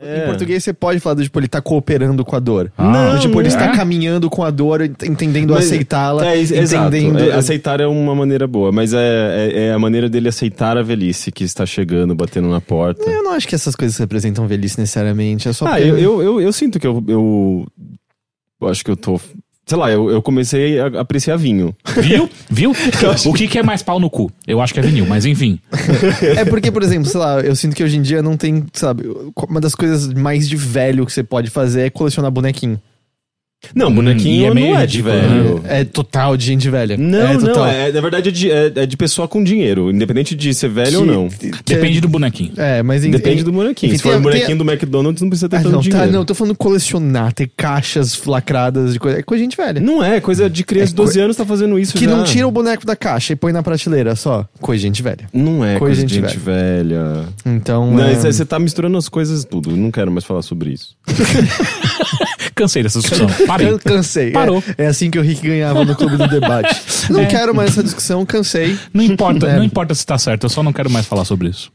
É. Em português você pode falar do tipo, ele tá cooperando com a dor. Ah, do, tipo, não ele está é? caminhando com a dor, ent- entendendo aceitá-la. É, exato. entendendo. É, aceitar é uma maneira boa, mas é, é, é a maneira dele aceitar a velhice que está chegando, batendo na porta. Eu não acho que essas coisas representam velhice necessariamente. É só Ah, eu, eu, eu, eu sinto que eu, eu. eu acho que eu tô. Sei lá, eu, eu comecei a apreciar vinho. Viu? Viu? O que, que é mais pau no cu? Eu acho que é vinil, mas enfim. É porque, por exemplo, sei lá, eu sinto que hoje em dia não tem, sabe, uma das coisas mais de velho que você pode fazer é colecionar bonequinho. Não, Hum, bonequinho é não meio é de velho. É total de gente velha. Não, é total. não, é, na verdade é de, é, é de pessoa com dinheiro, independente de ser velho ou Que- não. que- Depende do bonequinho. É, mas em- Depende em- do bonequinho. enfim, Se for tem- um bonequinho tem- do McDonald's, não precisa ter Ah, tanto não, dinheiro. tá, não, tô falando colecionar, ter caixas lacradas de coisa. É coisa de gente velha. Não é, coisa de criança É de 12 anos tá fazendo isso que já. não tira o boneco da caixa e põe na prateleira só. Coisa de gente velha. Não é Coisa de gente gente velha. Então. Não, é... Você tá misturando as coisas tudo. Não quero mais falar sobre isso. Cansei dessa discussão. Parei. Can- Cansei. Parou. É, é assim que o Rick ganhava no clube do debate. Não É. quero mais essa discussão, cansei. Não importa, É. não importa se tá certo, eu só não quero mais falar sobre isso.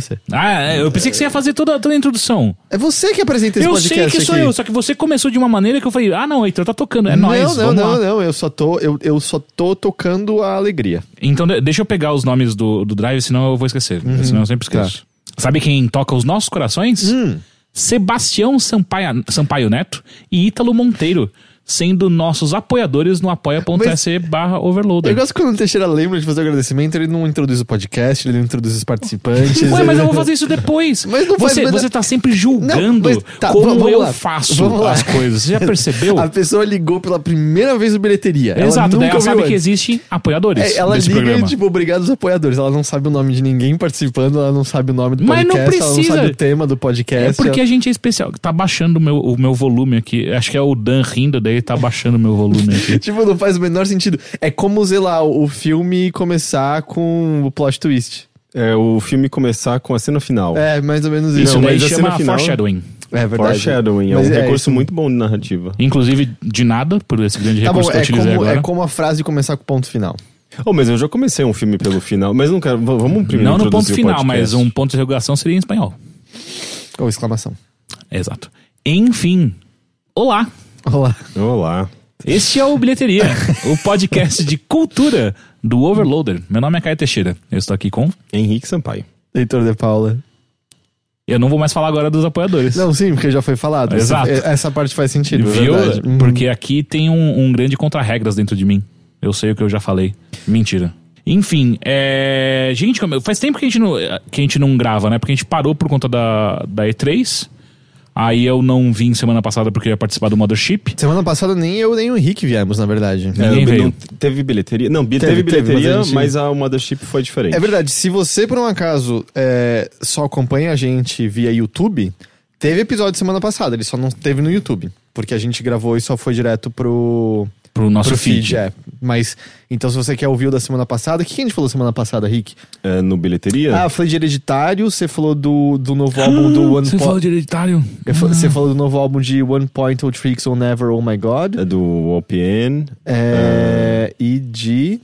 Você. Ah, é, eu pensei que você ia fazer toda, toda a introdução. É você que apresenta esse eu podcast sei que sou aqui. eu, só que você começou de uma maneira que eu falei, ah não, Heitor, tá tocando, é não, nóis, não, vamos não, lá. não. Eu só tô, eu, eu só tô tocando a alegria. Então de- deixa eu pegar os nomes do, do Drive, senão eu vou esquecer. Uhum. Senão eu sempre esqueço. Sabe quem toca os nossos corações? Hum. Sebastião Sampaio, Sampaio Neto e Ítalo Monteiro, sendo nossos apoiadores no apoia.se barra Eu overloader. gosto quando o Teixeira lembra de fazer o agradecimento, ele não introduz o podcast, ele não introduz os participantes. Ué, mas eu vou fazer isso depois. Mas não faz- você, mas- você tá sempre julgando Não, mas tá, como eu lá. faço as coisas. Você já percebeu? A pessoa ligou pela primeira vez no bilheteria. Ela Exato, daí nunca ela sabe que existem apoiadores É, ela desse liga programa. e, tipo, obrigado aos apoiadores. Ela não sabe o nome de ninguém participando, ela não sabe o nome do Mas não podcast, ela não precisa. sabe o tema do podcast. É porque a gente é especial. Tá baixando o meu, o meu volume aqui. Acho que é o Dan rindo, daí tá baixando o meu volume aqui. Tipo, não faz o menor sentido. É como, sei lá, o filme começar com o plot twist. É o filme começar com a cena final. É, mais ou menos isso. Isso Não, daí mas a chama cena final- foreshadowing. É verdade. Foreshadowing. É Mas um recurso isso. muito bom de narrativa. Inclusive, de nada, por esse grande Tá bom, recurso que eu é utilizei como, agora. é como a frase começar com ponto final. Oh, mas eu já comecei um filme pelo final, mas não quero. Vamos primeiro Não no ponto o final, mas um ponto de interrogação seria em espanhol. Ou exclamação. Exato. Enfim. Olá. Olá. Olá. Este é o Bilheteria, o podcast de cultura do Overloader. Meu nome é Caio Teixeira. Eu estou aqui com. Henrique Sampaio. Heitor de Paula. Eu não vou mais falar agora dos apoiadores. Não, sim, porque já foi falado. Exato. Essa, essa parte faz sentido, é Viu? Uhum. Porque aqui tem um, um grande contra-regras dentro de mim. Eu sei o que eu já falei. Mentira. Enfim, é... Gente, faz tempo que a, gente não, que a gente não grava, né? Porque a gente parou por conta da, da E3. Aí eu não vim semana passada porque eu ia participar do Mothership. Semana passada nem eu nem o Henrique viemos, na verdade. É. Ninguém veio. não teve bilheteria? Não, Teve, teve, teve, bilheteria, mas a mas, gente- a Mothership foi diferente. É verdade, se você por um acaso é, só acompanha a gente via YouTube, teve episódio semana passada, ele só não teve no YouTube. Porque a gente gravou e só foi direto pro, Pro nosso pro feed. feed. É. Mas, então se você quer ouvir o da semana passada, o que que a gente falou semana passada, Rick? É, no bilheteria? Ah, foi de Hereditário, você falou do, do novo álbum do One Você Po- falou de hereditário? Eu fa- Você falou do novo álbum de One Point Oh Tricks on Never Oh My God. É do OPN. É, E de.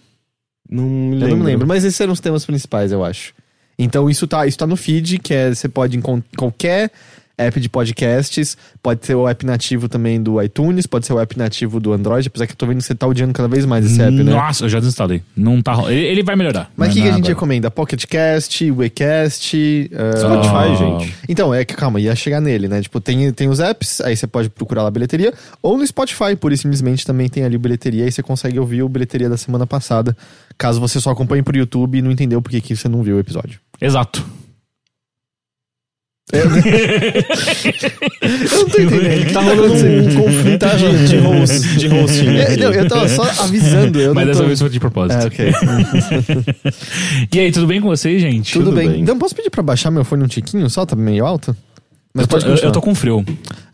Não me lembro. Eu não me lembro, mas esses eram os temas principais, eu acho. Então isso tá, isso tá no feed, que é, você pode encontrar qualquer app de podcasts, pode ser o app nativo também do iTunes, pode ser o app nativo do Android, apesar que eu tô vendo que você tá odiando cada vez mais esse app, né? Nossa, eu já desinstalei. Não tá. ro- Ele, ele vai melhorar. Mas o que, que é a gente agora. recomenda? Pocket Cast, WeCast. ah, Spotify, Ah. gente. Então, é que calma, ia chegar nele, né? Tipo, tem, tem os apps, aí você pode procurar lá a bilheteria, ou no Spotify, pura e simplesmente também tem ali bilheteria, aí você consegue ouvir o bilheteria da semana passada, caso você só acompanhe por YouTube e não entendeu por que que você não viu o episódio. Exato. Eu não tô entendendo. Tá rolando um conflito Tá, de, de, host, de hosting. É, aqui. não, eu tava só avisando. Eu Mas não dessa tô... vez foi de propósito. É, ok. E aí, tudo bem com vocês, gente? Tudo, Tudo bem. bem. Então, posso pedir pra baixar meu fone um tiquinho só? Tá meio alto? Mas Eu tô, pode eu, eu tô com frio.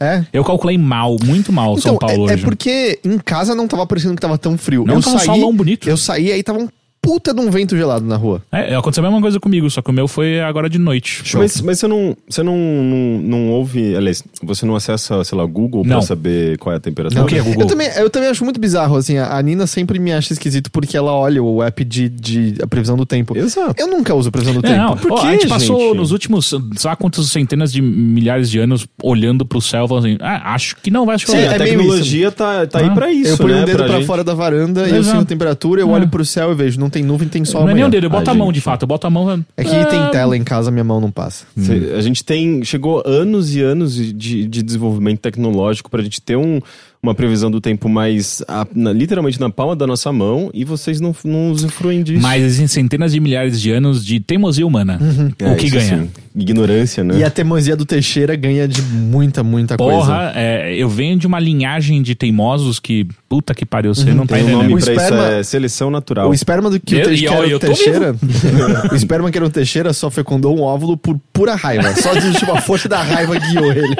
É? Eu calculei mal, muito mal, São Então, Paulo é, é hoje. porque em casa não tava parecendo que tava tão frio. Não, eu um saí, solão bonito. Eu saí aí tava um puta de um vento gelado na rua. É, aconteceu a mesma coisa comigo, só que o meu foi agora de noite. Mas, mas você não, você não, não, não ouve, aliás, você não acessa, sei lá, o Google pra Não. saber qual é a temperatura? O que é Google? Eu também, eu também acho muito bizarro, assim, a Nina sempre me acha esquisito porque ela olha o app de, de a previsão do tempo. Exato. Eu nunca uso a previsão do É, não, tempo. Por ó, quê, a gente passou gente? nos últimos, sei lá quantas centenas de milhares de anos olhando pro céu, falando assim, ah, acho que não vai Sim, chover. a é tecnologia tá, tá aí Ah. pra isso, eu ponho né? um dedo pra, gente. fora da varanda e eu Exato. sinto a temperatura, eu É. olho pro céu e vejo, não tem nuvem, tem sol não é nem amanhã. o dedo, eu boto Ah, a mão gente. de fato, eu boto a mão. É que tem tela em casa, minha mão não passa. Cê- A gente tem. Chegou anos e anos de, de- de desenvolvimento tecnológico pra gente ter um- uma previsão do tempo mais. a- na- literalmente na palma da nossa mão e vocês não, não usufruem disso. Mas existem centenas de milhares de anos de teimosia humana. É, O que isso ganha? sim. Ignorância, né? E a teimosia do Teixeira ganha de muita, muita coisa. Porra, é, eu venho de uma linhagem de teimosos que, puta que pariu, você não tá Tem um entendendo. nome O pra esperma- isso, é seleção natural. O esperma do que Eu- o e tô Teixeira o esperma que era o Teixeira só fecundou um óvulo por pura raiva. Só de tipo, a força da raiva guiou ele.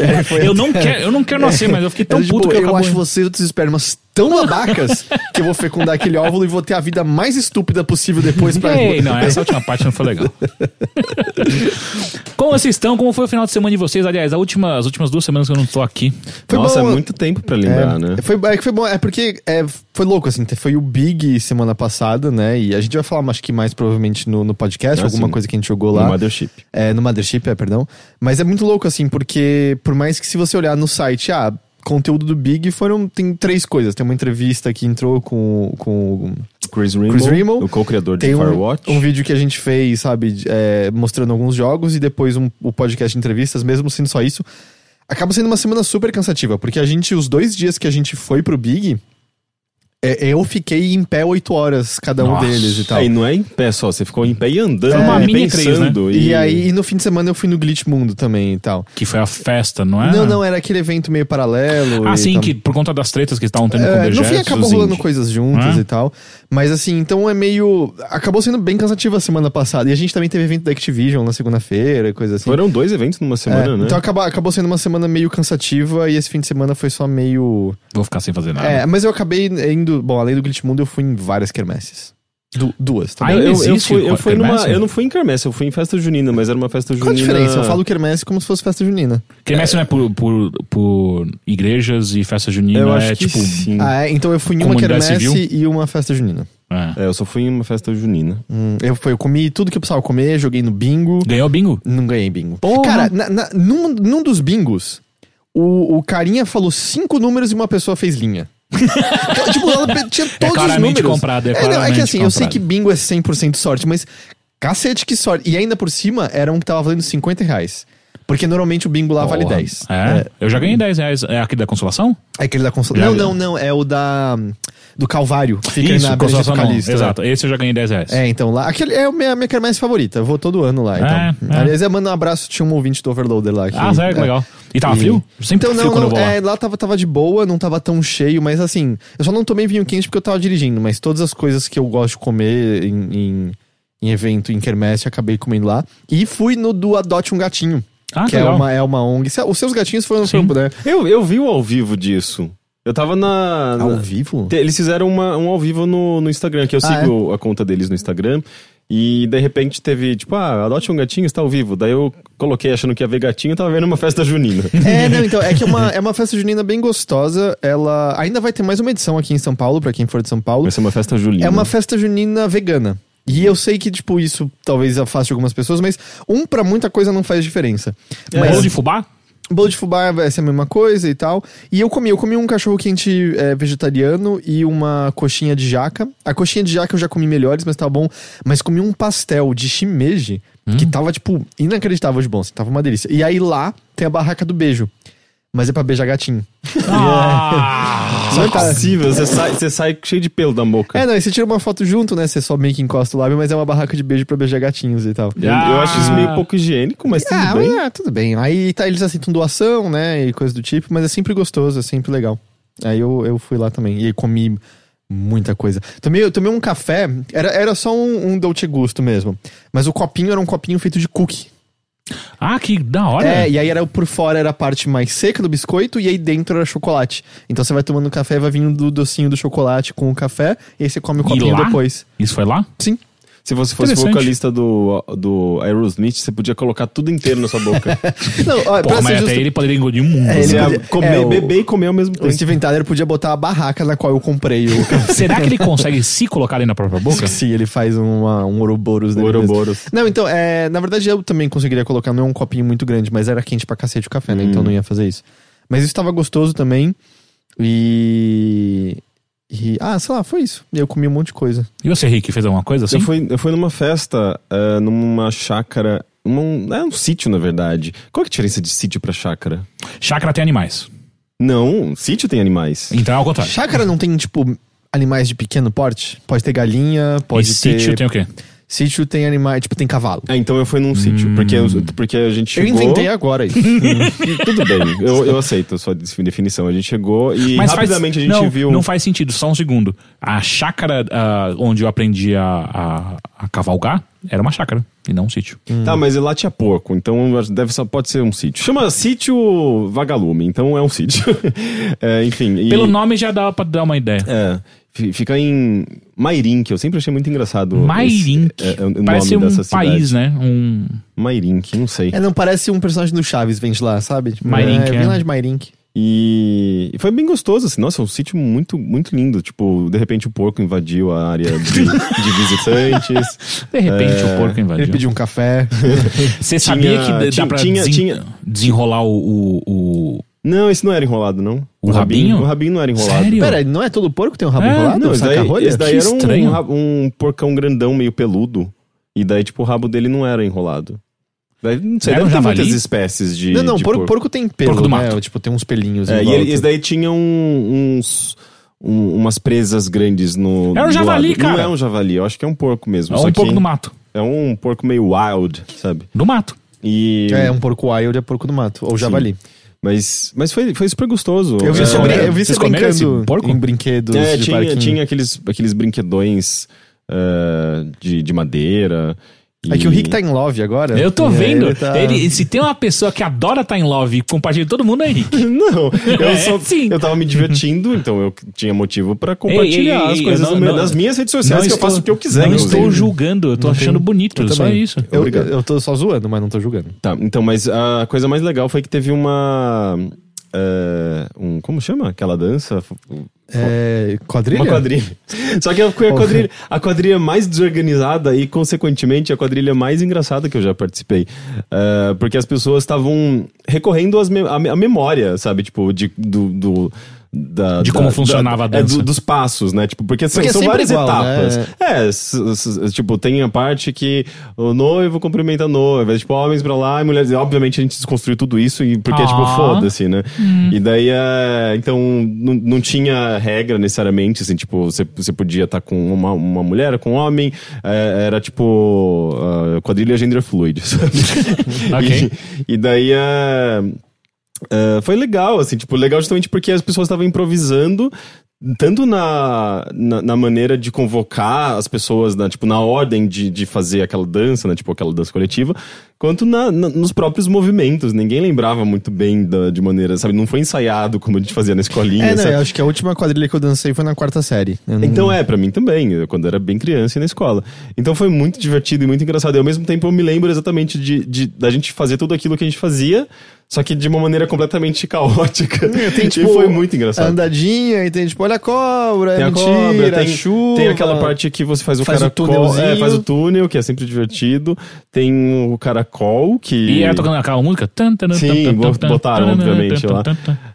É, foi Eu não quero, eu não quero nascer, mas eu fiquei tão Tipo, puto que eu eu acho vocês outros espermas tão babacas que eu vou fecundar aquele óvulo e vou ter a vida mais estúpida possível depois pra. Ei, não, essa última parte não foi legal. Como vocês estão? Como foi o final de semana de vocês? Aliás, a última, as últimas duas semanas que eu não tô aqui. Foi Nossa, bom, é muito tempo pra lembrar, É, né? Foi, é que foi bom, é porque é, foi louco, assim, foi o Big semana passada, né? E a gente vai falar, acho que mais provavelmente no, no podcast, Ah, alguma sim. coisa que a gente jogou No lá. Mothership. É, no Mothership, é, perdão. Mas é muito louco, assim, porque por mais que se você olhar no site, ah, conteúdo do Big foram. Tem três coisas. Tem uma entrevista que entrou com, com Chris Rimmel, Chris Rimmel. o co-criador de um, Firewatch. um vídeo que a gente fez, sabe, é, mostrando alguns jogos e depois um, o podcast de entrevistas, mesmo sendo só isso. Acaba sendo uma semana super cansativa, porque a gente, os dois dias que a gente foi pro Big, é, eu fiquei em pé oito horas cada um Nossa. deles e tal. Aí não é em pé só, você ficou em pé e andando, Foi uma e mini três, pensando. E aí, e no fim de semana eu fui no Glitch Mundo também e tal. Que foi a festa, não é? Não, não, era aquele evento meio paralelo. Ah, e sim, tal. que por conta das tretas que estavam tendo com o É, no fim acabou rolando indie. coisas juntas e tal. Mas assim, então é meio. Acabou sendo bem cansativo a semana passada. E a gente também teve evento da Activision na segunda-feira e coisa assim. Foram dois eventos numa semana, É, né? Então acabou, acabou sendo uma semana meio cansativa e esse fim de semana foi só meio. Vou ficar sem fazer nada. É, mas eu acabei indo. Bom, além do Glitch Mundo, eu fui em várias quermesses. Du- duas, tá? Ainda eu, eu, fui, eu, fui numa, eu não fui em quermesse, eu fui em festa junina, mas era uma festa junina. Qual a diferença? Eu falo quermesse como se fosse festa junina. Quermesse não é por, por, por igrejas e festa junina, Eu acho é que tipo. sim. Ah, é? Então eu fui em uma quermesse civil? e uma festa junina. é. É, eu só fui em uma festa junina. Hum, eu, eu comi tudo que eu precisava comer, joguei no bingo. Ganhou o bingo? Não ganhei bingo. Porra. Cara, na- na- num, num dos bingos, o, o carinha falou cinco números e uma pessoa fez linha. Então, tipo, ela tinha todos os claramente números. comprado, é não, é que assim, eu sei comprado. que bingo é 100% sorte, mas cacete que sorte. E ainda por cima, era um que tava valendo 50 reais. Porque normalmente o bingo lá vale Porra. 10. É. Eu já ganhei 10 reais. É aquele da consolação? É aquele da console. Já- Não, não, não. É o da. Do Calvário, que fica Isso, na consolação não. Calixto. Exato. Esse eu já ganhei 10 reais. É, então lá. Aquele é a minha, minha quermesse favorita. Eu vou todo ano lá. Então. É, é. Aliás, eu mando um abraço. Tinha um ouvinte do Overloader lá. Que, Ah, sério, que é. legal. E tava E- frio? Sempre Então, frio não, quando eu não, vou lá. é, lá tava, tava de boa, não tava tão cheio, mas assim, eu só não tomei vinho quente porque eu tava dirigindo, mas todas as coisas que eu gosto de comer em, em, em evento, em quermesse, eu acabei comendo lá. E fui no do Adote um Gatinho, Ah, que que é legal. uma, é uma ONG. Os seus gatinhos foram no Sim. campo, né? Eu, eu vi o ao vivo disso. Eu tava na. Ao na- vivo? Te- Eles fizeram uma- um ao vivo no, no Instagram, que eu Ah, sigo a conta deles no Instagram. E de repente teve, tipo, ah, adote um gatinho, está ao vivo. Daí eu coloquei achando que ia ver gatinho, tava vendo uma festa junina. É, não, então, é que é uma, é uma festa junina bem gostosa. Ela ainda vai ter mais uma edição aqui em São Paulo, pra quem for de São Paulo. Vai ser uma festa junina. É uma festa junina vegana. E eu sei que, tipo, isso talvez afaste algumas pessoas, mas um pra muita coisa não faz diferença. Mas... Mas Bolo de fubá? Bolo de fubá vai ser a mesma coisa e tal. E eu comi, eu comi um cachorro quente é, vegetariano e uma coxinha de jaca. A coxinha de jaca eu já comi melhores, mas tava bom. Mas comi um pastel de shimeji que tava, tipo, inacreditável de bom. Assim, tava uma delícia. E aí lá tem a barraca do beijo. Mas é pra beijar gatinho. Ah! Não é possível, você sai, você sai cheio de pelo da boca. É, não, e você tira uma foto junto, né? Você só meio que encosta o lábio, mas é uma barraca de beijo pra beijar gatinhos e tal. Eu, eu acho isso meio pouco higiênico, mas tudo ah, bem. ah, tudo bem. Aí tá, eles aceitam doação, né? E coisa do tipo, mas é sempre gostoso, é sempre legal. Aí eu, eu fui lá também. E aí comi muita coisa. Tomei, eu tomei um café, era, era só um, um Dolce Gusto mesmo. Mas o copinho era um copinho feito de cookie. Ah, que da hora. É, e aí era por fora era a parte mais seca do biscoito e aí dentro era chocolate. Então você vai tomando café, vai vindo do docinho do chocolate com o café e aí você come o E copinho lá? depois. Isso foi lá? Sim. Se você fosse vocalista do, do Aerosmith, você podia colocar tudo inteiro na sua boca. Não, ó, Porra, mas ser até justo, ele poderia engolir um mundo. É, né? Ele ia podia- comer, é, o- beber e comer ao mesmo o tempo. Steven Tyler podia botar a barraca na qual eu comprei o café. Será que ele consegue se colocar ali na própria boca? Sim, ele faz uma, um Ouroboros dele mesmo. Ouroboros. Não, então, é, na verdade eu também conseguiria colocar, não é um copinho muito grande, mas era quente pra cacete o café, né? Hum. Então não ia fazer isso. Mas isso tava gostoso também. E. E. Ah, sei lá, foi isso. E eu comi um monte de coisa. E você, Rick, fez alguma coisa assim? Eu fui, eu fui numa festa, eh, numa chácara. Num, é um sítio, na verdade. Qual que é a diferença de sítio pra chácara? Chácara tem animais. Não, sítio tem animais. Então é ao contrário. Chácara não tem, tipo, animais de pequeno porte? Pode ter galinha, pode e ter. sítio tem o quê? Sítio tem animais, tipo, tem cavalo. Ah, então eu fui num sítio. Porque, eu- porque a gente Eu chegou... inventei agora isso. Tudo bem, eu, eu aceito a sua definição. A gente chegou e Mas faz- rapidamente a gente não, viu... Não faz sentido, só um segundo. A chácara ah, onde eu aprendi a, a, a cavalgar era uma chácara e não um sítio. Tá, mas lá tinha porco, então deve só pode ser um sítio. Chama sítio vagalume, então é um sítio. É, enfim. e- Pelo nome já dá pra dar uma ideia. É, fica em Mairink, eu sempre achei muito engraçado. Mairink. esse- é, é, Parece nome um dessa cidade. país, né? Um... Mairink, não sei. É, não, parece um personagem do Chaves, vem de lá, sabe? Tipo, Mairink, é, é. vem lá de Mairink. E, e foi bem gostoso, assim. Nossa, é um sítio muito, muito lindo. Tipo, de repente o porco invadiu a área de, de visitantes. De repente É, o porco invadiu. Ele pediu um café. Você sabia Tinha- que dá tinha- pra tinha- desen- tinha- desenrolar o, o, o- Não, esse não era enrolado, não. O rabinho? O rabinho não era enrolado. Sério? Pera, não é todo porco que tem um rabo É, enrolado? Não, esse daí, esse daí era um, estranho. um, um porcão grandão, meio peludo. E daí, tipo, o rabo dele não era enrolado. Daí, não sei, Era deve um ter javali? muitas espécies de. Não, não, de porco, porco tem pelo, Porco do né? mato. Tipo, tem uns pelinhos É, em e ele- esse daí tinha um- uns. um- umas presas grandes no. Era um javali, lado. cara. Não é um javali, eu acho que é um porco mesmo. É um porco do mato. É um porco meio wild, sabe? Do mato. E. É, um porco wild é porco do mato. Ou javali. Mas, mas foi, foi super gostoso. Eu vi é, brin- eu vi Vocês você brincando porco? em brinquedos É, de tinha, parquinho. tinha aqueles, aqueles brinquedões eh, de, de madeira. É que o Rick tá em love agora. Eu tô aí vendo. Ele tá... Ele- se tem uma pessoa que adora estar em love e compartilha com todo mundo, é Henrique. Não, eu, É, só, sim. eu tava me divertindo, então eu tinha motivo pra compartilhar Ei, ei, ei, as coisas não- no meu- não- nas minhas redes sociais, que eu faço o que eu quiser. Não inclusive. estou julgando, eu tô Não achando tem- bonito, Eu só também. isso. Eu, Obrigado. eu tô só zoando, mas não tô julgando. Tá, então, mas a coisa mais legal foi que teve uma. Eh, um, como chama? Aquela dança? É, quadrilha? Uma quadrilha. Só que foi a quadrilha, a quadrilha mais desorganizada e, consequentemente, a quadrilha mais engraçada que eu já participei. Eh, porque as pessoas estavam recorrendo às me- à memória, sabe? Tipo, de, do. do- da- De da- como funcionava a é, dança. do- dos passos, né? Tipo, porque, são- Porque é são várias igual, etapas. né? É, tipo, tem a parte que o noivo cumprimenta a noiva, tipo, homens pra lá e mulheres. Obviamente a gente desconstruiu tudo isso, e, porque, Ah. tipo, foda-se, né? E daí, é, então, não, não tinha regra necessariamente, assim, tipo, você, você podia estar com uma, uma mulher, com um homem, é, era tipo, quadrilha gender fluid, sabe? Ok. E, e daí, é, é, foi legal, assim, tipo, legal justamente porque as pessoas estavam improvisando, tanto na, na, na maneira de convocar as pessoas, na, tipo, na ordem de, de fazer aquela dança, né, tipo, aquela dança coletiva, quanto na, na- nos próprios movimentos. Ninguém lembrava muito bem da, de maneira, sabe, não foi ensaiado como a gente fazia na escolinha, É, eu acho que a última quadrilha que eu dancei foi na quarta série. Não- Então é, pra mim também, eu, quando era bem criança e na escola. Então foi muito divertido e muito engraçado. E ao mesmo tempo eu me lembro exatamente de, de- da gente fazer tudo aquilo que a gente fazia, só que de uma maneira completamente caótica. Tem, tipo, e foi muito engraçado. Andadinha, e tem tipo, olha a cobra, Tem é a mentira, cobra, tem, chuva. tem aquela parte que você faz o Faz o túnelzinho. é, faz o túnel, que é sempre divertido. Tem o caracol, que. E era tocando aquela música? Sim, botaram, obviamente, lá.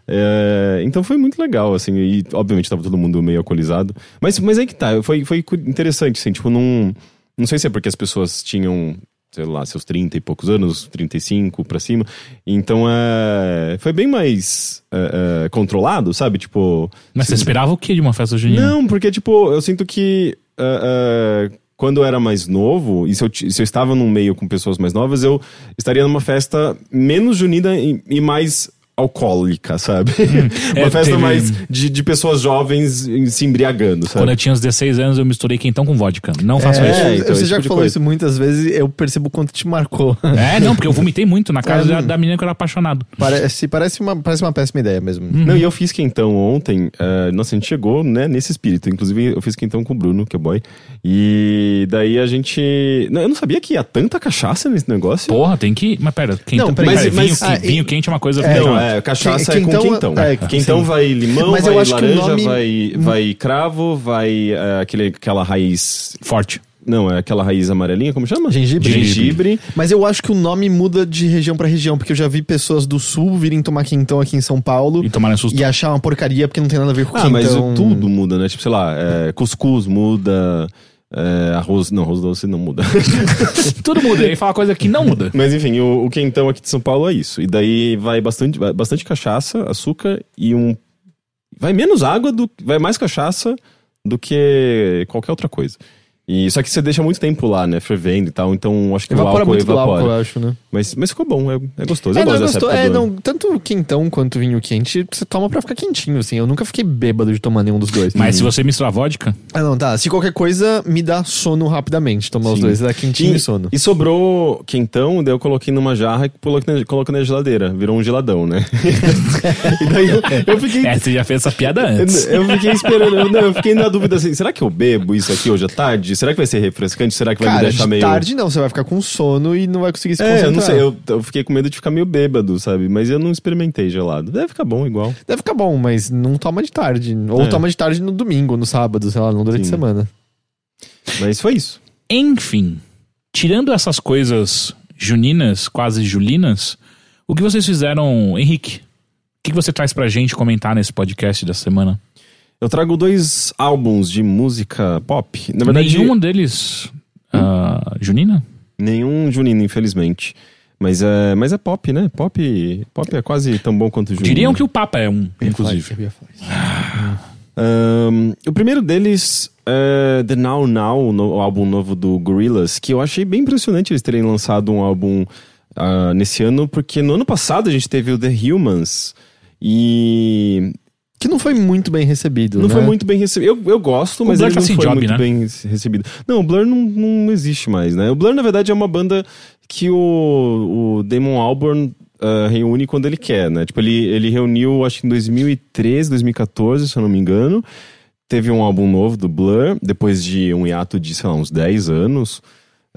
É, então foi muito legal, assim, e obviamente tava todo mundo meio alcoolizado. Mas, mas aí que tá, foi, foi interessante, assim, tipo, não. Não sei se é porque as pessoas tinham, sei lá, seus 30 e poucos anos, 35 pra cima. Então é. Foi bem mais é, é, controlado, sabe? Tipo. Mas você esperava o que de uma festa junina? Não, porque, tipo, eu sinto que. é, é, quando eu era mais novo, e se eu, se eu estava num meio com pessoas mais novas, eu estaria numa festa menos junina e, e mais alcoólica, sabe? uma É, festa teve- mais de, de pessoas jovens se embriagando, sabe? Quando eu tinha uns 16 anos, eu misturei quentão com vodka. Não faço É, isso. então, você esse já tipo falou coisa. isso muitas vezes, eu percebo o quanto te marcou. É, não, porque eu vomitei muito na casa É, da, da menina que eu era apaixonado. parece, parece, uma, parece uma péssima ideia mesmo. Uhum. Não, e eu fiz quentão ontem. eh, nossa, a gente chegou, né, nesse espírito. Inclusive, eu fiz quentão com o Bruno, que é boy. E daí a gente. Não, eu não sabia que ia tanta cachaça nesse negócio. Porra, tem que. Mas pera, quentão. Não, pera, mas- vinho, mas- que- ah, vinho e- quente é uma coisa. É, Não, não, é, cachaça é com quentão- quentão. é, quentão sim. vai limão, Mas eu vai acho que o laranja, nome- vai, vai cravo, vai eh, aquele, aquela raiz. Forte. Não, é aquela raiz amarelinha, como chama? Gengibre. Gengibre. Mas eu acho que o nome muda de região pra região, porque eu já vi pessoas do sul virem tomar quentão aqui em São Paulo E tomaram susto. e achar uma porcaria porque não tem nada a ver com Ah, quentão. mas o- tudo muda, né? Tipo, sei lá, é, cuscuz muda, é, arroz. Não, arroz doce não muda. Tudo muda. E aí fala coisa que não muda. Mas enfim, o, o quentão aqui de São Paulo é isso. E daí vai bastante, vai bastante cachaça, açúcar e um. Vai menos água, do, vai mais cachaça do que qualquer outra coisa. E só que você deixa muito tempo lá, né? Fervendo e tal, então acho que Evapora o álcool muito do evapora. álcool, eu acho, né? Mas, mas ficou bom, é, é gostoso. É, eu não, gosto é dessa gostoso. época É, não, tanto o quentão quanto vinho quente, você toma pra ficar quentinho, assim. Eu nunca fiquei bêbado de tomar nenhum dos dois. Mas se você misturar vodka, Ah, não, tá. Se qualquer coisa, me dá sono rapidamente. Tomar os Sim. dois, dá quentinho e, sono. E sobrou quentão, daí eu coloquei numa jarra e coloquei na, coloquei na geladeira. Virou um geladão, né? e daí eu, eu fiquei. é, você já fez essa piada antes. Eu, eu fiquei esperando, eu, não, eu fiquei na dúvida assim, será que eu bebo isso aqui hoje à tarde? Será que vai ser refrescante? Será que vai Cara, me deixar de meio... tarde não, você vai ficar com sono e não vai conseguir se É, concentrar. eu não sei, eu, eu fiquei com medo de ficar meio bêbado, sabe? Mas eu não experimentei gelado. Deve ficar bom igual. Deve ficar bom, mas não toma de tarde. Ou É. toma de tarde no domingo, no sábado, sei lá, não durante a semana. Mas foi isso. Enfim, tirando essas coisas juninas, quase julinas, o que vocês fizeram, Henrique? O que que você traz pra gente comentar nesse podcast dessa semana? Eu trago dois álbuns de música pop. Na verdade, Nenhum deles ah, junina? nenhum junino, infelizmente. Mas é, mas é pop, né? Pop, pop é quase tão bom quanto junino. Diriam que o Papa é um, inclusive. Eu ia falar isso. Ahn, o primeiro deles é The Now Now, no- o álbum novo do Gorillaz, que eu achei bem impressionante eles terem lançado um álbum ah, nesse ano, porque no ano passado a gente teve o The Humans e Que não foi muito bem recebido, não né? foi muito bem recebido. Eu, eu gosto, mas ele tá não foi job, muito né? bem recebido. Não, o Blur não, não existe mais, né? O Blur, na verdade, é uma banda que o, o Damon Albarn ah, reúne quando ele quer, né? Tipo, ele, ele reuniu, acho que em 2013, 2014, se eu não me engano. Teve um álbum novo do Blur, depois de um hiato de, sei lá, uns 10 anos.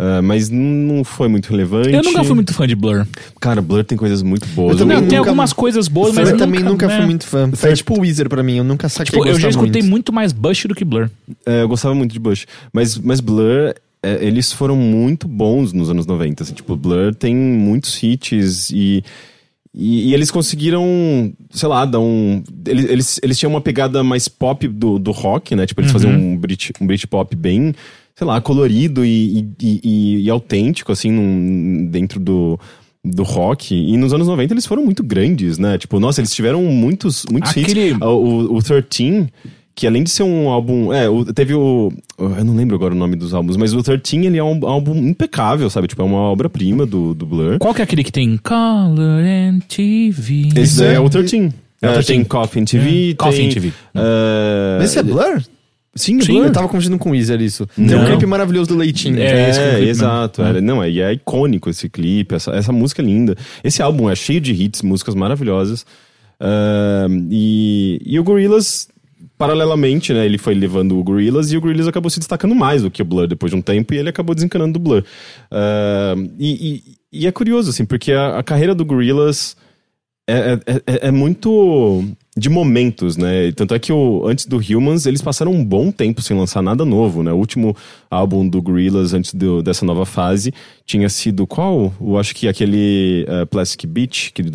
Ah, mas não foi muito relevante. Eu nunca fui muito fã de Blur. Cara, Blur tem coisas muito boas. Eu também Eu- tem nunca- algumas coisas boas, mas eu eu também nunca, né? fui muito fã. É tipo o Weezer pra mim, eu nunca saquei Tipo, eu já escutei muito. muito mais Bush do que Blur. É, eu gostava muito de Bush. Mas, mas Blur, é, eles foram muito bons nos anos 90. Assim, tipo, Blur tem muitos hits e, e, e eles conseguiram, sei lá, dar um. Eles, eles, eles tinham uma pegada mais pop do, do rock, né? Tipo, eles faziam um Brit, um Brit pop bem, sei lá, colorido e, e, e- e autêntico, assim, num- dentro do. Do rock, e nos anos 90 eles foram muito grandes, né? Tipo, nossa, eles tiveram muitos, muitos Aquele- hits. O, o, o 13, que além de ser um álbum. É, o- teve o. Eu não lembro agora o nome dos álbuns, mas o 13 ele é um álbum impecável, sabe? Tipo, é uma obra-prima do, do Blur. Qual que é aquele que tem Color and TV? Esse é, o 13. É o É, 13. tem Coffin TV, É, Coffin tem, TV. é, Mas esse é Blur? Sim, é Sim, Blur. Eu tava confundindo com o Weezer isso. Tem Não. um clipe maravilhoso do Leitinho. É, É, é clipe exato. era- não, é, e é icônico esse clipe, essa, essa música é linda. Esse álbum é cheio de hits, músicas maravilhosas. Ahn, e, e o Gorillaz, paralelamente, né, ele foi levando o Gorillaz e o Gorillaz acabou se destacando mais do que o Blur depois de um tempo e ele acabou desencanando do Blur. Ahn, e, e- e é curioso, assim, porque a, a carreira do Gorillaz é, é, é- é muito de momentos, né? Tanto é que o, antes do Humans, eles passaram um bom tempo sem lançar nada novo, né? O último álbum do Gorillaz antes do- dessa nova fase tinha sido qual? Eu acho que aquele eh, Plastic Beach, que de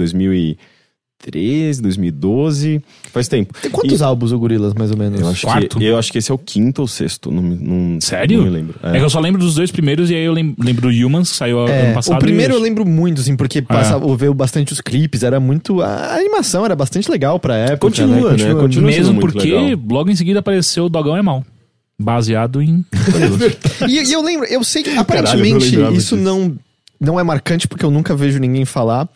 2013, 2012, faz tempo. Tem quantos álbuns o Gorillaz, mais ou menos? Eu acho, Quarto? que, eu acho que esse é o quinto ou sexto, não, não, Sério? não me lembro. É. que eu só lembro dos dois primeiros e aí eu lem- lembro do Humans, que saiu É, ano passado. o primeiro e- eu lembro muito, assim, porque passava, eu veio bastante os clipes, era muito. A animação era bastante legal pra época. Continua, né? Continua. sendo Mesmo muito porque legal. logo em seguida apareceu o Dogão é Mal. Baseado em. E, e eu lembro, eu sei que Caralho, eu aparentemente lembrava isso disso. não, não é marcante porque eu nunca vejo ninguém falar,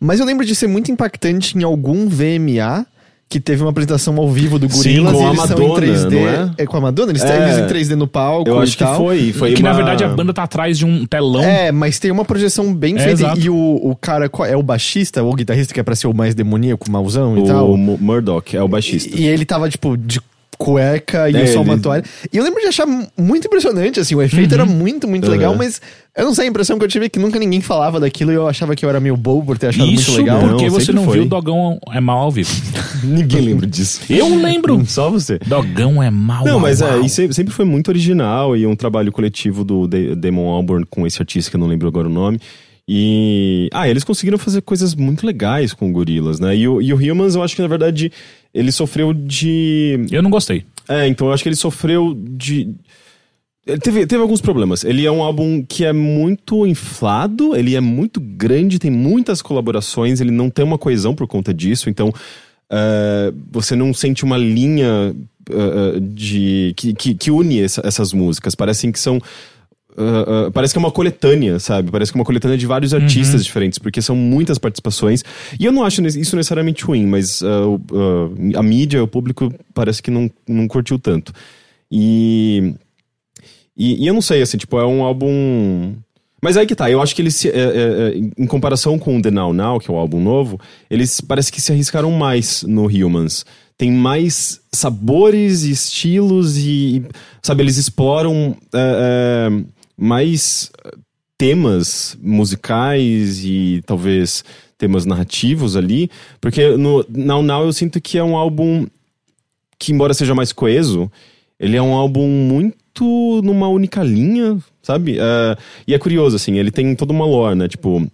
Mas eu lembro de ser muito impactante em algum VMA que teve uma apresentação ao vivo do Gorilas com e a eles são em Madonna, 3D. não é? com a Madonna? Eles, É. eles em 3D no palco Eu e acho que tal. foi. foi que uma... na verdade a banda tá atrás de um telão. É, mas tem uma projeção bem É, feita. exato. E o, o cara é o baixista, ou o guitarrista que é pra ser o mais demoníaco, mauzão e O tal. Mu- Murdoch é o baixista. E ele tava, tipo, de cueca e É, uma ele- toalha. E eu lembro de achar muito impressionante, assim, o efeito era muito, muito legal, Uhum. mas eu não sei, a impressão que eu tive é que nunca ninguém falava daquilo e eu achava que eu era meio bobo por ter achado Isso muito legal. porque Não, você não foi. viu o Dogão é mal ao vivo. Ninguém lembra disso. Eu lembro. Só você. Dogão é mal Não, mas é, ao. e sempre, foi muito original e um trabalho coletivo do Da- Damon Albarn com esse artista que eu não lembro agora o nome. E. Ah, eles conseguiram fazer coisas muito legais com o Gorilas, né? E o, e o Humans, eu acho que na verdade ele sofreu de. Eu não gostei. É, então eu acho que ele sofreu de. Ele teve, teve alguns problemas. Ele é um álbum que é muito inflado, ele é muito grande, tem muitas colaborações, ele não tem uma coesão por conta disso, então é, você não sente uma linha é, de que, que, que une essa- essas músicas. Parecem que são. É, parece que é uma coletânea, sabe? Parece que é uma coletânea de vários artistas diferentes, porque são muitas participações. E eu não acho isso necessariamente ruim, mas é, a mídia, o público, parece que não, não curtiu tanto. E, e. e eu não sei, assim, tipo, é um álbum. Mas aí que tá, eu acho que eles, se- é, é, é, em comparação com o The Now Now, que é o álbum novo, eles parece que se arriscaram mais no Humans. Tem mais sabores e estilos e, sabe, eles exploram é, é, mais temas musicais e talvez temas narrativos ali, porque no Now Now eu sinto que é um álbum que, embora seja mais coeso, ele é um álbum muito numa única linha, sabe? É, e é curioso, assim, ele tem toda uma lore, né? Tipo,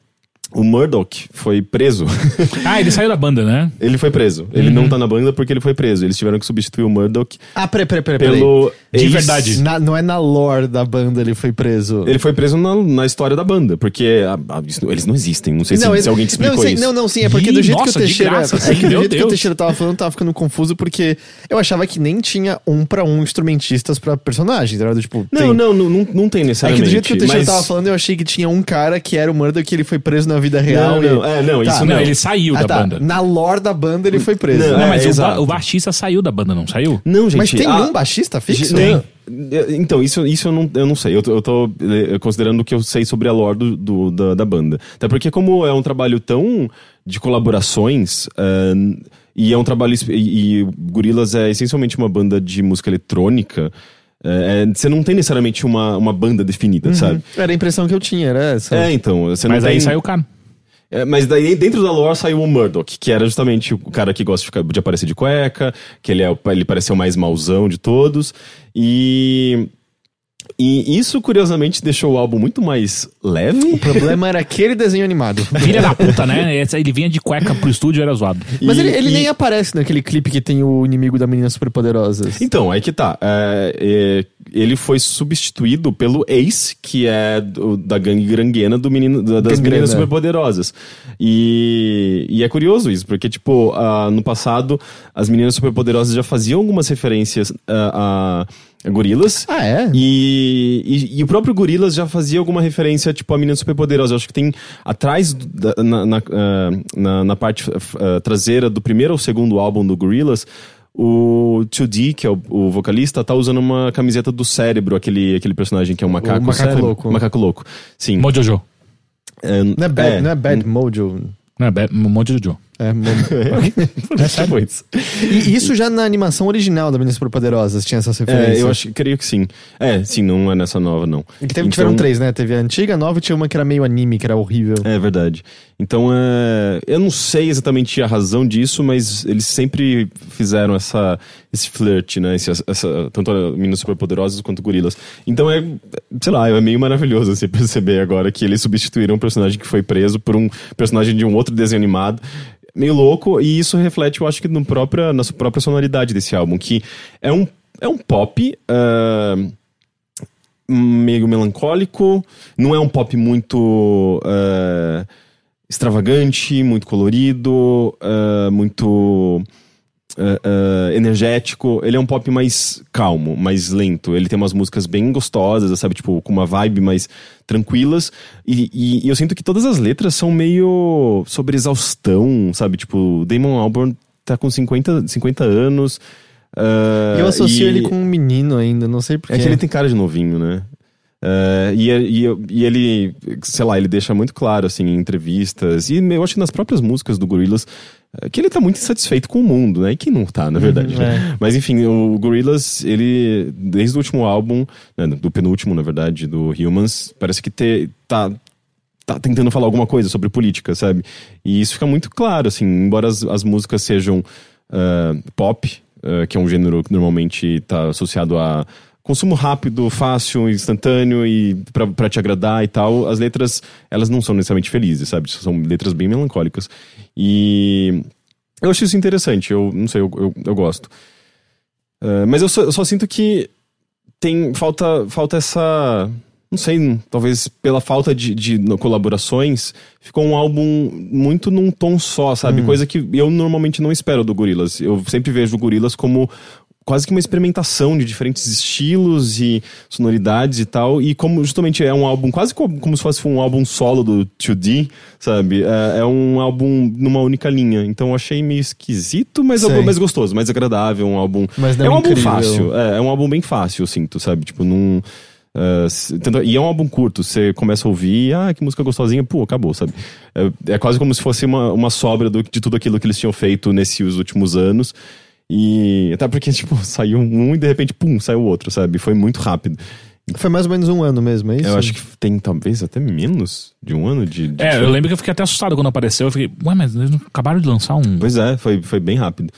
o Murdoch foi preso. Ah, ele saiu da banda, né? ele foi preso. Ele não tá na banda porque ele foi preso. Eles tiveram que substituir o Murdoch Ah, peraí, peraí, peraí. pelo. De ex- verdade. Na- não é na lore da banda ele foi preso. Ele foi preso na, na história da banda, porque a- a- isso- eles não existem. Não sei se, ele- se alguém te explicou não, sim, isso. não, não, sim, é porque Ih, do jeito nossa, que o de Teixeira. graça, é que do jeito que o Deus. Teixeira tava falando, tava ficando confuso, porque eu achava que nem tinha um pra um instrumentistas pra personagens. Era do tipo. Não, tem- não, não, não, não tem É que necessariamente. do jeito que o Teixeira mas... tava falando, eu achei que tinha um cara que era o Murdoch que ele foi preso na vida real. Não, e- não, é, não, Tá. isso Não, não. ele saiu Ah, da tá. banda. Na lore da banda ele foi preso. Não, Não, É, mas o, exato. ba- o baixista saiu da banda, não saiu? Não, gente. Mas tem ah, um baixista fixo? Não, Então, isso, isso eu, não, eu não sei. Eu tô, eu tô, eh, considerando o que eu sei sobre a lore do, do- da, da banda. Até porque, como é um trabalho tão de colaborações, eh, e é um trabalho. E, e Gorillaz é essencialmente uma banda de música eletrônica. Eh, é, você não tem necessariamente uma, uma banda definida, sabe? Era a impressão que eu tinha, era essa. É, então. Você não Mas tem... aí saiu o cara. É, mas daí dentro da lore saiu o Murdoch, que era justamente o cara que gosta de, ficar- de aparecer de cueca, que ele, é, ele pareceu o mais mauzão de todos. E. E isso, curiosamente, deixou o álbum muito mais leve. O problema era aquele desenho animado. Filha da puta, né? Ele vinha de cueca pro estúdio era zoado. Mas E- ele, ele e- nem aparece naquele clipe que tem o inimigo da menina superpoderosas. Então, aí que tá. É, é, ele foi substituído pelo Ace, que é do- da gangue granguena do menino, da- das meninas superpoderosas. E, e é curioso isso, porque, tipo, ah, no passado, as meninas superpoderosas já faziam algumas referências ah, a, gorilas. Ah, é? E, e, e o próprio Gorillaz já fazia alguma referência, tipo, a menina superpoderosa. Eu acho que tem atrás, da- na, na, ah, na, na parte ah, traseira do primeiro ou segundo álbum do Gorillaz, o 2D, que é o, o vocalista, tá usando uma camiseta do cérebro, aquele, aquele personagem que é um macaco. macaco cérebro. louco. Macaco louco. Sim. Mojojo. É, Não é Bad, é, não é bad Mojo. Não é Be- Mojojo. É, é tipo isso. e isso já na animação original da Meninas Superpoderosas tinha essas referências. É, eu acho, creio que sim. É, sim, não é nessa nova, não. E que teve, Então- tiveram três, né? Teve a antiga, a nova e tinha uma que era meio anime, que era horrível. É verdade. Então, é, eu não sei exatamente a razão disso, mas eles sempre fizeram essa, esse flirt, né? Esse, essa, tanto a Meninas Superpoderosas quanto Gorilas. Então, é, sei lá, é meio maravilhoso você perceber agora que eles substituíram um personagem que foi preso por um personagem de um outro desenho animado. Meio louco, e isso reflete, eu acho que no própria, na própria sonoridade desse álbum, que é um, é um pop. ah, meio melancólico, não é um pop muito eh, extravagante, muito colorido, eh, muito eh, energético. Ele é um pop mais calmo, mais lento. Ele tem umas músicas bem gostosas, sabe? Tipo, com uma vibe mais tranquilas. E, e- e eu sinto que todas as letras são meio sobre exaustão, sabe? Tipo, Damon Albarn tá com 50, 50 anos. eh, Eu associo e- ele com um menino ainda, não sei porquê. é que ele tem cara de novinho, né? É, e, e, e ele, sei lá, ele deixa muito claro, assim, em entrevistas, e eu acho que nas próprias músicas do Gorillaz, que ele tá muito insatisfeito com o mundo, né? E quem não tá, na verdade. né? Mas enfim, o Gorillaz, ele, desde o último álbum, né, do penúltimo, na verdade, do Humans, parece que te, tá, tá tentando falar alguma coisa sobre política, sabe? E isso fica muito claro, assim, embora as, as músicas sejam ah, pop, ah, que é um gênero que normalmente está associado a consumo rápido, fácil, instantâneo e pra, pra te agradar e tal, as letras, elas não são necessariamente felizes, sabe? São letras bem melancólicas. E eu acho isso interessante, eu não sei, eu, eu, eu gosto. Ah, mas eu só, eu só sinto que tem falta falta essa não sei talvez pela falta de, de colaborações ficou um álbum muito num tom só sabe coisa que eu normalmente não espero do Gorillaz eu sempre vejo o Gorillaz como quase que uma experimentação de diferentes estilos e sonoridades e tal e como justamente é um álbum quase como, como se fosse um álbum solo do 2D sabe é, é um álbum numa única linha então eu achei meio esquisito mas, Sei. é mais gostoso mais agradável um álbum Mas não é um álbum incrível. fácil é, é um álbum bem fácil, eu sinto, sabe? Tipo, num. ah, se- tanto- e é um álbum curto, você começa a ouvir, ah, que música gostosinha, pô, acabou, sabe? É, é quase como se fosse uma, uma sobra do- de tudo aquilo que eles tinham feito nesses últimos anos. E até porque, tipo, saiu um e de repente, pum, saiu outro, sabe? Foi muito rápido. Foi mais ou menos um ano mesmo, é isso? Eu acho que tem talvez até menos de um ano de. de É, eu lembro que eu fiquei até assustado quando apareceu. Eu fiquei, ué, mas eles acabaram de lançar um. Pois é, foi, foi bem rápido.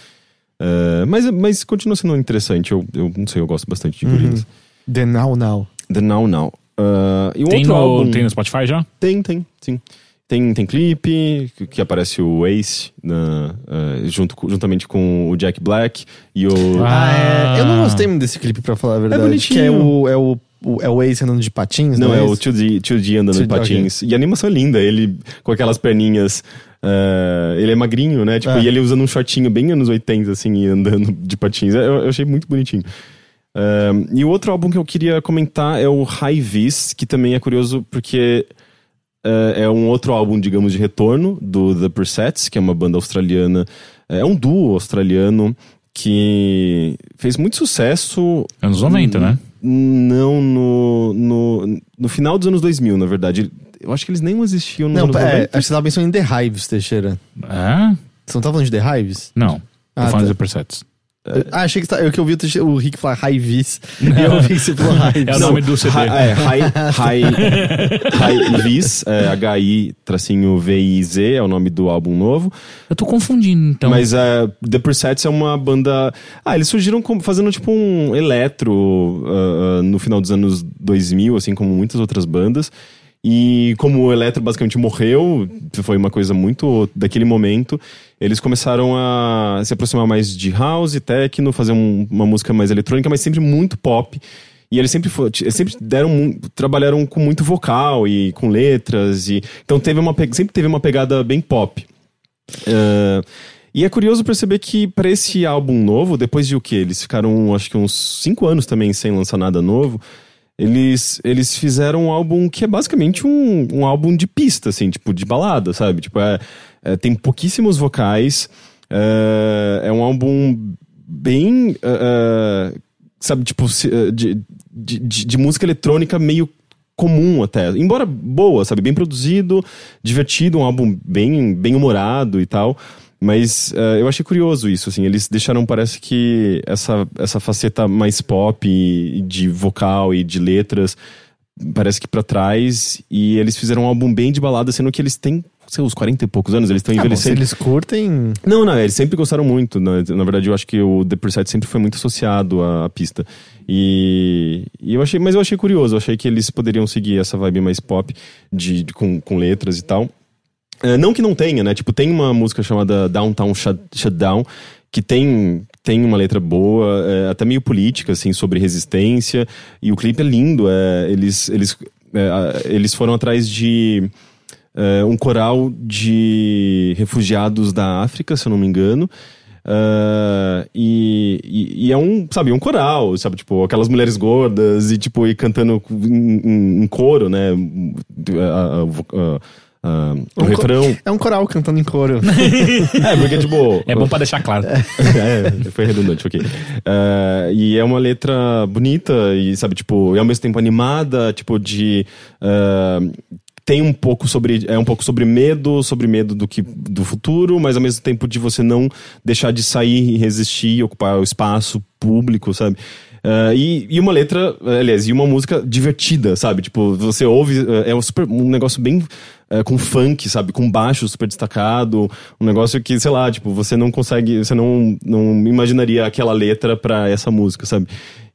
Ah, mas, mas continua sendo interessante, eu, eu não sei, eu gosto bastante de Gorillaz. The Now Now. The Now Now. Ah, e um Tem outro no, álbum... tem no Spotify já? Tem, tem, sim. Tem, tem clipe, que, que aparece o Ace na, eh, junto, com- juntamente com o Jack Black e o. Ah. Ah, é. Eu não gostei muito desse clipe, pra falar a verdade. bonitinho. Que é o, é o, o, é o Ace andando de patins, não, não, é o isso? 2D, 2D andando de 2D, patins. E a animação é linda, ele com aquelas perninhas. eh, ele é magrinho, né? Tipo, É. E ele usando um shortinho bem anos 80, assim, e andando de patins. Eu, eu achei muito bonitinho. Eh, e o outro álbum que eu queria comentar é o High Vis, que também é curioso porque é um outro álbum, digamos, de retorno do The Presets, que é uma banda australiana. É um duo australiano que fez muito sucesso. Anos 90, né? Não, no, no, no final dos anos 2000, na verdade. Eu acho que eles nem existiam nos Não, anos é, 90. acho que você tava pensando em The Hives, Teixeira. É? Você não tá falando de The Hives? Não. Ah, Tô falando tá. de Presets. Ah, achei que, tá- eu que ouvi o, o Rick falar. E eu ouvi você falou Hives. É o nome do CD. É, High, high, high Vis, é, H-I tracinho V-I-Z, é o nome do álbum novo. Eu tô confundindo, então. Mas é, The Presets é uma banda. Ah, eles surgiram como- fazendo tipo um eletro ah, ah, no final dos anos 2000, assim como muitas outras bandas. E como o eletro basicamente morreu, foi uma coisa muito daquele momento, eles começaram a se aproximar mais de house, techno, fazer um- uma música mais eletrônica, mas sempre muito pop. E eles sempre, fo- eles sempre deram, trabalharam com muito vocal e com letras e então teve uma sempre teve uma pegada bem pop. Ah, e é curioso perceber que para esse álbum novo, depois de o que? Eles ficaram, acho que uns cinco anos também sem lançar nada novo. Eles, eles fizeram um álbum que é basicamente um, um álbum de pista, assim, tipo, de balada, sabe? Tipo, é, é, tem pouquíssimos vocais. É, é um álbum bem. é, é, sabe, tipo, é, de, de, de- de música eletrônica meio comum até. Embora boa, sabe? Bem produzido, divertido, um álbum bem, bem humorado e tal. Mas eh, eu achei curioso isso, assim. Eles deixaram, parece que, essa, essa faceta mais pop e, de vocal e de letras, parece que pra trás. E eles fizeram um álbum bem de balada, sendo que eles têm, sei, uns 40 e poucos anos, eles estão Ah, bom, envelhecendo. eles curtem. Não, não, eles sempre gostaram muito. Na, na verdade, eu acho que o The Preset sempre foi muito associado à, à pista. E, e eu achei, mas eu achei curioso, eu achei que eles poderiam seguir essa vibe mais pop de, de- com, com letras e tal. É, não que não tenha, né? Tipo, tem uma música chamada Downtown Shut, Shutdown, que tem, tem uma letra boa, é, até meio política, assim, sobre resistência. E o clipe é lindo. É, eles, eles, é, eles foram atrás de é, um coral de refugiados da África, se eu não me engano. ah, e, e, e é um, sabe, um coral, sabe? Tipo, aquelas mulheres gordas e, tipo, e cantando em, em- em coro, né? O Um refrão. É um coral cantando em coro. É, porque, tipo. É bom pra deixar claro. é, foi redundante, ok. Ah, e é uma letra bonita e, sabe, tipo, e ao mesmo tempo animada, tipo, de. ah, tem um pouco sobre. É um pouco sobre medo, sobre medo do que do futuro, mas ao mesmo tempo de você não deixar de sair e resistir, ocupar o espaço público, sabe? Ah, e, e uma letra, aliás, e uma música divertida, sabe? Tipo, você ouve, ah, é um, super, um negócio bem é, com funk, sabe? Com baixo super destacado. Um negócio que, sei lá, tipo, você não consegue, você não, não imaginaria aquela letra pra essa música, sabe?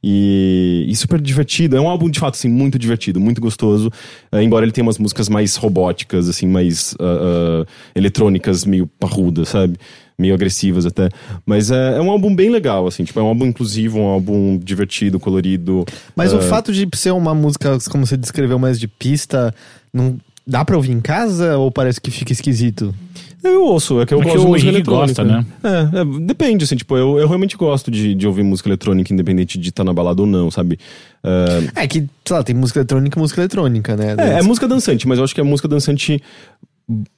E, e super divertido. É um álbum, de fato, assim, muito divertido, muito gostoso. É, embora ele tenha umas músicas mais robóticas, assim, mais ah, ah, eletrônicas, meio parrudas, sabe? Meio agressivas até. Mas é, é um álbum bem legal, assim. Tipo, é um álbum inclusivo, um álbum divertido, colorido. Mas Ah, o fato de ser uma música, como você descreveu, mais de pista, não dá pra ouvir em casa ou parece que fica esquisito? Eu ouço, é que eu É que gosto de o música eletrônica. gosta, né? É, é, depende, assim, tipo, eu, eu realmente gosto de, de ouvir música eletrônica, independente de estar na balada ou não, sabe? É, É que, sei lá, tem música eletrônica e música eletrônica, né? é, é música dançante, mas eu acho que é música dançante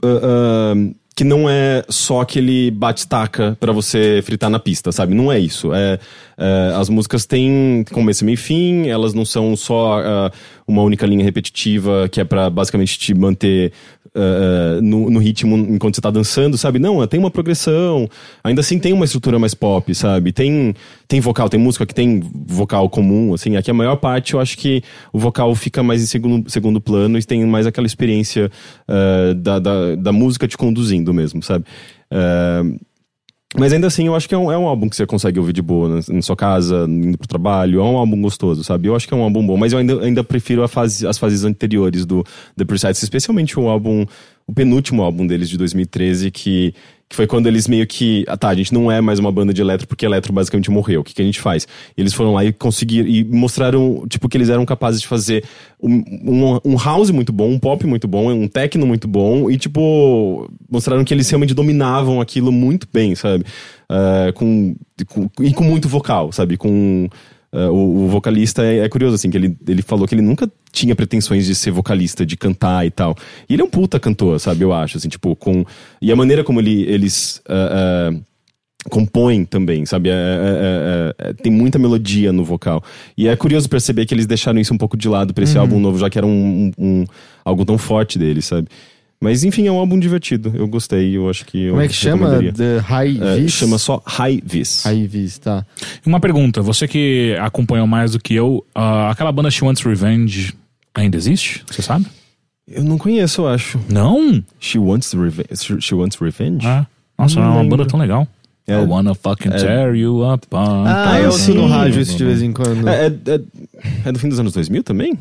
ah, ah, que não é só aquele bate-taca pra você fritar na pista, sabe? Não é isso. É, é, as músicas têm começo, meio e fim, elas não são só ah, uma única linha repetitiva que é pra basicamente te manter ah, no, no ritmo enquanto você tá dançando, sabe? Não, tem uma progressão. Ainda assim tem uma estrutura mais pop, sabe? Tem, tem vocal, tem música que tem vocal comum, assim. Aqui a maior parte eu acho que o vocal fica mais em segundo, segundo plano e tem mais aquela experiência ah, da, da, da música te conduzindo mesmo, sabe? Ah, mas ainda assim, eu acho que é um, é um álbum que você consegue ouvir de boa na, na sua casa, indo pro trabalho. É um álbum gostoso, sabe? Eu acho que é um álbum bom, mas eu ainda, ainda prefiro fase, as fases anteriores do The Precise, especialmente o álbum, o penúltimo álbum deles de 2013, que, que foi quando eles meio que. Ah, tá, a gente não é mais uma banda de eletro porque eletro basicamente morreu. O que, que a gente faz? E eles foram lá e conseguiram. E mostraram, tipo, que eles eram capazes de fazer um, um, um house muito bom, um pop muito bom, um techno muito bom, e, tipo, mostraram que eles realmente dominavam aquilo muito bem, sabe? Ah, com, com- e com muito vocal, sabe? Com. Ah, o, o vocalista é, é curioso, assim, que ele, ele falou que ele nunca tinha pretensões de ser vocalista, de cantar e tal. E ele é um puta cantor, sabe? Eu acho, assim, tipo, com. E a maneira como ele, eles. ah, ah, compõem também, sabe? É- é- tem muita melodia no vocal. E é curioso perceber que eles deixaram isso um pouco de lado pra esse álbum novo, já que era um, um- um- algo tão forte deles, sabe? Mas enfim, é um álbum divertido. Eu gostei, eu acho que eu Como é que chama? The High É, Vis? chama só High Vis. High Vis, tá. Uma pergunta, você que acompanhou mais do que eu, ah, aquela banda She Wants Revenge ainda existe? Você sabe? Eu não conheço, eu acho. Não? She Wants Revenge. She Wants Revenge? Ah, nossa, Não é uma lembro. banda tão legal. É. I wanna fucking É. tear you up. Ah, eu ouço no rádio isso de vez em quando. É, é, é- é do fim dos anos 2000 também?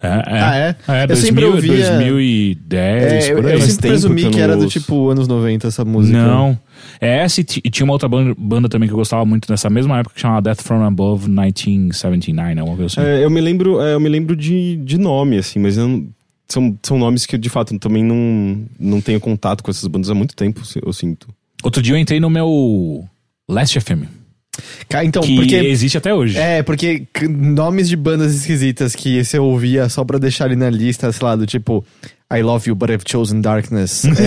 É, é. Ah, é? É, Eu 2000, sempre ouvia- 2010, É, eu, por eu aí. Faz sempre tempo presumi que eu era do ouço. tipo anos 90 essa música. Não. É essa e ti- e tinha uma outra banda, banda também que eu gostava muito nessa mesma época que chamava Death From Above 1979, alguma coisa assim. É, eu me lembro, é, eu me lembro de, de nome, assim, mas eu são, são nomes que de fato eu também não, não tenho contato com essas bandas há muito tempo, eu sinto. Outro dia eu entrei no meu Last FM, então, que porque. existe até hoje. É, porque nomes de bandas esquisitas que você ouvia só pra deixar ali na lista, sei lá, do tipo I Love You But I've Chosen Darkness.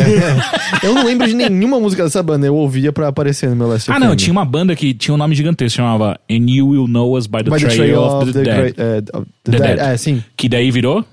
É. eu não lembro de nenhuma música dessa banda, eu ouvia pra aparecer no meu Last Ah, não, tinha uma banda que tinha um nome gigantesco, chamava And You Will Know Us by the, By the Trail, of, the, Dead. Great- of the The Dead. Dead. É, sim. Que daí virou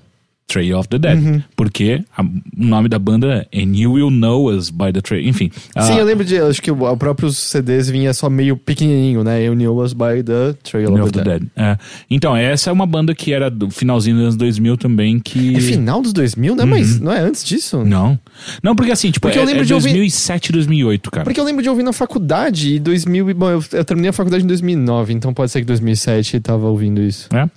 Trail of the Dead. Uhum. Porque a- o nome da banda é And You Will Know Us by the Trail. Enfim. Sim, ah, eu lembro de. Acho que o, próprio CDs vinha só meio pequenininho, né? Eu Knew Us by the Trail Trail of the Dead. É. Então, essa é uma banda que era do finalzinho dos anos 2000 também, que... É final dos 2000, né? Mas não é antes disso? Não. Não, porque assim, tipo, Porque é, eu lembro é de ouvir- 2007, 2008, cara. Porque eu lembro de ouvir na faculdade e 2000. e- Bom, eu, eu terminei a faculdade em 2009, então pode ser que 2007 eu tava ouvindo isso. É.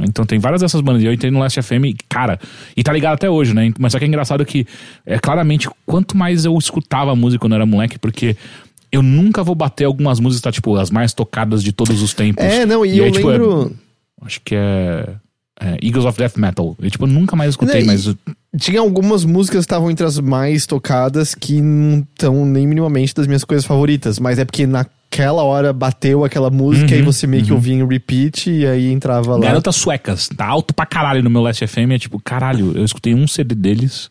Então tem várias dessas bandas. E eu entrei no Last FM, e, cara, e tá ligado até hoje, né? Mas só que é engraçado que, é claramente, quanto mais eu escutava a música quando eu era moleque, porque eu nunca vou bater algumas músicas, tá, tipo, as mais tocadas de todos os tempos. É, não, e, eu aí, tipo, é- lembro. acho que é, é Eagles of Death Metal. Eu, tipo, nunca mais escutei, e- mas. Tinha algumas músicas que estavam entre as mais tocadas que não estão nem minimamente das minhas coisas favoritas, mas é porque naquela hora bateu aquela música Uhum, e você meio que ouvia em repeat e aí entrava lá. Garotas suecas, tá alto pra caralho no meu Last FM. É tipo, caralho, eu escutei um CD deles.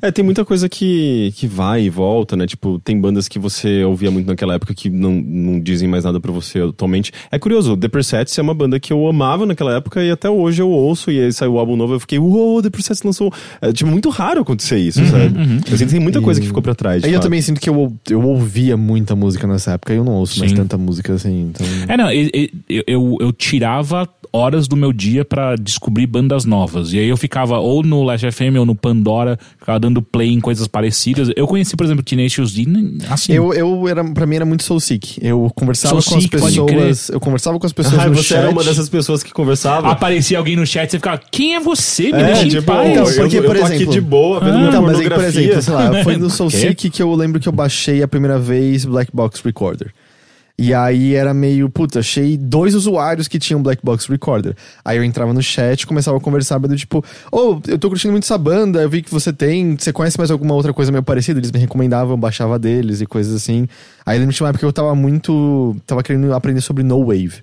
É, tem muita coisa que, que vai e volta, né? Tipo, tem bandas que você ouvia muito naquela época que não, não dizem mais nada pra você atualmente. É curioso, The Presets é uma banda que eu amava naquela época e até hoje eu ouço e aí saiu o álbum novo eu fiquei, uou, The Presets lançou. É, tipo, muito raro acontecer isso, sabe? Eu sinto que tem muita coisa que ficou pra trás. Aí eu também sinto que eu, eu ouvia muita música nessa época e eu não ouço mais Sim. tanta música assim. Então... É, não, e- e- eu, eu, eu tirava horas do meu dia pra descobrir bandas novas. E aí eu ficava ou no Last FM ou no Pandora, ficava dando play em coisas parecidas. Eu conheci, por exemplo, Tenacious D, assim. Eu, eu era, pra mim era muito soul sick. Eu conversava Soul com as pessoas. Eu conversava com as pessoas Ah, no você chat. era uma dessas pessoas que conversava. Aparecia alguém no chat e você ficava, quem é você? Me É, deixa em tipo, paz. Então, eu, porque, eu por tô aqui exemplo- de boa, vendo minha Então, mas aí, por exemplo, sei lá, foi no Soul? Sick que eu lembro que eu baixei a primeira vez Black Box Recorder. E aí era meio, puta, achei dois usuários que tinham Black Box Recorder. Aí eu entrava no chat, começava a conversar, do tipo, ô, eu tô curtindo muito essa banda, eu vi que você tem, você conhece mais alguma outra coisa meio parecida? Eles me recomendavam, eu baixava deles e coisas assim. Aí eu lembro de uma época que eu tava muito, tava querendo aprender sobre No Wave.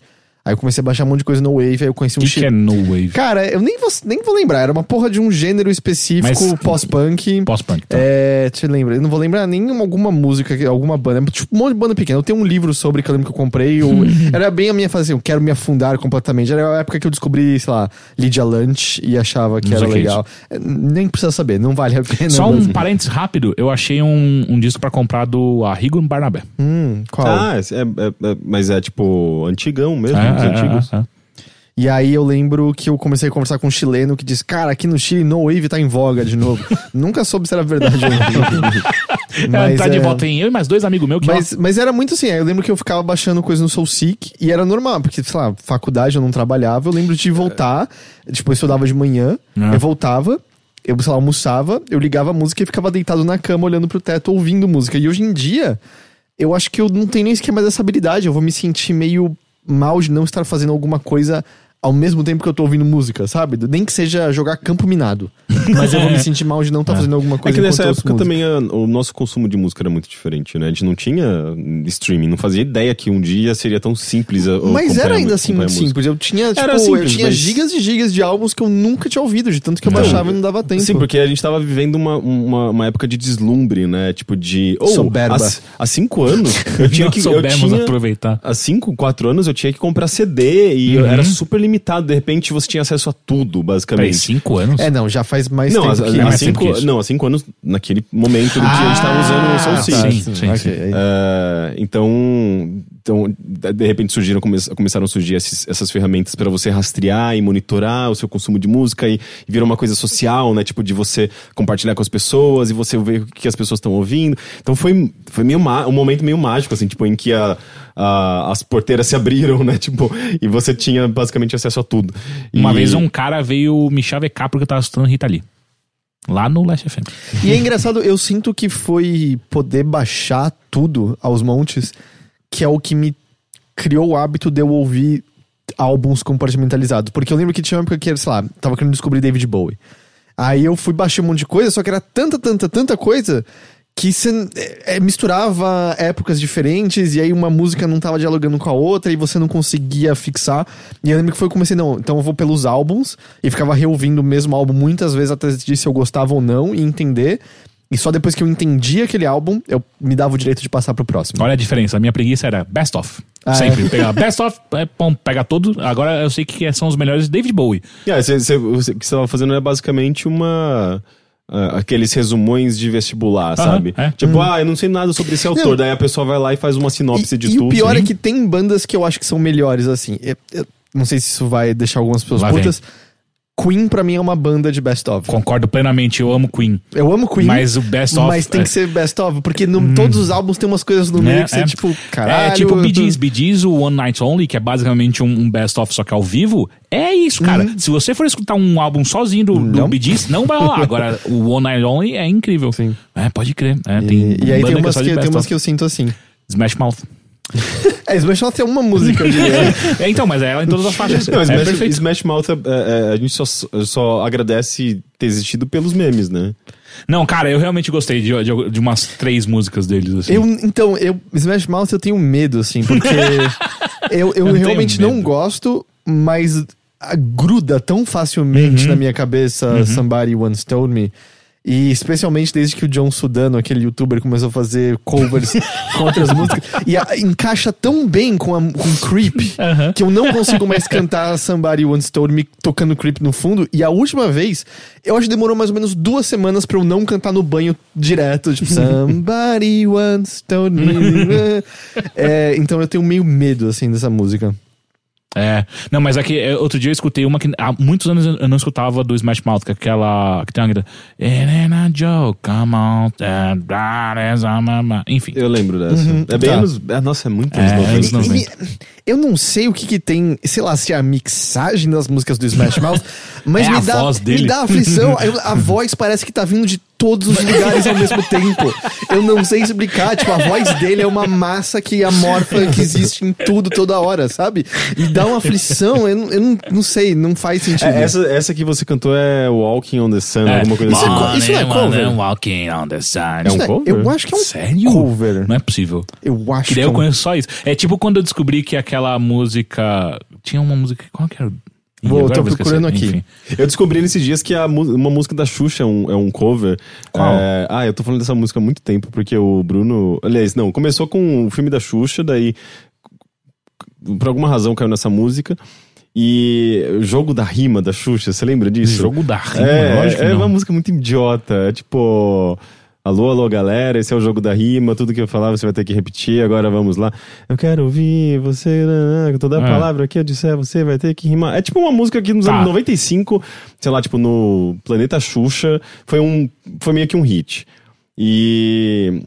Aí eu comecei a baixar um monte de coisa no Wave, aí eu conheci um O que, chi- que é No Wave? Cara, eu nem vou, nem vou lembrar, era uma porra de um gênero específico, Mas- pós-punk. Pós-punk. Tá? É, te lembra? Eu não vou lembrar nenhuma alguma música, alguma banda. Tipo, um monte de banda pequena. Eu tenho um livro sobre que eu lembro que eu comprei. eu- era bem a minha fase assim, eu quero me afundar completamente. Era a época que eu descobri, sei lá, Lydia Lunch e achava que Não era é legal. É, Nem precisa saber, não vale a pena. Só um parênteses rápido, eu achei um, um disco pra comprar do Arrigo Barnabé. Hum, qual? Ah, é, é- é- mas é tipo antigão mesmo, É, é, antigos. é, é. E aí eu lembro que eu comecei a conversar com um chileno que disse, cara, aqui no Chile No Wave tá em voga de novo. Nunca soube se era verdade ou não. Ela tá de é- volta em eu e mais dois amigos meus que Mas, mas era muito assim, aí eu lembro que eu ficava baixando coisa no SoulSeek e era normal, porque, sei lá, faculdade eu não trabalhava, eu lembro de voltar, tipo, eu estudava de manhã, Ah. eu voltava, eu, sei lá, almoçava, eu ligava a música e ficava deitado na cama olhando pro teto ouvindo música. E hoje em dia, eu acho que eu não tenho nem sequer mais essa habilidade, eu vou me sentir meio de não estar fazendo alguma coisa ao mesmo tempo que eu tô ouvindo música, sabe? Nem que seja jogar campo minado. Mas eu vou me sentir mal de não estar fazendo alguma É coisa que nessa eu época também a- o nosso consumo de música era muito diferente, né? A gente não tinha streaming, não fazia ideia que um dia seria tão simples. a- Mas acompanhar era ainda assim muito simples. Eu tinha, tipo, Era eu simples, tinha mas- gigas e gigas de álbuns que eu nunca tinha ouvido, de tanto que eu Então, baixava e não dava tempo. Sim, porque a gente tava vivendo uma, uma, uma época de deslumbre, né? Tipo de. Oh, Soberba. Há, há cinco anos eu tinha não que. Eu soubemos tinha, aproveitar. há cinco, quatro anos eu tinha que comprar CD e Uhum. eu era super limitado. De repente você tinha acesso a tudo, Peraí, basicamente. cinco anos? É, não, já faz mais Não, tempo há, que... há tempo cinco, que isso. não, há cinco anos naquele momento em que a gente tava usando o Soul tá, sim, sim, sim. aí- É, então, então, de repente surgiram, come- começaram a surgir esses- essas ferramentas para você rastrear e monitorar o seu consumo de música e, e virou uma coisa social, né? Tipo, de você compartilhar com as pessoas e você ver o que as pessoas estão ouvindo. Então foi, foi meio um momento meio mágico, assim, tipo, em que a, a- as porteiras se abriram, né? Tipo, e você tinha basicamente acesso a tudo. Uma E- vez um cara veio me chavecar porque eu tava escutando Rita Lee. Lá no Last FM. E é engraçado, eu sinto que foi poder baixar tudo aos montes que é o que me criou o hábito de eu ouvir álbuns compartimentalizados. Porque eu lembro que tinha uma época que, sei lá, tava querendo descobrir David Bowie. Aí eu fui baixar um monte de coisa, só que era tanta, tanta, tanta coisa que você é, é, misturava épocas diferentes e aí uma música não tava dialogando com a outra e você não conseguia fixar. E eu lembro que foi que comecei, não, então eu vou pelos álbuns e ficava reouvindo o mesmo álbum muitas vezes até decidir se eu gostava ou não e entender. E só depois que eu entendi aquele álbum, eu me dava o direito de passar pro próximo. Olha a diferença. A minha preguiça era best of. Ah, Sempre. Pegar best of, é, bom, pega todos. Agora eu sei que são os melhores David Bowie. É, cê- cê- você- o que você tava fazendo é basicamente uma. Ah, aqueles resumões de vestibular, sabe? é. Tipo, ah, eu não sei nada sobre esse autor. Não. Daí a pessoa vai lá e faz uma sinopse E, de e tudo. o pior assim. é que tem bandas que eu acho que são melhores, assim. Eu, eu não sei se isso vai deixar algumas pessoas Lá vem. Queen, pra mim, é uma banda de best of. Concordo plenamente, eu amo Queen. Eu amo Queen. Mas o best of. Mas tem é- que ser best of, porque no, todos os álbuns tem umas coisas no meio É, que você, é. tipo, caralho. É tipo Bee Gees. Bee Gees, o One Night Only, que é basicamente um, um best-of só que ao vivo. É isso, cara. Se você for escutar um álbum sozinho do, do. Não. Bee Gees, não vai rolar. Agora, o One Night Only é incrível. Sim. É, pode crer. É, E, tem e aí tem é umas, que, de tem best umas of. que eu sinto assim. Smash Mouth. É, Smash Mouth é uma música, eu diria. É, então, mas é ela em todas as faixas. Não, é Smash, perfeito. Smash Mouth, é, é, a gente só, só agradece ter existido pelos memes, né? Não, cara, eu realmente gostei de, de, de umas três músicas deles, assim. Eu, então, eu, Smash Mouth eu tenho medo, assim, porque eu, eu, tenho realmente não gosto, mas gruda tão facilmente Uhum. na minha cabeça Somebody Once Told Me. E especialmente desde que o John Sudano, aquele youtuber, começou a fazer covers com outras músicas. E a- encaixa tão bem com, a, com Creep Aham. que eu não consigo mais cantar Somebody Once Told Me tocando Creep no fundo. E a última vez, eu acho que demorou mais ou menos duas semanas pra eu não cantar no banho direto. Tipo, Somebody Once Told Me. É, então eu tenho meio medo, assim, dessa música. É. Não, mas aqui, é, outro dia eu escutei uma que há muitos anos eu não escutava do Smash Mouth, que é aquela. que tem uma grita. It ain't a joke, come on, that that is a mama." Enfim. Eu lembro dessa. é bem tá. anos. é, nossa, é muito É, anos 90. anos 90. E- eu não sei o que que tem, sei lá, se é a mixagem das músicas do Smash Mouth, mas É me, a dá, voz dele. me dá aflição. A, a voz parece que tá vindo de todos os lugares ao mesmo tempo. Eu não sei explicar. Tipo, a voz dele é uma massa que amorfa, que existe em tudo, toda hora, sabe? E dá uma aflição. Eu, não- eu não, não sei, não faz sentido. É, essa, essa que você cantou é Walking on the Sun, É. alguma coisa Isso é assim. isso não é cover? Walking on the sun. É um é- cover? Eu acho que é um Sério? cover. Não é possível. Eu acho Que que daí é eu um... conheço só isso. É tipo quando eu descobri que aquela música. Tinha uma música. Qual que era? Ih, Vou- tô procurando aqui. Enfim. Eu descobri nesses dias que a uma música da Xuxa é um, é um cover. Qual? É, ah, eu tô falando dessa música há muito tempo, porque o Bruno. Aliás, não, começou com o filme da Xuxa, daí. Por alguma razão caiu nessa música. E o jogo da rima da Xuxa, você lembra disso? Jogo da rima, É, lógico é não. uma música muito idiota. É tipo. Alô, alô, galera, esse é o jogo da rima, tudo que eu falar você vai ter que repetir, agora vamos lá. Eu quero ouvir você, né, toda É. palavra que eu disser, você vai ter que rimar. É tipo uma música que nos Tá. anos 95, sei lá, tipo no Planeta Xuxa, foi um foi meio que um hit. E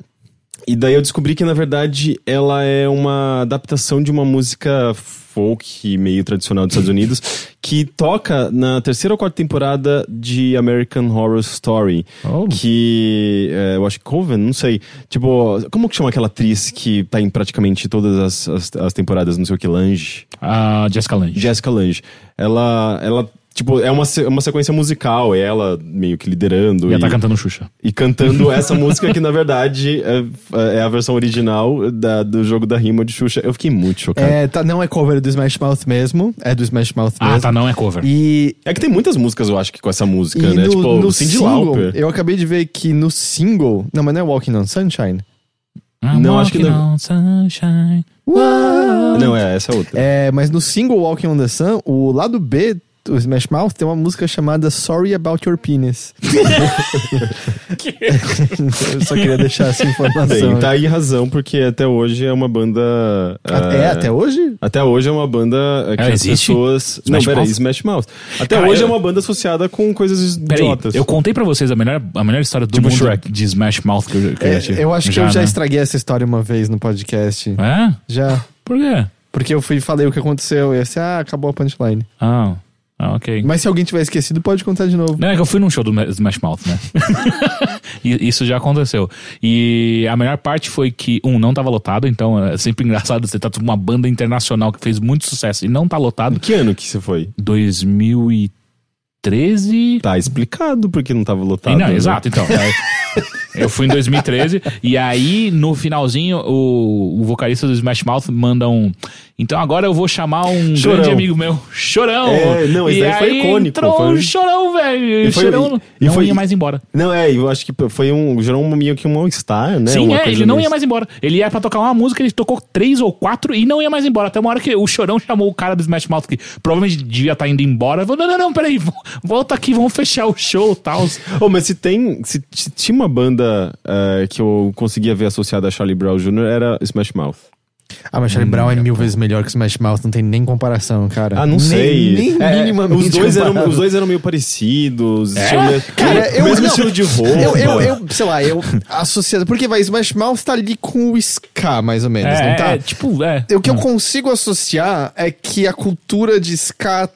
e daí eu descobri que na verdade ela é uma adaptação de uma música folk meio tradicional dos Estados Unidos que toca na terceira ou quarta temporada de American Horror Story. Oh. Que é, eu acho que Coven, não sei. Tipo, como que chama aquela atriz que tá em praticamente todas as, as, as temporadas, não sei o que, Lange? A Jessica Lange. Jessica Lange. Ela, ela tipo, é uma, se- uma sequência musical, é ela meio que liderando. E ela tá cantando Xuxa. e cantando essa música que, na verdade, é, é a versão original da- do jogo da rima de Xuxa. Eu fiquei muito chocado. É, É, tá, não é cover do Smash Mouth mesmo, é do Smash Mouth Ah, mesmo. tá, não é cover. E que tem muitas músicas, eu acho, que com essa música, E né? no, tipo, no Cindy single, Lauper. eu acabei de ver que no single. Não, mas não é Walking on Sunshine. I'm Não, acho que walking não. on sunshine. Não, é, essa é outra. É, mas no single Walking on the Sun, o lado B do Smash Mouth tem uma música chamada Sorry About Your Penis. eu só queria deixar essa informação. Tem, tá aí razão, porque até hoje é uma banda. Ah, É, até hoje? Até hoje é uma banda é, que Ela as existe? pessoas. Smash não, peraí? Smash Mouth. Até Cara, hoje eu- é uma banda associada com coisas Peraí, idiotas. eu contei pra vocês a melhor, a melhor história do Tipo mundo Shrek. de Smash Mouth que eu, que É, eu já eu acho que eu já né? estraguei essa história uma vez no podcast. É? Já. Por quê? Porque eu fui e falei o que aconteceu e assim, ah, acabou a punchline. Ah, ah, ok. Mas se alguém tiver esquecido, pode contar de novo. Não, é que eu fui num show do Smash Mouth, né? e isso já aconteceu. E a melhor parte foi que, um, não tava lotado, então é sempre engraçado você tá com uma banda internacional que fez muito sucesso e não tá lotado. Que ano que você foi? 2013. Tá explicado porque não tava E lotado. não, né? exato, então. aí- eu fui em 2013 e aí no finalzinho o, o vocalista do Smash Mouth manda um. Então agora eu vou chamar um Chorão. grande amigo meu, Chorão. É, não, esse e daí foi icônico, Entrou foi- um Chorão, velho. E o foi- Chorão e não foi- ia mais embora. Não, é, eu acho que foi um. Gerou um meio que um all-star, né? Sim, é, ele não ia mais embora. Ele ia pra tocar uma música, ele tocou três ou quatro e não ia mais embora. Até uma hora que o Chorão chamou o cara do Smash Mouth, que provavelmente devia estar indo embora. Falou: não, não, não, peraí, vo- volta aqui, vamos fechar o show e tal. Oh, mas se tem. Se, se tinha uma banda eh, que eu conseguia ver associada a Charlie Brown Jr., era Smash Mouth. Ah, mas Charlie Brown é mil vezes melhor que Smash Mouth, não tem nem comparação, cara. Ah, não Nem- sei. Nem, É, minimamente os, dois eram, os dois eram meio parecidos. É? tinham me- Cara, o eu- mesmo não, estilo de roupa. Eu, eu, eu, sei lá, eu associado. Porque vai, Smash Mouth tá ali com o Ska, mais ou menos, É, não tá? é, tipo, é. O que eu consigo associar é que a cultura de Ska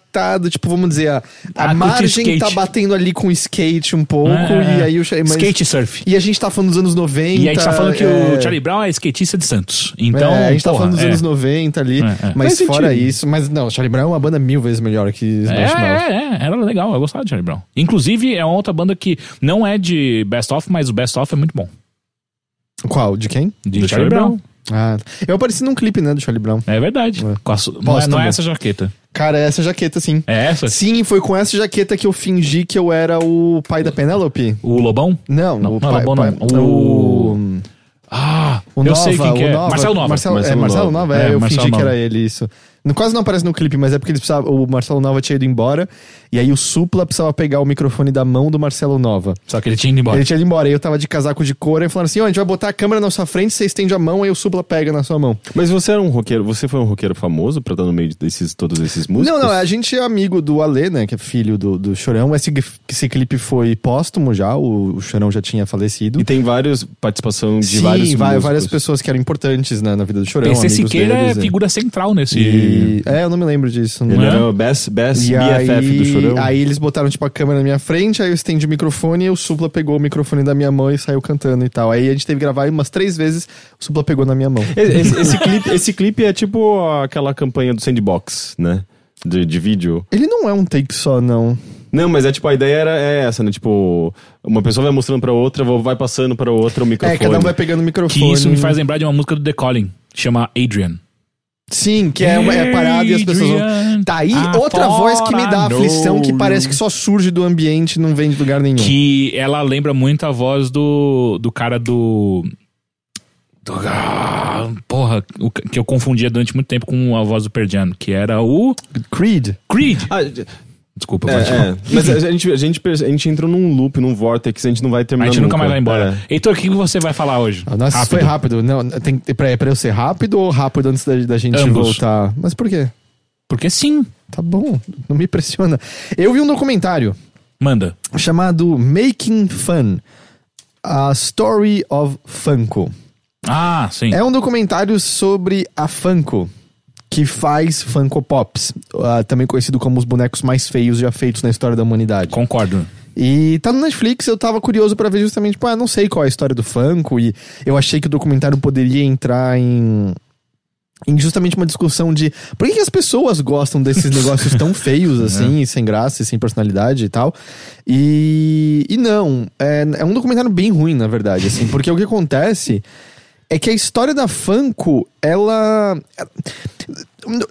tipo, vamos dizer, a, a o margem tá batendo ali com skate um pouco, É, e aí o. Mas- Skate surf. E a gente tá falando dos anos 90. E a gente tá falando que é, o Charlie Brown é skatista de Santos. Então, é, a gente tá porra, falando dos é. anos 90 ali. É, é. Mas Faz fora sentido. isso. Mas não, Charlie Brown é uma banda mil vezes melhor que É, Smash Mouth. é, é, era legal, eu gostava de Charlie Brown. Inclusive, é uma outra banda que não é de Best Of, mas o Best Of é muito bom. Qual? De quem? De Charlie, Charlie Brown. Ah, eu apareci num clipe, né, do Charlie Brown. É verdade. É. Com a su- não, é, não é essa jaqueta. Cara, essa jaqueta, sim. É essa? Sim, foi com essa jaqueta que eu fingi que eu era o pai da Penélope. O Lobão? Não, Não, o não, pai, Lobão pai- não. o... Ah, o eu Nova, sei quem que o é. Nova. Marcelo Nova. Marcelo, é, Marcelo Marcelo Nova. Nova, é, É, eu Marcelo fingi que Nova. era ele, isso. Quase não aparece no clipe, mas é porque eles precisavam, o Marcelo Nova tinha ido embora, e aí o Supla precisava pegar o microfone da mão do Marcelo Nova. Só que ele tinha ido embora. Ele tinha ido embora, aí eu tava de casaco de couro, e falaram assim, ó, a gente vai botar a câmera na sua frente, você estende a mão, aí o Supla pega na sua mão. Mas você era um roqueiro, você foi um roqueiro famoso pra estar no meio desses, todos esses músicos? Não, não, a gente é amigo do Ale, né, que é filho do, do Chorão, esse, esse clipe foi póstumo já, o, o Chorão já tinha falecido. E tem vários participação de Sim, vários músicos. várias pessoas que eram importantes né, na vida do Chorão, PC Siqueira é deles, e- figura central nesse. E... É, eu não me lembro disso. Ele Não é? era o best, best E BFF aí, do Chorão. aí eles botaram, tipo, a câmera na minha frente, aí eu estendi o microfone e o Supla pegou o microfone da minha mão e saiu cantando e tal. Aí a gente teve que gravar umas três vezes, o Supla pegou na minha mão. Esse, esse clipe, esse clipe é tipo aquela campanha do Sandbox, né? De, de vídeo. Ele não é um take só, não. Não, mas é tipo, a ideia era é essa, né? Tipo, uma pessoa vai mostrando pra outra, vai passando pra outra o microfone. É, cada um vai pegando o microfone. Que isso me faz lembrar de uma música do The Calling, chama Adrian. Sim, que é, uma, é parada e as pessoas vão... Tá aí outra voz que me dá aflição, que parece que só surge do ambiente e não vem de lugar nenhum. Que ela lembra muito a voz do, do cara do. do ah, porra, o que eu confundia durante muito tempo com a voz do Jam, que era o Creed. Creed. Ah, Desculpa, é, é. Mas a gente, a, gente, a gente entrou num loop, num vortex, a gente não vai A terminar gente nunca mais vai embora. É. Heitor, o que você vai falar hoje? Ah, Nossa, isso foi rápido. Não, tem, pra, pra eu ser rápido ou rápido antes da, da gente Ambos. voltar? Mas por quê? Porque sim. Tá bom, não me impressiona. Eu vi um documentário Manda. chamado Making Fun. A Story of Funko. Ah, sim. É um documentário sobre a Funko, que faz Funko Pops, ah, também conhecido como os bonecos mais feios já feitos na história da humanidade. Concordo. E tá no Netflix, eu tava curioso pra ver justamente, tipo, ah, não sei qual é a história do Funko, e eu achei que o documentário poderia entrar em. Em justamente uma discussão de por que, que as pessoas gostam desses negócios tão feios assim, e sem graça e sem personalidade e tal. E, e não, é, é um documentário bem ruim, na verdade, assim, porque o que acontece é que a história da Funko, ela.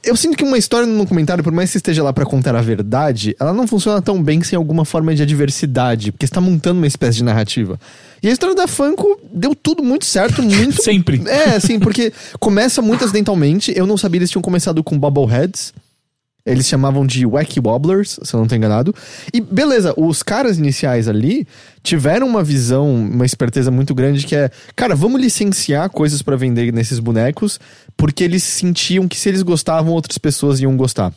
Eu sinto que uma história no documentário, por mais que esteja lá pra contar a verdade, ela não funciona tão bem sem alguma forma de adversidade, porque você tá montando uma espécie de narrativa. E a história da Funko deu tudo muito certo, muito. Sempre. É, assim, porque começa muito acidentalmente. Eu não sabia, eles tinham começado com Bubbleheads. Eles chamavam de Wacky Wobblers, se eu não tô enganado. E beleza, os caras iniciais ali tiveram uma visão, uma esperteza muito grande que é, cara, vamos licenciar coisas pra vender nesses bonecos, porque eles sentiam que se eles gostavam, outras pessoas iam gostar.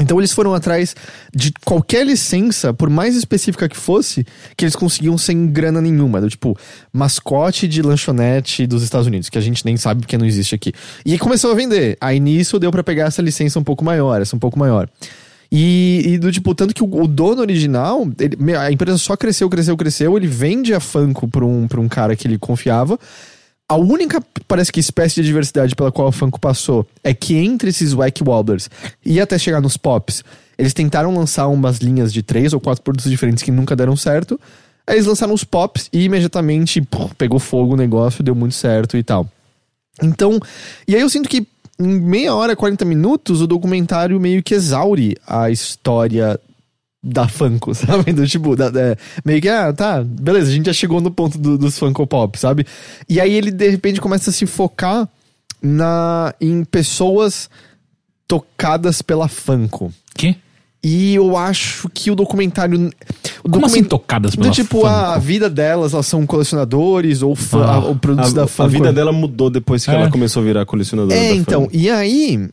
Então eles foram atrás de qualquer licença, por mais específica que fosse, que eles conseguiam sem grana nenhuma. Do tipo, mascote de lanchonete dos Estados Unidos, que a gente nem sabe porque não existe aqui. E começou a vender. Aí nisso deu pra pegar essa licença um pouco maior, essa um pouco maior. E, e do tipo, tanto que o, o dono original, ele- a empresa só cresceu, cresceu, cresceu. Ele vende a Funko pra um, pra um cara que ele confiava. A única, parece que, espécie de diversidade pela qual a Funko passou é que entre esses Wacky Wobblers e até chegar nos Pops, eles tentaram lançar umas linhas de três ou quatro produtos diferentes que nunca deram certo. Aí eles lançaram os Pops e imediatamente pegou fogo o negócio, deu muito certo e tal. Então, e aí eu sinto que em meia hora, 40 minutos, o documentário meio que exaure a história da Funko, sabe? Do tipo, da- da- meio que, ah, tá, beleza, a gente já chegou no ponto do- dos Funko Pop, sabe? E aí ele, de repente, começa a se focar na, em pessoas tocadas pela Funko. Que? E eu acho que o documentário. O Como assim document- tocadas do pela tipo, Funko? a vida delas, elas são colecionadores ou, fã, Ah, ou produtos A, da a Funko. vida dela mudou depois que É. ela começou a virar colecionadora. É, então, Funko. e aí.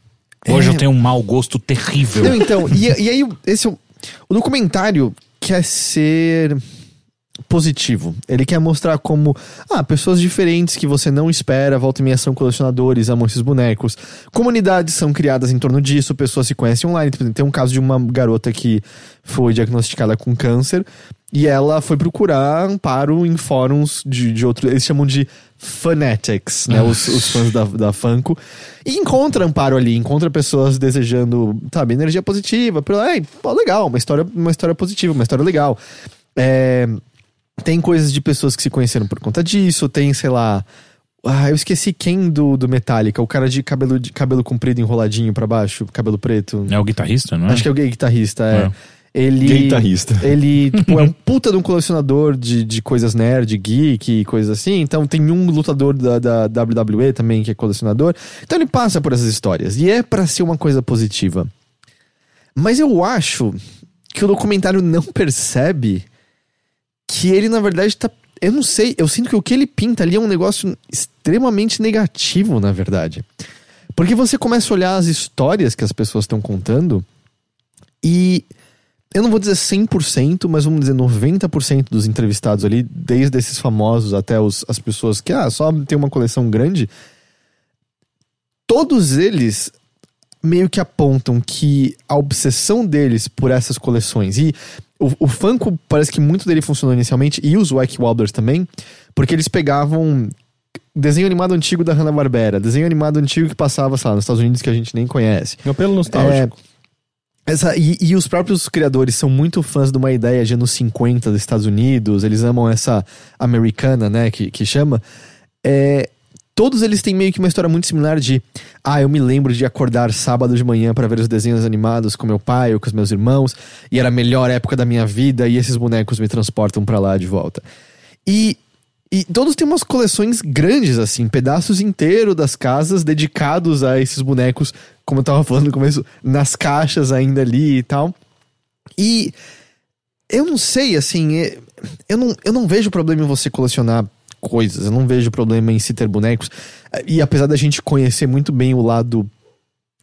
Hoje é, eu tenho um mau gosto terrível. Não, então, e, e aí, esse, é o documentário quer ser. Positivo. Ele quer mostrar como, ah, pessoas diferentes que você não espera, volta e meia são colecionadores, amam esses bonecos. Comunidades são criadas em torno disso, pessoas se conhecem online. Por Tem um caso de uma garota que foi diagnosticada com câncer e ela foi procurar amparo em fóruns de, de outros. Eles chamam de fanatics, né? Os, os fãs da, da Funko. E encontra amparo ali, encontra pessoas desejando, sabe, energia positiva. Pra, Ei, pô, legal, uma história, uma história positiva, uma história legal. É, tem coisas de pessoas que se conheceram por conta disso, tem, sei lá. Ah, eu esqueci quem do, do Metallica, o cara de cabelo, de cabelo comprido enroladinho pra baixo, cabelo preto. É o guitarrista, não é? Acho que é o gay guitarrista, é. É. Ele. Guitarrista. Ele, tipo, é um puta de um colecionador de, de coisas nerd, geek e coisas assim. Então tem um lutador da, da WWE também que é colecionador. Então ele passa por essas histórias. E é pra ser uma coisa positiva. Mas eu acho que o documentário não percebe que ele, na verdade, tá. Eu não sei, eu sinto que o que ele pinta ali é um negócio extremamente negativo, na verdade. Porque você começa a olhar as histórias que as pessoas estão contando e eu não vou dizer 100%, mas vamos dizer 90% dos entrevistados ali, desde esses famosos até os, as pessoas que ah, só tem uma coleção grande, todos eles meio que apontam que a obsessão deles por essas coleções e o, o Funko parece que muito dele funcionou inicialmente e os Wacky Walders também, porque eles pegavam desenho animado antigo da Hanna-Barbera, desenho animado antigo que passava, sei lá, nos Estados Unidos que a gente nem conhece. É um apelo nostálgico. Essa, e, e os próprios criadores são muito fãs de uma ideia de anos 50 dos Estados Unidos, eles amam essa americana, né, que, que chama. É, todos eles têm meio que uma história muito similar de ah, eu me lembro de acordar sábado de manhã para ver os desenhos animados com meu pai ou com os meus irmãos, e era a melhor época da minha vida, e esses bonecos me transportam para lá de volta. E e todos têm umas coleções grandes, assim, pedaços inteiros das casas dedicados a esses bonecos, como eu tava falando no começo, nas caixas ainda ali e tal. E eu não sei, assim, é- eu não, eu não vejo problema em você colecionar coisas, eu não vejo problema em se ter bonecos. E apesar da gente conhecer muito bem o lado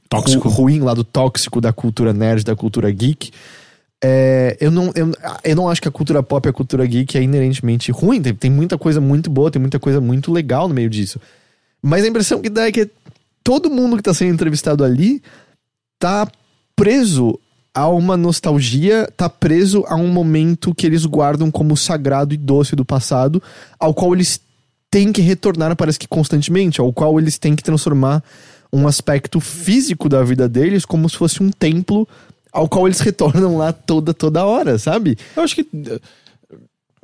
Tóxico. ru- ruim, o lado tóxico da cultura nerd, da cultura geek, é, eu, não, eu, eu não acho que a cultura pop e a cultura geek é inerentemente ruim. Tem, tem muita coisa muito boa, tem muita coisa muito legal no meio disso. Mas a impressão que dá é que todo mundo que tá sendo entrevistado ali tá preso a uma nostalgia, tá preso a um momento que eles guardam como sagrado e doce do passado, ao qual eles têm que retornar, parece que constantemente, ao qual eles têm que transformar um aspecto físico da vida deles como se fosse um templo ao qual eles retornam lá toda toda hora, sabe? Eu acho que eh,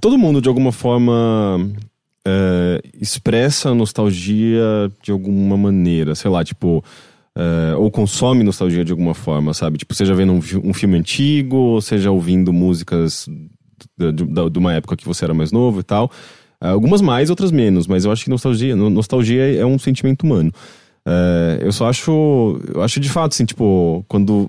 todo mundo, de alguma forma, eh, expressa nostalgia de alguma maneira. Sei lá, tipo. Eh, ou consome nostalgia de alguma forma, sabe? Tipo, seja vendo um, um filme antigo, seja ouvindo músicas de, uma época que você era mais novo e tal. Eh, algumas mais, outras menos, mas eu acho que nostalgia, no- nostalgia é um sentimento humano. Eh, eu só acho. Eu acho de fato, assim, tipo, quando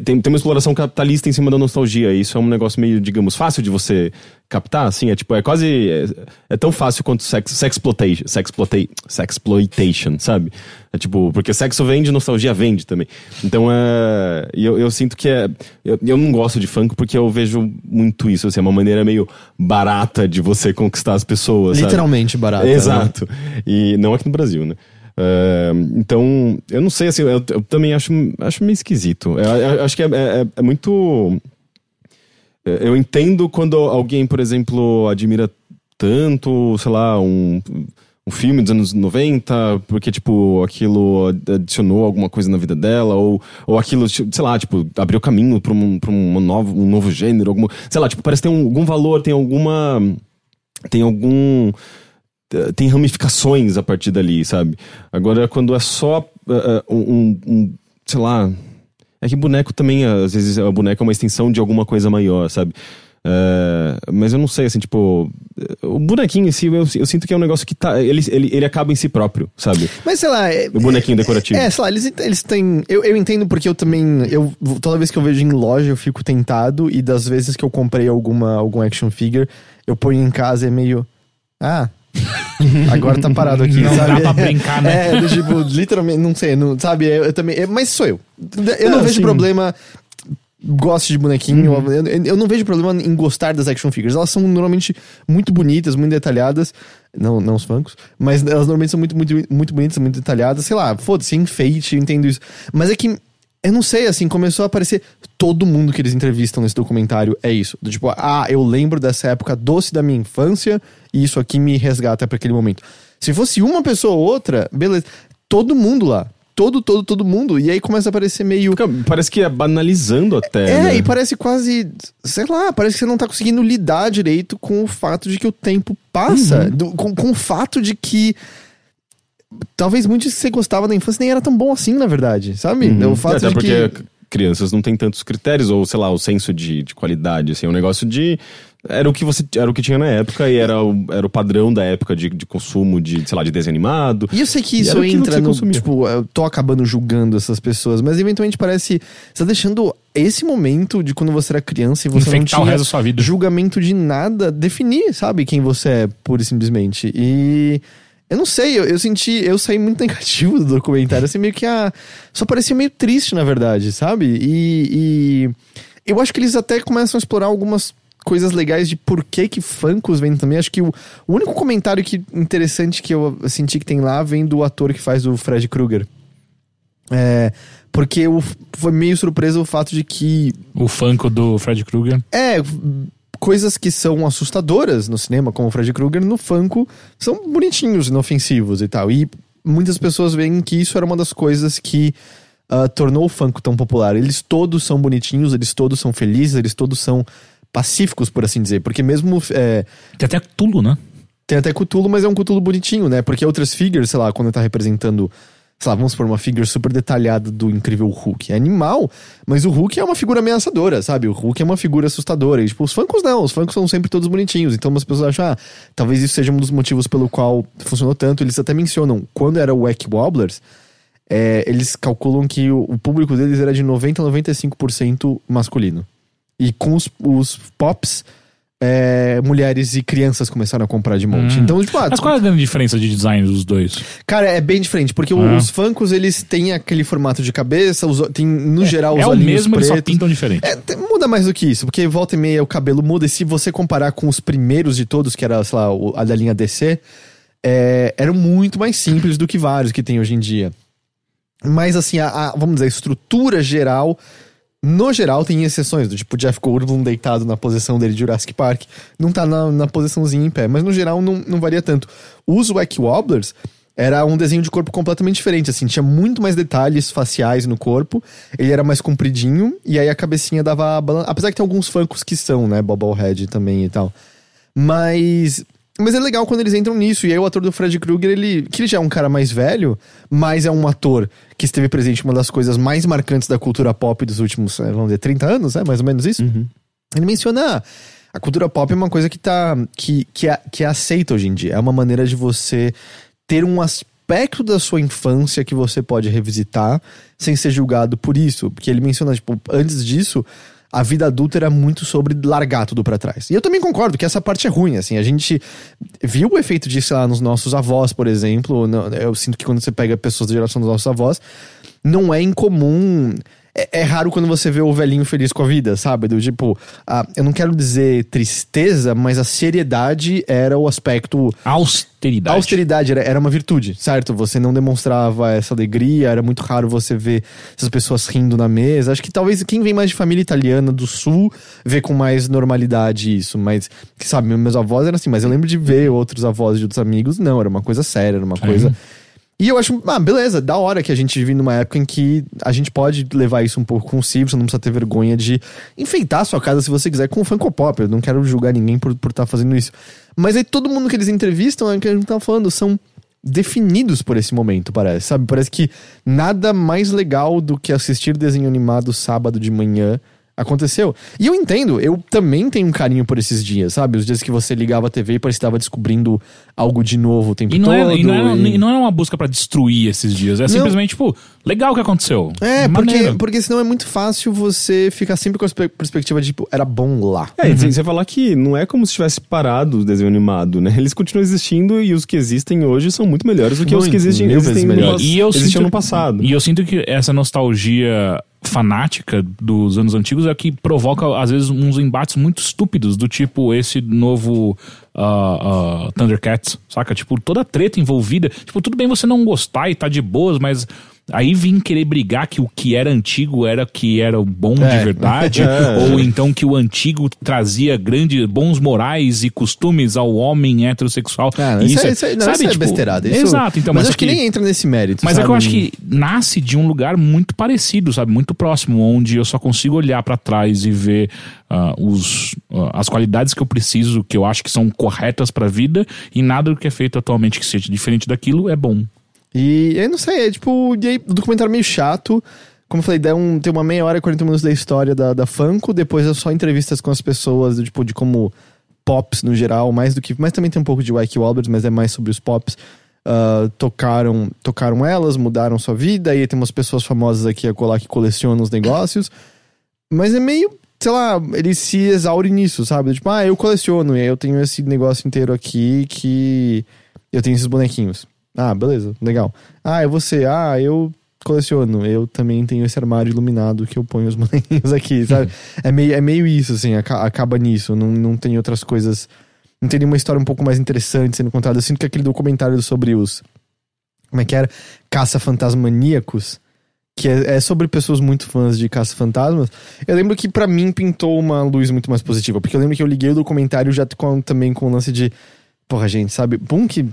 tem, tem uma exploração capitalista em cima da nostalgia. E isso é um negócio meio, digamos, fácil de você captar, assim. É tipo, é quase. É, é tão fácil quanto sex, sexploitation, sexploitation, sexploitation, sabe? É tipo, porque sexo vende, nostalgia vende também. Então é. Eu, eu sinto que é. Eu, eu não gosto de funk porque eu vejo muito isso, assim, é uma maneira meio barata de você conquistar as pessoas. sabe? Literalmente barato. né? Exato. E não aqui no Brasil, né? É, então, eu não sei, assim, eu, eu também acho, acho meio esquisito. Eu, eu acho que é, é- é muito. é, Eu entendo quando alguém, por exemplo, admira tanto, sei lá, um, um filme dos anos 90, porque, tipo, aquilo adicionou alguma coisa na vida dela, ou, ou aquilo, sei lá, tipo, abriu caminho pra um, pra um, novo, um novo gênero, alguma, sei lá, tipo, parece ter um, algum valor, tem alguma. Tem algum tem ramificações a partir dali, sabe? Agora, quando é só eh, um, um- sei lá. É que boneco também, às vezes, o boneco é uma extensão de alguma coisa maior, sabe? Eh, mas eu não sei, assim, tipo. O bonequinho em si, eu, eu sinto que é um negócio que tá. Ele, ele, ele acaba em si próprio, sabe? Mas sei lá. É, O bonequinho decorativo. é, sei lá, eles, eles têm. Eu, eu entendo porque eu também. Eu, toda vez que eu vejo em loja, eu fico tentado. E das vezes que eu comprei alguma, algum action figure, eu ponho em casa e é meio. Ah. Agora tá parado aqui, Não sabe? dá pra brincar, né? É, do tipo, literalmente, não sei, não, sabe? Eu, eu também. é, mas sou eu. Eu não É, vejo sim. problema. gosto de bonequinho. Eu, eu não vejo problema em gostar das action figures. Elas são normalmente muito bonitas, muito detalhadas. Não, não os funkos. Mas elas normalmente são muito, muito, muito bonitas, muito detalhadas. Sei lá, foda-se, enfeite, eu entendo isso. Mas é que eu não sei, assim, começou a aparecer todo mundo que eles entrevistam nesse documentário é isso. Tipo, ah, eu lembro dessa época doce da minha infância e isso aqui me resgata para aquele momento. Se fosse uma pessoa ou outra, beleza. Todo mundo lá. Todo, todo, todo mundo. E aí começa a aparecer meio. Fica- Parece que é banalizando até. É, né? e parece quase. Sei lá, parece que você não tá conseguindo lidar direito com o fato de que o tempo passa. do- com, com o fato de que. Talvez muitos que você gostava da infância nem era tão bom assim, na verdade, sabe? O fato Até de porque que. crianças não têm tantos critérios, ou sei lá, o senso de, de qualidade, assim, é um negócio de. Era o que você era o que tinha na época e era o, era o padrão da época de, de consumo de, sei lá, de desenho animado. E eu sei que isso que entra você no. consumia. Tipo, eu tô acabando julgando essas pessoas, mas eventualmente parece. Você tá deixando esse momento de quando você era criança e você não Infectar tinha o resto da sua vida. julgamento de nada definir, sabe, quem você é, pura e simplesmente. E. Eu não sei, eu, eu senti. Eu saí muito negativo do documentário, assim, meio que a. Só parecia meio triste, na verdade, sabe? E. e eu acho que eles até começam a explorar algumas coisas legais de por que que Funkos vem também. Acho que o, o único comentário que, interessante que eu senti que tem lá vem do ator que faz o Fred Krueger. É. Porque eu, foi meio surpresa o fato de que O Funko do Fred Krueger. é, coisas que são assustadoras no cinema, como o Fred Krueger, no Funko, são bonitinhos, inofensivos e tal. E muitas pessoas veem que isso era uma das coisas que ah, tornou o Funko tão popular. Eles todos são bonitinhos, eles todos são felizes, eles todos são pacíficos, por assim dizer. Porque mesmo. é, Tem até Tulo, né? tem até Cthulhu, mas é um Cthulhu bonitinho, né? Porque outras figures, sei lá, quando tá representando. Sei lá, vamos por uma figure super detalhada do incrível Hulk. É animal, mas o Hulk é uma figura ameaçadora, sabe? O Hulk é uma figura assustadora. E, tipo, os Funkos não, os Funkos são sempre todos bonitinhos. Então as pessoas acham, ah, talvez isso seja um dos motivos pelo qual funcionou tanto. Eles até mencionam, quando era o Wack Wobblers, é, eles calculam que o, o público deles era de 90 a 95% masculino. E com os, os Pops, é, mulheres e crianças começaram a comprar de monte. Hum. Então, tipo, ah, Mas qual é a diferença de design dos dois? Cara, é bem diferente, porque Ah. os Funkos, eles têm aquele formato de cabeça, os, tem, no geral, os é o olhinhos mesmo, eles pretos. só pintam diferente. É, muda mais do que isso, porque volta e meia o cabelo muda, e se você comparar com os primeiros de todos, que era, sei lá, o- a da linha DC, é, eram muito mais simples do que vários que tem hoje em dia. Mas, assim, a, a- vamos dizer, a estrutura geral, no geral, tem exceções, do tipo Jeff Goldblum deitado na posição dele de Jurassic Park, não tá na, na posiçãozinha em pé, mas no geral não, não varia tanto. Os Wack Wobblers era um desenho de corpo completamente diferente, assim, tinha muito mais detalhes faciais no corpo, ele era mais compridinho, e aí a cabecinha dava... Apesar que tem alguns funkos que são, né, Bobblehead também e tal. Mas... Mas é legal quando eles entram nisso. E aí o ator do Fred Krueger, ele. Que ele já é um cara mais velho, mas é um ator que esteve presente em uma das coisas mais marcantes da cultura pop dos últimos, eh, vamos dizer, 30 anos, é mais ou menos isso? Ele menciona. ah, a cultura pop é uma coisa que tá. que, que, é, que é aceita hoje em dia. É uma maneira de você ter um aspecto da sua infância que você pode revisitar sem ser julgado por isso. Porque ele menciona, tipo, antes disso, a vida adulta era muito sobre largar tudo pra trás. E eu também concordo que essa parte é ruim, assim. A gente viu o efeito disso lá nos nossos avós, por exemplo. Eu sinto que quando você pega pessoas da geração dos nossos avós, não é incomum. É, é raro quando você vê o velhinho feliz com a vida, sabe? Do tipo, ah, eu não quero dizer tristeza, mas a seriedade era o aspecto Austeridade. a austeridade era, era uma virtude, certo? Você não demonstrava essa alegria, era muito raro você ver essas pessoas rindo na mesa. Acho que talvez quem vem mais de família italiana do sul vê com mais normalidade isso, mas, sabe, meus avós eram assim, mas eu lembro de ver outros avós de outros amigos, não, era uma coisa séria, era uma coisa. E eu acho, ah, beleza, da hora que a gente vive numa época em que a gente pode levar isso um pouco consigo, você não precisa ter vergonha de enfeitar a sua casa se você quiser com Funko Pop. Eu não quero julgar ninguém por estar tá fazendo isso. Mas aí todo mundo que eles entrevistam, é o que a gente tava falando, são definidos por esse momento, parece, sabe? Parece que nada mais legal do que assistir desenho animado sábado de manhã aconteceu. E eu entendo, eu também tenho um carinho por esses dias, sabe? Os dias que você ligava a TV e parecia que estava descobrindo algo de novo o tempo E não, todo. é, e, não é, e- e não é uma busca pra destruir esses dias. É simplesmente, tipo, legal o que aconteceu. É, porque, Maneiro. porque senão é muito fácil você ficar sempre com a perspe- perspectiva de, tipo, era bom lá. É, e você falar que não é como se tivesse parado o desenho animado, né? Eles continuam existindo e os que existem hoje são muito melhores do que os Muito, que existem, existem no, E eu existiam sinto- no passado. E eu sinto que essa nostalgia fanática dos anos antigos é que provoca, às vezes, uns embates muito estúpidos, do tipo esse novo uh, uh, Thundercats, saca? Tipo, toda a treta envolvida. Tipo, tudo bem você não gostar e tá de boas, mas Aí vim querer brigar que o que era antigo era que era o bom É. de verdade, ou então que o antigo trazia grandes bons morais e costumes ao homem heterossexual. E isso, é, isso, é- não, isso é besteirada. Isso- Exato, então, mas, mas, acho que aqui- nem entra nesse mérito. mas é que eu sabe? acho que nasce de um lugar muito parecido, sabe? Muito próximo, onde eu só consigo olhar pra trás e ver ah, os, ah, as qualidades que eu preciso, que eu acho que são corretas pra vida, e nada do que é feito atualmente que seja diferente daquilo é bom. E eu não sei, é tipo, e aí, o documentário é meio chato. Como eu falei, dá um, tem uma meia hora e 40 minutos da história da, da Funko, depois é só entrevistas com as pessoas, do tipo, de como pops no geral, mais do que. Mas também tem um pouco de Ike Walbert, mas é mais sobre os pops. ah, tocaram, tocaram elas, mudaram sua vida, e tem umas pessoas famosas aqui a colar que colecionam os negócios. Mas é meio, sei lá, ele se exaure nisso, sabe? Tipo, ah, eu coleciono, e aí eu tenho esse negócio inteiro aqui que eu tenho esses bonequinhos. Ah, beleza, legal. Ah, é você. Ah, eu coleciono. Eu também tenho esse armário iluminado que eu ponho os bonequinhos aqui, sabe? é, meio, é meio isso, assim, aca- acaba nisso. Não, não tem outras coisas. Não tem nenhuma história um pouco mais interessante sendo contada. Eu sinto que aquele documentário sobre os. Como é que era? Caça-fantasmaníacos. Que é, é sobre pessoas muito fãs de caça-fantasmas. Eu lembro que pra mim pintou uma luz muito mais positiva. Porque eu lembro que eu liguei o documentário já com, também com o lance de. Porra, gente, sabe? Bom que.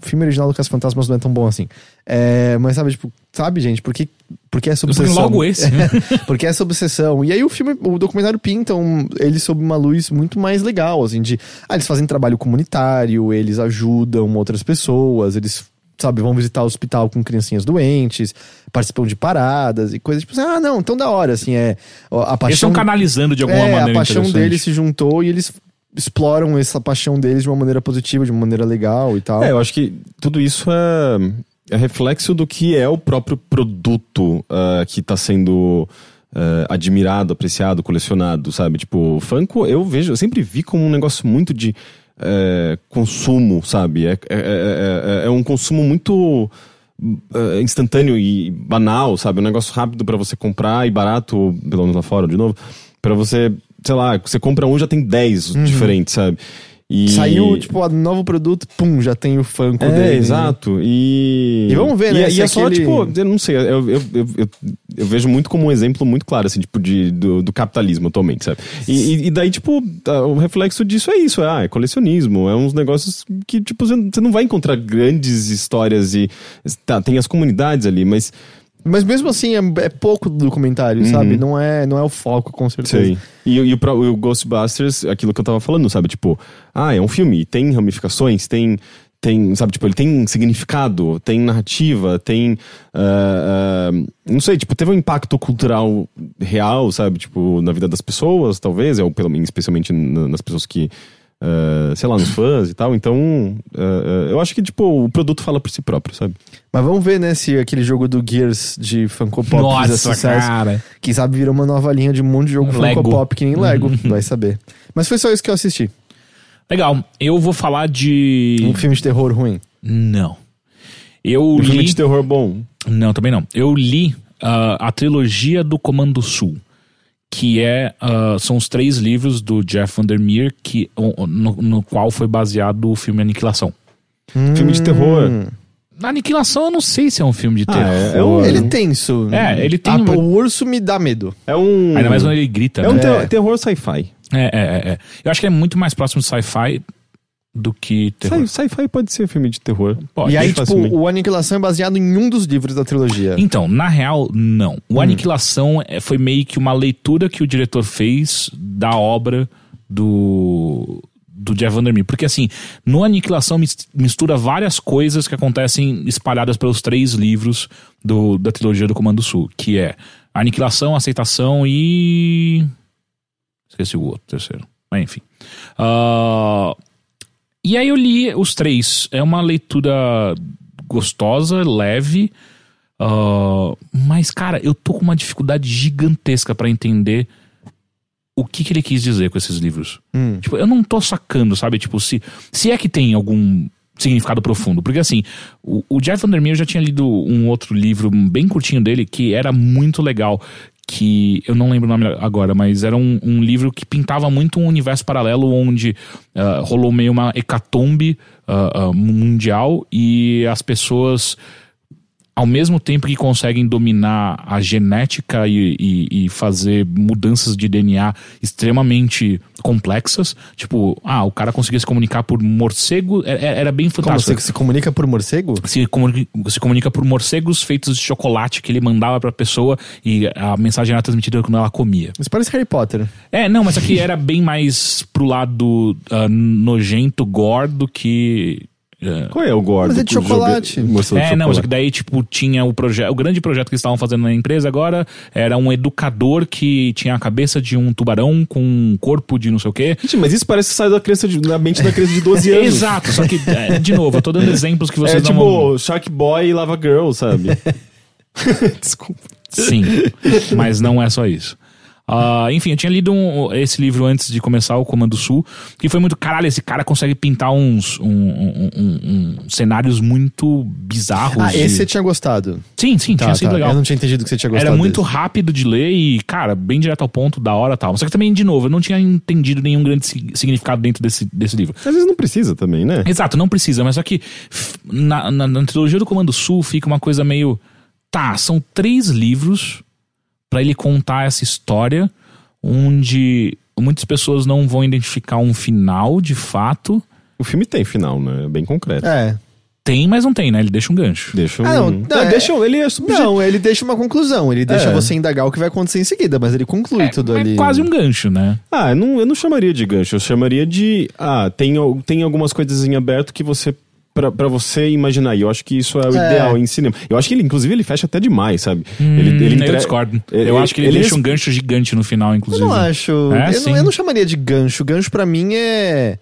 Filme original do Caça-Fantasmas não é tão bom assim. É, mas sabe, tipo, sabe, gente, por que, por que essa Porque obsessão? logo esse. Porque essa obsessão. E aí o filme, o documentário pinta um, ele sob uma luz muito mais legal, assim, de. Ah, eles fazem trabalho comunitário, eles ajudam outras pessoas, eles, sabe, vão visitar o hospital com criancinhas doentes, participam de paradas e coisas tipo assim, ah, não, tão da hora, assim, é. A Eles paixão. estão canalizando de alguma é, maneira. a paixão deles se juntou e eles exploram essa paixão deles de uma maneira positiva, de uma maneira legal e tal. É, eu acho que tudo isso é, é reflexo do que é o próprio produto ah, que está sendo ah, admirado, apreciado, colecionado, sabe? Tipo, Funko, eu vejo, eu sempre vi como um negócio muito de eh, consumo, sabe? É, é, é, é- é um consumo muito eh, instantâneo e banal, sabe? Um negócio rápido pra você comprar e barato, pelo menos lá fora, de novo, Pra você, sei lá, você compra um já tem 10 diferentes, sabe? E... Saiu, tipo, o novo produto, pum, já tem o Funko É, dele. exato. E. E vamos ver, né, E, se e é só, aquele- tipo, eu não sei, eu, eu, eu, eu, vejo muito como um exemplo muito claro, assim, tipo, de, do, do capitalismo atualmente, sabe? E, e- e daí, tipo, o reflexo disso é isso, é, ah, é colecionismo, é uns negócios que, tipo, você, você não vai encontrar grandes histórias e. Tá, tem as comunidades ali, mas. Mas mesmo assim, é, é pouco do documentário, sabe? Não é, não é o foco, com certeza. Sei. E, e o, pró- o Ghostbusters, aquilo que eu tava falando, sabe? Tipo, ah, é um filme, tem ramificações, tem. Tem, sabe, tipo, ele tem significado, tem narrativa, tem. ah, ah, não sei, tipo, teve um impacto cultural real, sabe? Tipo, na vida das pessoas, talvez, ou pelo menos, especialmente na- nas pessoas que. Ah, sei lá, nos fãs e tal. Então, ah, ah, eu acho que, tipo, o produto fala por si próprio, sabe? Mas vamos ver, né, se aquele jogo do Gears de Funko Pop fizer Nossa, sucesso. cara. Quem sabe vira uma nova linha de um monte de jogo Lego. Funko Pop que nem Lego, vai saber. Mas foi só isso que eu assisti. Legal. Eu vou falar de. Um filme de terror ruim. Não. Eu Um filme li. de terror bom. Não, também não. Eu li ah, a trilogia do Comando Sul, que é ah, são os três livros do Jeff Vandermeer que no, no qual foi baseado o filme Aniquilação. Filme de terror. Na Aniquilação eu não sei se é um filme de Ah, terror. é- é um- Ele é tenso. É, ele tem Ah, uma- O urso me dá medo. É um. Ainda mais quando ele grita. É um né? ter- É. terror sci-fi. É, é, é, é. Eu acho que é muito mais próximo de sci-fi do que terror. Sci- Sci-fi pode ser filme de terror. Pode. e aí, tipo, facilmente. o Aniquilação é baseado em um dos livros da trilogia. Então, na real, não. O Aniquilação é- foi meio que uma leitura que o diretor fez da obra do, do Jeff Vandermeer. Porque, assim, no Aniquilação mis- mistura várias coisas que acontecem espalhadas pelos três livros do, da trilogia do Comando Sul, que é Aniquilação, Aceitação e... Esqueci o outro, terceiro. Mas, enfim. Ah, e aí eu li os três. É uma leitura gostosa, leve. ah, mas, cara, eu tô com uma dificuldade gigantesca pra entender o que, que ele quis dizer com esses livros. Hum. Tipo, eu não tô sacando, sabe? Tipo, se, se é que tem algum significado profundo. Porque assim, o, o Jeff Vandermeer já tinha lido um outro livro bem curtinho dele que era muito legal. Que eu não lembro o nome agora, mas era um, um livro que pintava muito um universo paralelo onde ah, rolou meio uma hecatombe ah, ah, mundial e as pessoas ao mesmo tempo que conseguem dominar a genética e, e, e fazer mudanças de DNA extremamente complexas, tipo, ah, o cara conseguia se comunicar por morcego, era, era bem Como fantástico. você se comunica por morcego? Se comunica, se comunica por morcegos feitos de chocolate que ele mandava pra pessoa e a mensagem era transmitida quando ela comia. Isso parece Harry Potter. É, não, mas aqui era bem mais pro lado ah, nojento, gore do que. Ah, Qual é o gordo? Mas é de chocolate. mostrando é, não, mas chocolate? daí, tipo, tinha o projeto. O grande projeto que eles estavam fazendo na empresa agora era um educador que tinha a cabeça de um tubarão com um corpo de não sei o quê. Gente, mas isso parece que sai da, criança de, da mente da criança de 12 anos. Exato, só que, é, de novo, eu tô dando exemplos que vocês É não tipo. Shark Boy e Lava Girl, sabe? Desculpa. Sim, mas não é só isso. Ah, enfim, eu tinha lido um- esse livro antes de começar o Comando Sul, que foi muito. Caralho, esse cara consegue pintar uns um- um- cenários muito bizarros. Ah, e- esse você tinha gostado. Sim, sim, Tá, tinha sido tá. legal. Eu não tinha entendido que você tinha gostado. Era muito desse. rápido de ler e, cara, bem direto ao ponto, da hora e tal. Só que também, de novo, eu não tinha entendido nenhum grande si- significado dentro desse, desse livro. Às vezes não precisa também, né? Exato, não precisa, mas só que na, na, na trilogia do Comando Sul fica uma coisa meio. Tá, são três livros pra ele contar essa história onde muitas pessoas não vão identificar um final de fato. O filme tem final, né? É bem concreto. É. Tem, mas não tem, né? Ele deixa um gancho. Deixa um... Ah, não, não, é- deixa Ele é. Não, ele deixa uma conclusão. Ele deixa É. você indagar o que vai acontecer em seguida, mas ele conclui É, tudo é ali. quase um gancho, né? Ah, eu não, eu não chamaria de gancho. Eu chamaria de... Ah, tem, tem algumas coisas em aberto que você... Pra, pra você imaginar. E eu acho que isso é o É. ideal em cinema. Eu acho que ele, inclusive, ele fecha até demais, sabe? ele, ele Hum, eu entre- discordo. ele- eu acho que ele, ele- deixa um gancho gigante no final, Eu inclusive. não acho. É, eu, não, eu não chamaria de gancho. Gancho pra mim é.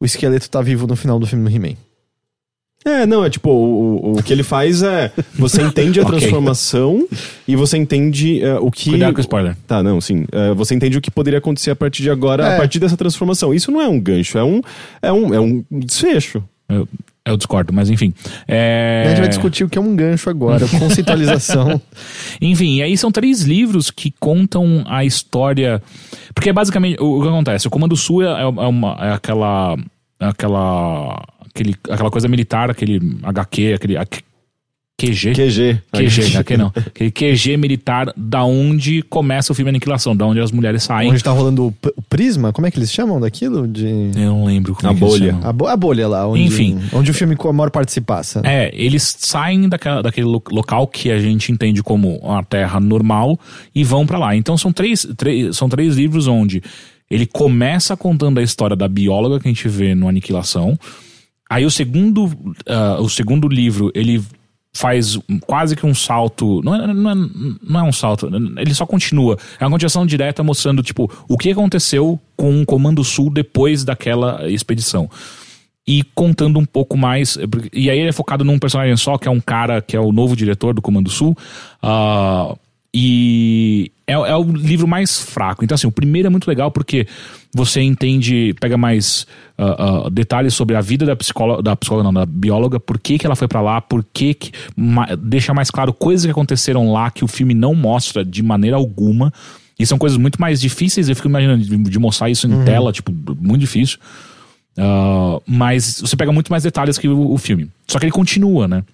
O esqueleto tá vivo no final do filme do He-Man. É, não, é tipo, o, o- o que ele faz é. Você entende a Ok. transformação e você entende é, o que. Cuidado com o spoiler. Tá, não, sim. É, você entende o que poderia acontecer a partir de agora, É. a partir dessa transformação. Isso não é um gancho, é um, é um, é um desfecho. Eu, eu discordo, mas enfim. É... A gente vai discutir o que é um gancho agora, conceitualização. Enfim, e aí são três livros que contam a história. Porque é basicamente o, que acontece. O Comando Sul é, é uma, é aquela. é aquela. Aquele, aquela coisa militar, aquele HQ, aquele. QG? QG. QG, HQ não. QG militar da onde começa o filme Aniquilação, da onde as mulheres saem. Onde tá rolando o, p- o prisma? Como é que eles chamam daquilo? De... Eu não lembro como A é que eles bolha. A, bo- a bolha lá, onde, Enfim. onde o filme com a maior parte se passa. É, eles saem daquela, daquele lo- local que a gente entende como uma terra normal e vão pra lá. Então são três, três, são três livros onde ele começa contando a história da bióloga que a gente vê no Aniquilação. Aí o segundo, ah, o segundo livro, ele faz quase que um salto. Não é, não, é, não é um salto, ele só continua. É uma continuação direta mostrando, tipo, o que aconteceu com o Comando Sul depois daquela expedição e contando um pouco mais. E aí ele é focado num personagem só, que é um cara que é o novo diretor do Comando Sul. ah, e é, é o livro mais fraco. Então, assim, o primeiro é muito legal porque você entende, pega mais ah, ah, detalhes sobre a vida da psicóloga, da psicóloga, não, da bióloga, por que, que ela foi pra lá, por que, que ma- deixa mais claro coisas que aconteceram lá que o filme não mostra de maneira alguma. E são coisas muito mais difíceis, eu fico imaginando de, de mostrar isso em tela, tipo, muito difícil. Ah, mas você pega muito mais detalhes que o, o filme. Só que ele continua, né?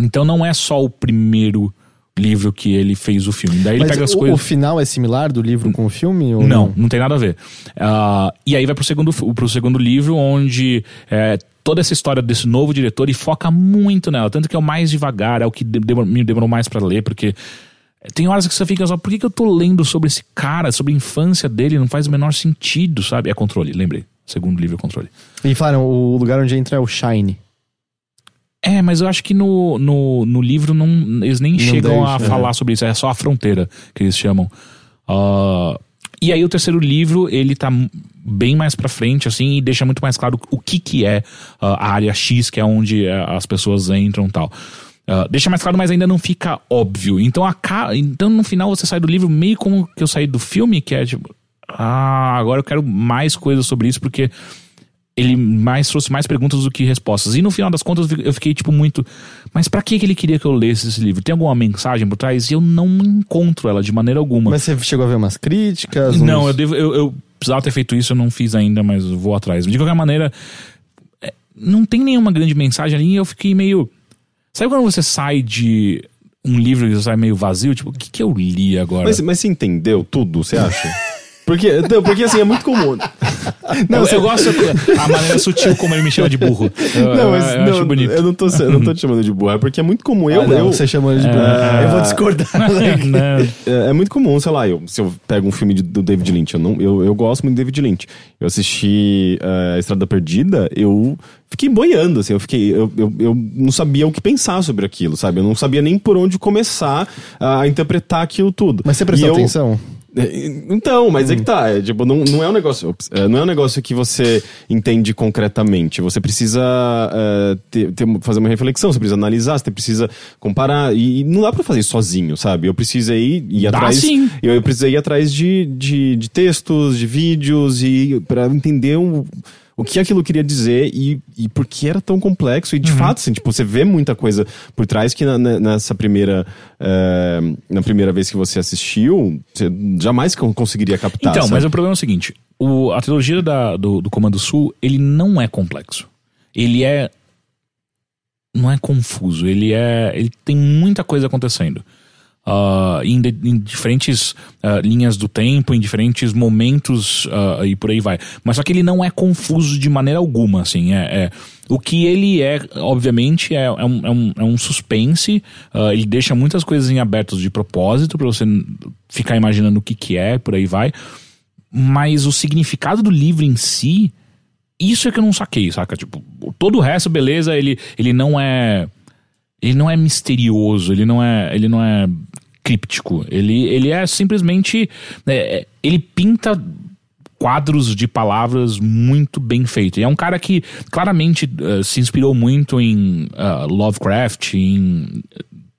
Então não é só o primeiro livro que ele fez o filme. Daí ele Mas pega as o, coisas. o final é similar do livro com o filme? Ou Não, não tem nada a ver. Ah, e aí vai pro segundo, pro segundo livro, onde é, toda essa história desse novo diretor e foca muito nela. Tanto que é o mais devagar, é o que de- demor- me demorou mais pra ler, porque tem horas que você fica só, por que, que eu tô lendo sobre esse cara, sobre a infância dele? Não faz o menor sentido, sabe? É controle, lembrei. Segundo livro é controle. E falaram, o lugar onde entra é o Shine. É, mas eu acho que no, no, no livro não, eles nem chegam a deixa, falar sobre isso, é só a fronteira que eles chamam. Ah, e aí o terceiro livro, ele tá bem mais pra frente, assim, e deixa muito mais claro o que que é ah, a área X, que é onde eh, as pessoas entram e tal. Ah, deixa mais claro, mas ainda não fica óbvio. Então, aca- então, no final, você sai do livro meio como que eu saí do filme, que é tipo, ah, agora eu quero mais coisas sobre isso, porque ele mais trouxe mais perguntas do que respostas. E no final das contas eu fiquei tipo muito, mas pra que ele queria que eu lesse esse livro? Tem alguma mensagem por trás? E eu não encontro ela de maneira alguma. Mas você chegou a ver umas críticas? Não, uns- eu, devo, eu, eu precisava ter feito isso, eu não fiz ainda, mas eu vou atrás. De qualquer maneira, é, não tem nenhuma grande mensagem ali e eu fiquei meio. Sabe quando você sai de um livro e você sai meio vazio? Tipo, o que, que eu li agora? Mas, mas você entendeu tudo, você acha? Porque, não, porque assim, é muito comum. Não, eu, eu gosto a maneira sutil como ele me chama de burro. Eu, Não, mas eu, eu não, acho bonito. eu não tô, eu não tô te chamando de burro, é porque é muito comum. Eu, Ah, não, eu, você ele de burro. Eu vou discordar. Não. É, é muito comum, sei lá, eu, se eu pego um filme de- do David Lynch, eu, não, eu, eu gosto muito do David Lynch. Eu assisti é, A Estrada Perdida, eu fiquei boiando, assim, eu fiquei. Eu, eu, eu não sabia o que pensar sobre aquilo, sabe? Eu não sabia nem por onde começar a interpretar aquilo tudo. Mas você prestou E eu- atenção? É, Então, mas é que tá. É, tipo, não, não é um negócio. ops, é, não é um negócio que você entende concretamente. Você precisa é, ter, ter- fazer uma reflexão, você precisa analisar, você precisa comparar. E, e não dá pra fazer sozinho, sabe? Eu precisei ir Dá atrás. sim. Eu, eu precisei ir atrás de, de, de textos, de vídeos, e para entender o, o que aquilo queria dizer e, e por que era tão complexo. E de fato, assim, tipo, você vê muita coisa por trás que na- nessa primeira. é, na primeira vez que você assistiu, você jamais con- conseguiria captar. Então, sabe? mas o problema é o seguinte: o, a trilogia da- do, do Comando Sul, ele não é complexo. Ele é. Não é confuso. Ele é. Ele tem muita coisa acontecendo. Ah, em, de- em diferentes ah, linhas do tempo, em diferentes momentos ah, e por aí vai. Mas só que ele não é confuso de maneira alguma, assim. É, é- o que ele é, obviamente, é, é um, é um, é um suspense. ele deixa muitas coisas em abertos de propósito para você ficar imaginando o que, que é, por aí vai. Mas o significado do livro em si, isso é que eu não saquei, saca? Tipo, todo o resto, beleza, ele, ele não é. Ele não é misterioso, ele não é. Ele não é críptico. Ele, ele é simplesmente. é, é, ele pinta quadros de palavras muito bem feito. E é um cara que claramente eh, se inspirou muito em ah, Lovecraft, em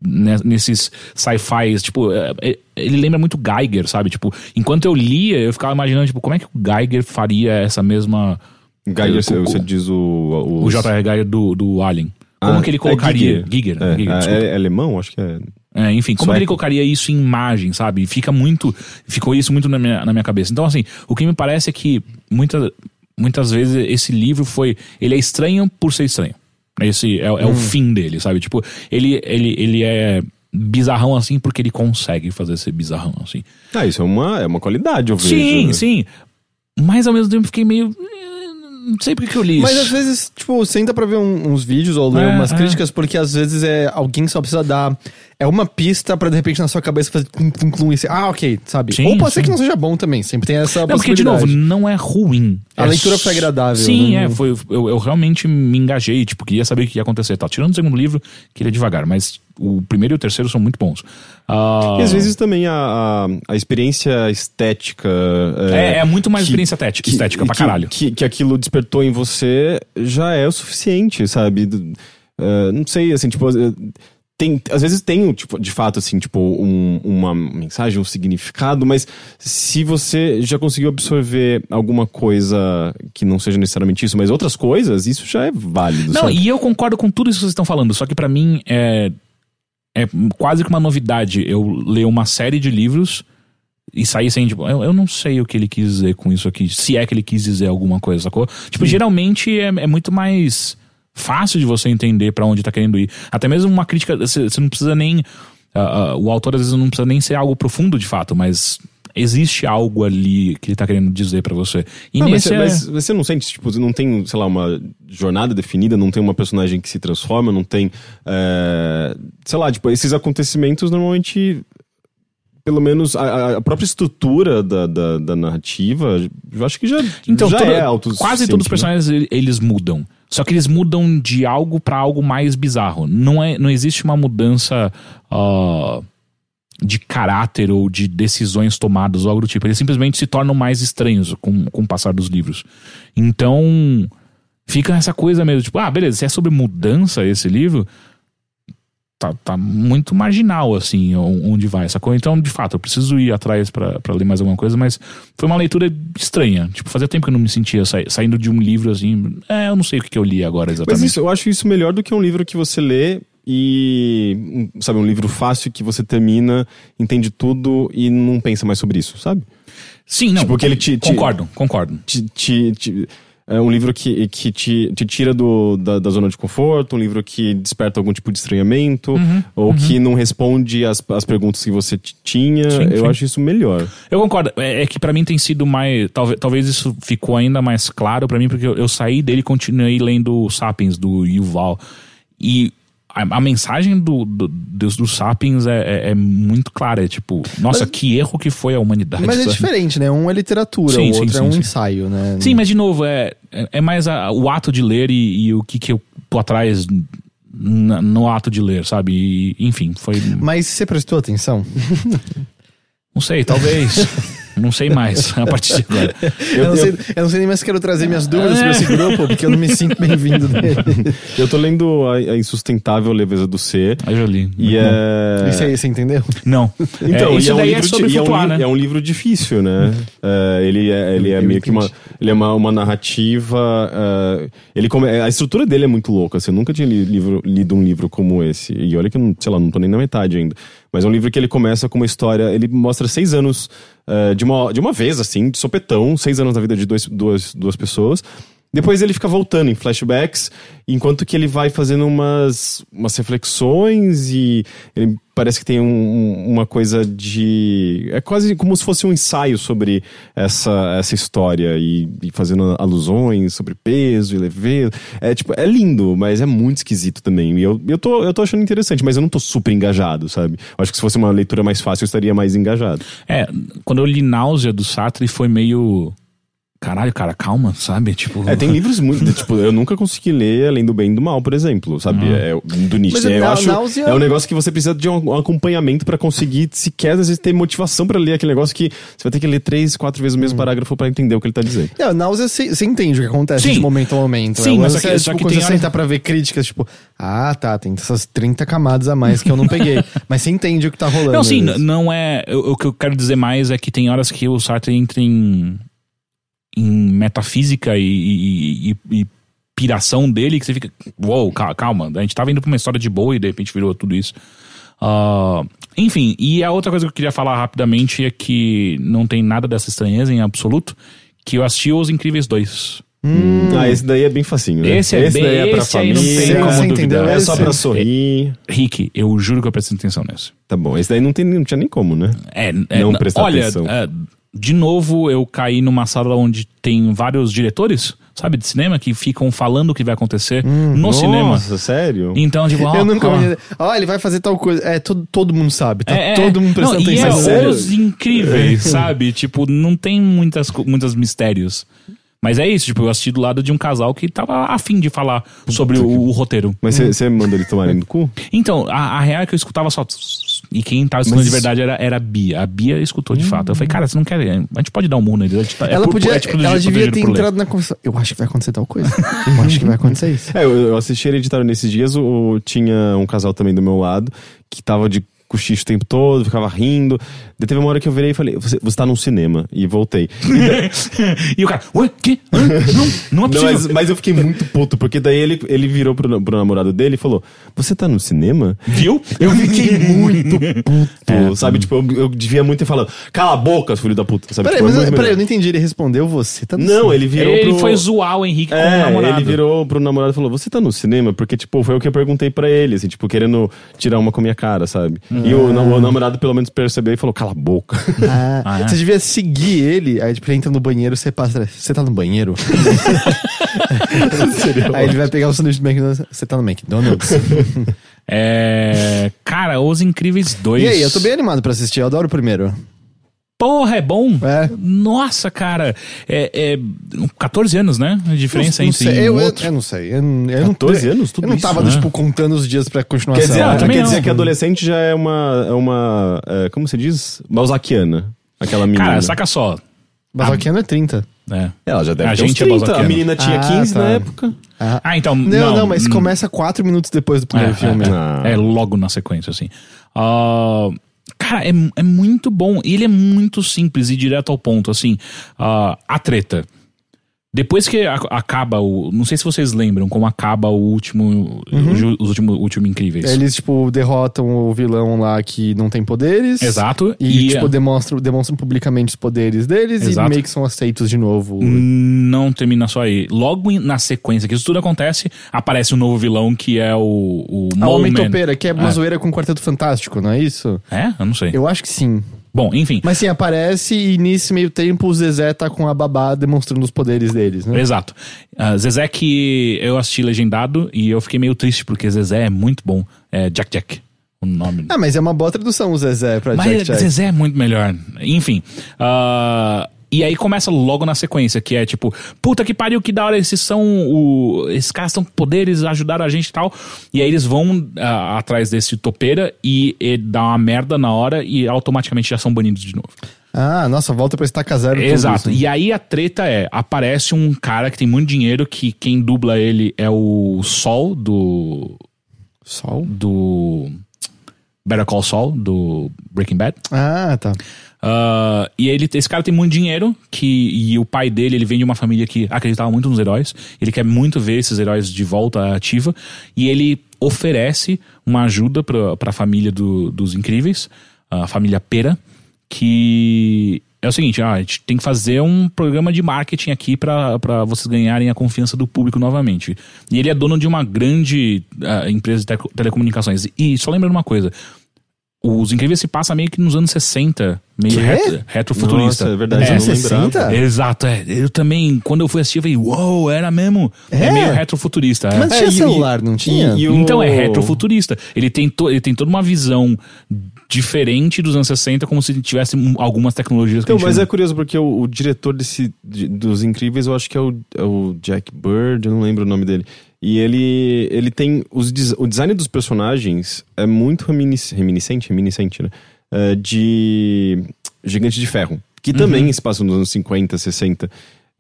ne- nesses sci-fis, tipo, eh, ele lembra muito Geiger, sabe? Tipo, enquanto eu lia, eu ficava imaginando, tipo, como é que o Geiger faria essa mesma Geiger, você, diz o. o J.R. Geiger do, do Alien. Como Ah, que ele é colocaria Giger. Giger, É, Giger, é, é alemão? Acho que é. É, enfim, como ele colocaria isso em imagem, sabe? Fica muito. Ficou isso muito na minha, na minha cabeça. Então, assim, o que me parece é que muita, muitas vezes esse livro foi. Ele é estranho por ser estranho. Esse é, é o fim dele, sabe? Tipo, ele, ele, ele é bizarrão assim porque ele consegue fazer ser bizarrão assim. Ah, isso é uma, é uma qualidade, eu vejo. Sim, né? sim. Mas ao mesmo tempo fiquei meio. Não sei porque que eu li isso. Mas às vezes, tipo, senta pra ver um- uns vídeos ou ler É, umas é. críticas, porque às vezes é alguém só precisa dar. É uma pista pra de repente na sua cabeça fazer tum, e você, Ah, ok, sabe? Sim, ou pode ser sim. que não seja bom também. Sempre tem essa Não, porque, de possibilidade. novo, não é ruim. A É leitura foi agradável, Sim, né? é. Foi, eu, eu realmente me engajei, tipo, queria saber o que ia acontecer. Tá, tirando o segundo livro, queria devagar, mas o primeiro e o terceiro são muito bons. Ah, E às vezes também a, a, a experiência estética. É, é muito mais que- experiência estética, que- estética pra que- caralho. Que, que aquilo despertou em você já é o suficiente, sabe? Eh, não sei, assim, tipo. eh, Tem, às vezes tem, tipo, de fato, assim, tipo, um- uma mensagem, um significado, mas se você já conseguiu absorver alguma coisa que não seja necessariamente isso, mas outras coisas, isso já é válido. Não, sabe? e eu concordo com tudo isso que vocês estão falando, só que pra mim é, é quase que uma novidade eu ler uma série de livros e sair sem, tipo, eu, eu não sei o que ele quis dizer com isso aqui, se é que ele quis dizer alguma coisa, sacou? Tipo, geralmente é, é muito mais fácil de você entender pra onde tá querendo ir. Até mesmo uma crítica, você não precisa nem. ah, ah, o autor às vezes não precisa nem ser algo profundo de fato, mas existe algo ali que ele tá querendo dizer pra você. E Não, mas, você- é- mas você não sente, tipo, não tem, sei lá, uma jornada definida, não tem uma personagem que se transforma, não tem. é, sei lá, tipo, esses acontecimentos normalmente. Pelo menos a, a própria estrutura da, da, da narrativa, eu acho que já, Então, já toda- é autossuficiente. quase todos os né? personagens ele- eles mudam. Só que eles mudam de algo pra algo mais bizarro. Não, é, não existe uma mudança ah, de caráter ou de decisões tomadas ou algo do tipo. Eles simplesmente se tornam mais estranhos com, com o passar dos livros. Então, fica essa coisa mesmo, tipo, ah, beleza, se é sobre mudança esse livro, tá, tá muito marginal, assim, onde vai, sacou? Então, de fato, eu preciso ir atrás pra pra ler mais alguma coisa, mas foi uma leitura estranha. Tipo, fazia tempo que eu não me sentia sa- saindo de um livro assim. É, eu não sei o que, que eu li agora exatamente. Mas isso, eu acho isso melhor do que um livro que você lê e, sabe, um livro fácil que você termina, entende tudo e não pensa mais sobre isso, sabe? Sim, não. tipo, que ele te- te- Concordo, concordo. Te, te- te- é um livro que, que te, te tira do, da, da zona de conforto, um livro que desperta algum tipo de estranhamento, Uhum, ou que não responde as, as perguntas que você tinha. Sim, eu sim. acho isso melhor. Eu concordo. É, é que pra mim tem sido mais. Talvez, talvez isso ficou ainda mais claro pra mim, porque eu, eu saí dele e continuei lendo Sapiens, do Yuval. E a, a mensagem do, do, dos, dos Sapiens é, é- é muito clara. É tipo, nossa, Mas- que erro que foi a humanidade. Mas é sabe? diferente, né? Um é literatura, Sim, o sim, outro sim, é um ensaio, né? Sim, mas de novo, é, é é mais a- o ato de ler e, e o que, que eu tô atrás n- no ato de ler, sabe? E, enfim, foi. Mas você prestou atenção? Não sei, talvez. não sei mais a partir de agora. Eu, não, sei, eu não sei nem mais se quero trazer minhas dúvidas pra esse grupo, porque eu não me sinto bem-vindo nele. Eu tô lendo a, a Insustentável Leveza do Ser. Aí eu li. E é. Isso aí, você entendeu? Não. Então, é, e isso é um daí é livro sobre e é um flutuar, né? É um livro difícil, né? É, ele é, ele é Eu meio que uma, ele é uma, uma narrativa. é, ele come, a estrutura dele é muito louca. Assim, eu nunca tinha li- livro, lido um livro como esse. E olha que eu não, sei lá, não tô nem na metade ainda. Mas é um livro que ele começa com uma história. Ele mostra seis anos é, de, uma, de uma vez, assim, de sopetão, seis anos na vida de dois, duas, duas pessoas. Depois ele fica voltando em flashbacks, enquanto que ele vai fazendo umas, umas reflexões e ele parece que tem um- um- uma coisa de. É quase como se fosse um ensaio sobre essa, essa história e, e fazendo alusões sobre peso e leveza. É tipo, é lindo, mas é muito esquisito também. E eu, eu, tô, eu tô achando interessante, mas eu não tô super engajado, sabe? Eu acho que se fosse uma leitura mais fácil, eu estaria mais engajado. É, quando eu li Náusea do Sartre foi meio. Caralho, cara, calma, sabe? Tipo. É, tem livros muito. tipo, eu nunca consegui ler Além do Bem e do Mal, por exemplo, sabe? É, do Nietzsche. Mas eu a acho. náusea- É um negócio que você precisa de um, um acompanhamento pra conseguir sequer, às vezes, ter motivação pra ler aquele negócio que você vai ter que ler três, quatro vezes o mesmo parágrafo pra entender o que ele tá dizendo. É, a náusea, você você entende o que acontece Sim. de momento a momento. Sim, É, mas você, só que- só tipo, que quando tem você hora- senta pra ver críticas, tipo, ah, tá, tem essas 30 camadas a mais que eu não peguei. mas você entende o que tá rolando. Não, sim, não é. O, o que eu quero dizer mais é que tem horas que o Sartre entra em. Em metafísica e, e- e- e piração dele que você fica. Uou, ca- calma. A gente tava indo pra uma história de boa e de repente virou tudo isso. Ah, enfim, e a outra coisa que eu queria falar rapidamente é que não tem nada dessa estranheza em absoluto. Que eu assisti Os Incríveis 2. Ah, esse daí é bem facinho, né? Esse é bem- daí é pra esse família. não tem Você- como duvidar. É só esse? pra sorrir. Rick, eu juro que eu prestei atenção nesse. Tá bom, esse daí não, tem, não tinha nem como, né? É, é, Não prestar olha, atenção. é, de novo eu caí numa sala onde tem vários diretores, sabe, de cinema, que ficam falando o que vai acontecer no cinema. Nossa, sério? Então, tipo, ó, Eu nunca ó, Ó, ele vai fazer tal coisa. É, todo, todo mundo sabe. Tá é, é, todo mundo prestando não, e atenção. é Sério? os incríveis, sabe? Tipo, não tem muitas, muitos mistérios. Mas é isso, tipo, eu assisti do lado de um casal que tava afim de falar sobre o, o roteiro. Mas você manda ele tomarem no cu? Então, a, a real é que eu escutava só. E quem tava escutando Mas de isso- verdade era, era a Bia. A Bia escutou de fato. Eu falei, cara, você não quer. A gente pode dar um murro nele. Tá- é Ela por- podia. é tipo ela devia ter entrado na conversa. Eu acho que vai acontecer tal coisa. Eu acho que vai acontecer isso. É, eu, eu assisti Hereditário nesses dias, o, o- tinha um casal também do meu lado, que tava de cochicho o tempo todo, ficava rindo. Daí teve uma hora que eu virei e falei, você, você tá num cinema. E voltei. e o cara, ué, que? Hã? Não, não é Não, possível. mas, mas eu fiquei muito puto, porque daí ele, ele virou pro, pro namorado dele e falou, você tá no cinema? Viu? Eu fiquei muito puto, É, sabe? Tipo, eu, eu devia muito ter falado, cala a boca, filho da puta, sabe? Peraí, Tipo, é mas muito peraí, eu não entendi. Ele respondeu você. Tá no Não, ele virou Ele pro... foi zoar o Henrique com o É, namorado. ele virou pro namorado e falou: Você tá no cinema? Porque, tipo, foi o que eu perguntei pra ele, assim, tipo, querendo tirar uma com a minha cara, sabe? E o, o namorado, pelo menos, percebeu e falou: Cala a boca. Ah, Ah, é? Você devia seguir ele, aí tipo, ele entra no banheiro, você passa. Você tá no banheiro? aí ele vai pegar o sanduíche do McDonald's. Você tá no McDonald's? É. Cara, Os Incríveis 2. e aí, eu tô bem animado pra assistir, eu adoro o primeiro. Porra, é bom? É. Nossa, cara. É, é 14 anos, né? A diferença não, não entre sei, um eu, eu, outro. eu não sei. Eu, não- eu não- 14 anos? Tudo Eu não isso, tava, né? tipo, contando os dias pra continuação. quer dizer, Ah, ah, quer não. dizer que adolescente já é uma. É uma é, como se diz? Balzaquiana. Aquela menina. Cara, saca só. Basoquiano é 30. É. Ela já deve A ter uns gente é 30. A bazoqueiro. menina tinha Ah, 15 tá. na época. Ah, Ah, então. não, não, mas hum, começa quatro minutos depois do primeiro é, filme. É, Ah. é, logo na sequência, assim. Ah, cara, é, é muito bom. Ele é muito simples e direto ao ponto, assim. Ah, a treta. Depois que a- acaba o. Não sei se vocês lembram como acaba o último. Uhum. Os últimos último Incríveis. Eles, tipo, derrotam o vilão lá que não tem poderes. Exato. E, tipo, demonstram, demonstram publicamente os poderes deles Exato. e meio que são aceitos de novo. Não termina só aí. Logo na sequência que isso tudo acontece, aparece um novo vilão que é o. O A Homem. Topeira, que é uma É. zoeira com o Quarteto Fantástico, não é isso? É? Eu não sei. Eu acho que sim. Bom, enfim. Mas sim, aparece e nesse meio tempo o Zezé tá com a babá demonstrando os poderes deles, né? Exato. Ah, Zezé que eu assisti legendado e eu fiquei meio triste porque Zezé é muito bom. É Jack Jack, o nome. Ah, mas é uma boa tradução o Zezé pra Mas Jack Jack. Zezé é muito melhor. Enfim. ah, e aí começa logo na sequência, que é tipo, puta que pariu, que da hora, esses são o. Esses caras são com poderes, ajudaram a gente e tal. E aí eles vão ah, atrás desse topeira e, e dá uma merda na hora e automaticamente já são banidos de novo. Ah, nossa, volta pra estaca zero Exato. assim. E aí a treta é: aparece um cara que tem muito dinheiro, que quem dubla ele é o Sol do. Sol? do. Better Call Saul, do Breaking Bad. Ah, tá. Ah, e ele, esse cara tem muito dinheiro, que, e o pai dele, ele vem de uma família que acreditava muito nos heróis. Ele quer muito ver esses heróis de volta ativa. E ele oferece uma ajuda pra, pra família do- dos incríveis, a família Pera, que é o seguinte, ah, a gente tem que fazer um programa de marketing aqui pra vocês ganharem a confiança do público novamente. E ele é dono de uma grande ah, empresa de tele- telecomunicações. E só lembrando uma coisa, os Incríveis se passa meio que nos anos 60, meio retro, retrofuturista. Nossa, é verdade, É. eu não 60? lembrava. Exato, é. Eu também, quando eu fui assistir, eu falei, uou, era mesmo. É, É? meio retrofuturista. é. Mas É, tinha e- celular, não tinha? e- e o- Então é retrofuturista. Ele tem, to- ele tem toda uma visão diferente dos anos 60, como se tivesse um- algumas tecnologias que Então, a gente mas não- é curioso porque o, o diretor desse, de- dos Incríveis, eu acho que é o, é o Jack Bird, eu não lembro o nome dele. E ele, ele tem. Os, o design dos personagens é muito reminis, reminiscente, reminiscente, né? É, de Gigante de Ferro. Que Uhum. também se passa nos anos 50, 60.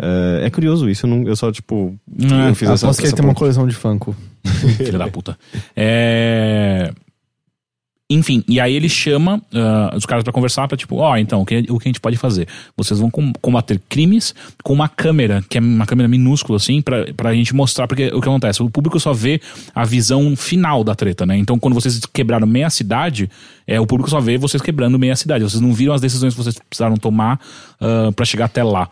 É, é curioso isso, eu, não, eu só, tipo. É, eu fiz essa, Aposto que ele tem uma coleção de Funko. Filha da puta. É... Enfim, e aí ele chama ah, os caras pra conversar pra tipo, ó, então, o que, o que a gente pode fazer? Vocês vão com- combater crimes com uma câmera, que é uma câmera minúscula, assim, pra, pra gente mostrar, porque o que acontece? O público só vê a visão final da treta, né? Então, quando vocês quebraram meia cidade, é, o público só vê vocês quebrando meia cidade. Vocês não viram as decisões que vocês precisaram tomar ah, pra chegar até lá.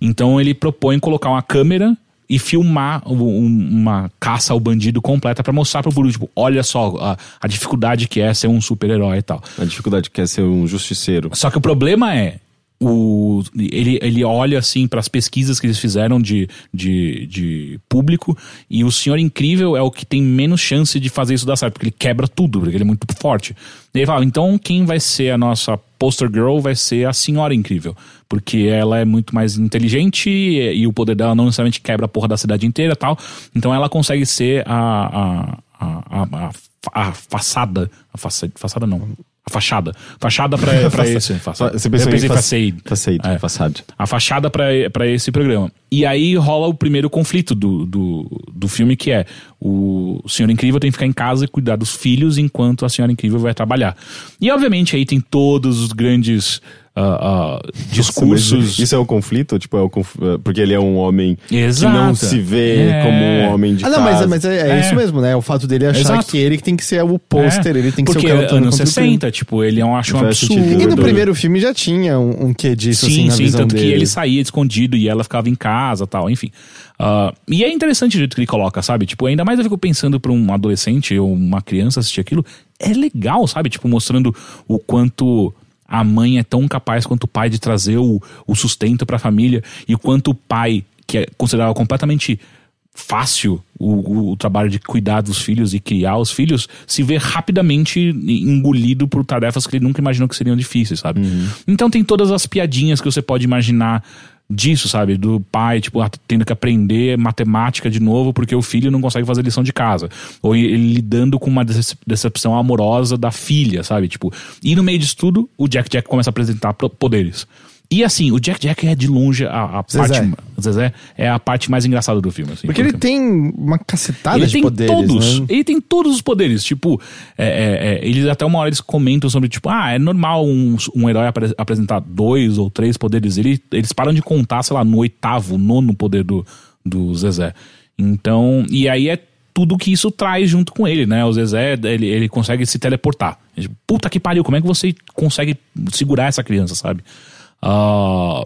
Então ele propõe colocar uma câmera e filmar um- uma caça ao bandido completa pra mostrar pro público, tipo, olha só a, a dificuldade que é ser um super-herói e tal. A dificuldade que é ser um justiceiro. Só que o problema é. O, ele, ele olha assim para as pesquisas que eles fizeram de, de, de público e o Senhor Incrível é o que tem menos chance de fazer isso dar certo, porque ele quebra tudo, porque ele é muito forte. E ele fala: então quem vai ser a nossa poster girl vai ser a Senhora Incrível, porque ela é muito mais inteligente e, e o poder dela não necessariamente quebra a porra da cidade inteira tal. Então ela consegue ser a, a, a, a, a, a façada. A faça, façada não. A fachada. Fachada pra, pra esse. Façade. Você pensou Eu pensei em facade. Facade, É. façade. A fachada pra pra esse programa. E aí rola o primeiro conflito do, do, do filme, que é o Senhor Incrível tem que ficar em casa e cuidar dos filhos enquanto a Senhora Incrível vai trabalhar. E obviamente aí tem todos os grandes ah, ah, discursos. Mas Isso é o conflito? Tipo, é o conf- é, porque ele é um homem Exato. que não se vê É. como um homem de ah, não, mas, casa. mas é, é É. isso mesmo, né? O fato dele achar Exato. que ele que tem que ser o pôster, É, ele tem que Porque ser o cara anos contra o crime. 60, tipo, ele é um, acho um absurdo. E no primeiro filme já tinha um, um quê disso, assim, Sim, na sim, visão tanto dele. que ele saía escondido e ela ficava em casa tal, enfim. Ah, e é interessante o jeito que ele coloca, sabe? Tipo, ainda mais eu fico pensando pra um adolescente ou uma criança assistir aquilo. É legal, sabe? Tipo, mostrando o quanto a mãe é tão capaz quanto o pai de trazer o, o sustento pra família e quanto o pai, que é considerado completamente fácil o, o- o trabalho de cuidar dos filhos e criar os filhos, se vê rapidamente engolido por tarefas que ele nunca imaginou que seriam difíceis, sabe? Então tem todas as piadinhas que você pode imaginar disso, sabe? Do pai, tipo, ah, tendo que aprender matemática de novo porque o filho não consegue fazer lição de casa. Ou ele lidando com uma decep- decepção amorosa da filha, sabe? Tipo, e no meio disso tudo, o Jack Jack começa a apresentar poderes. E assim, o Jack Jack é de longe a, a Zezé. parte. Zezé é a parte mais engraçada do filme. Assim, Porque ele tem uma cacetada ele de tem poderes, todos. né? Ele tem todos os poderes. Tipo, é, é, é, eles até uma hora eles comentam sobre, tipo, ah, é normal um, um herói apre- apresentar dois ou três poderes. Ele, eles param de contar, sei lá, no oitavo, nono poder do, do Zezé. Então, e aí é tudo que isso traz junto com ele, né? O Zezé, ele, ele consegue se teleportar. Ele, Puta que pariu, como é que você consegue segurar essa criança, sabe? Ah,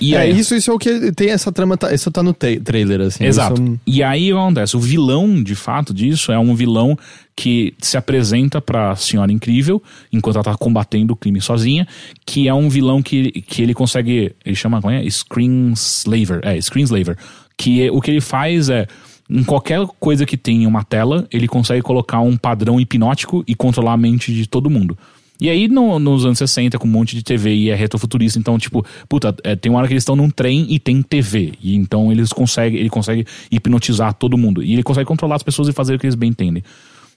e é, aí- isso, isso é o que tem essa trama, tá, isso tá no tra- trailer, assim. Exato. isso- E aí o que acontece? O vilão, de fato, disso é um vilão que se apresenta pra Senhora Incrível, enquanto ela tá combatendo o crime sozinha, que é um vilão que, que ele consegue. Ele chama como é? Screenslaver. É, Screenslaver. Que o que ele faz é. Em qualquer coisa que tenha uma tela, ele consegue colocar um padrão hipnótico e controlar a mente de todo mundo. E aí, no- nos anos 60, com um monte de TV e é retrofuturista, então, tipo, puta, é, tem uma hora que eles estão num trem e tem TV. E então eles conseguem, ele consegue hipnotizar todo mundo. E ele consegue controlar as pessoas e fazer o que eles bem entendem.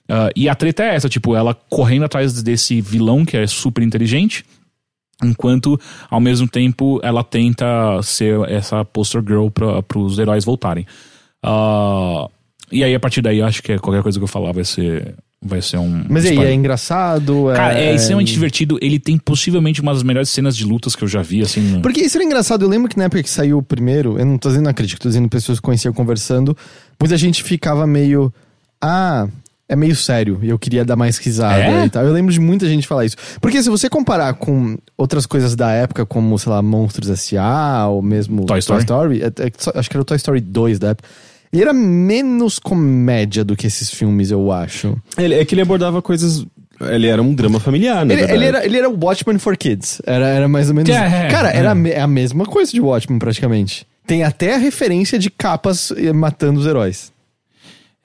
Ah, e a treta é essa, tipo, ela correndo atrás desse vilão que é super inteligente, enquanto, ao mesmo tempo, ela tenta ser essa poster girl para os heróis voltarem. Ah, e aí, a partir daí, acho que qualquer coisa que eu falar vai ser, vai ser um. Mas e aí, é engraçado? Cara, é extremamente divertido. Ele tem possivelmente uma das melhores cenas de lutas que eu já vi, assim. Porque isso era engraçado. Eu lembro que na época que saiu o primeiro, eu não tô dizendo a crítica, tô dizendo pessoas que conheciam conversando, muita gente ficava meio. Ah, é meio sério. E eu queria dar mais risada É? e tal. Eu lembro de muita gente falar isso. Porque se você comparar com outras coisas da época, como, sei lá, Monstros S.A. ou mesmo Toy Story. é- é- só- acho que era o Toy Story 2 da época. Ele era menos comédia do que esses filmes, eu acho. Ele, é que ele abordava coisas. Ele era um drama familiar, né? Ele, ele era, ele era o Watchmen for Kids. Era, era mais ou menos. É, é, Cara, é. era a me- a mesma coisa de Watchmen, praticamente. Tem até a referência de capas eh, matando os heróis.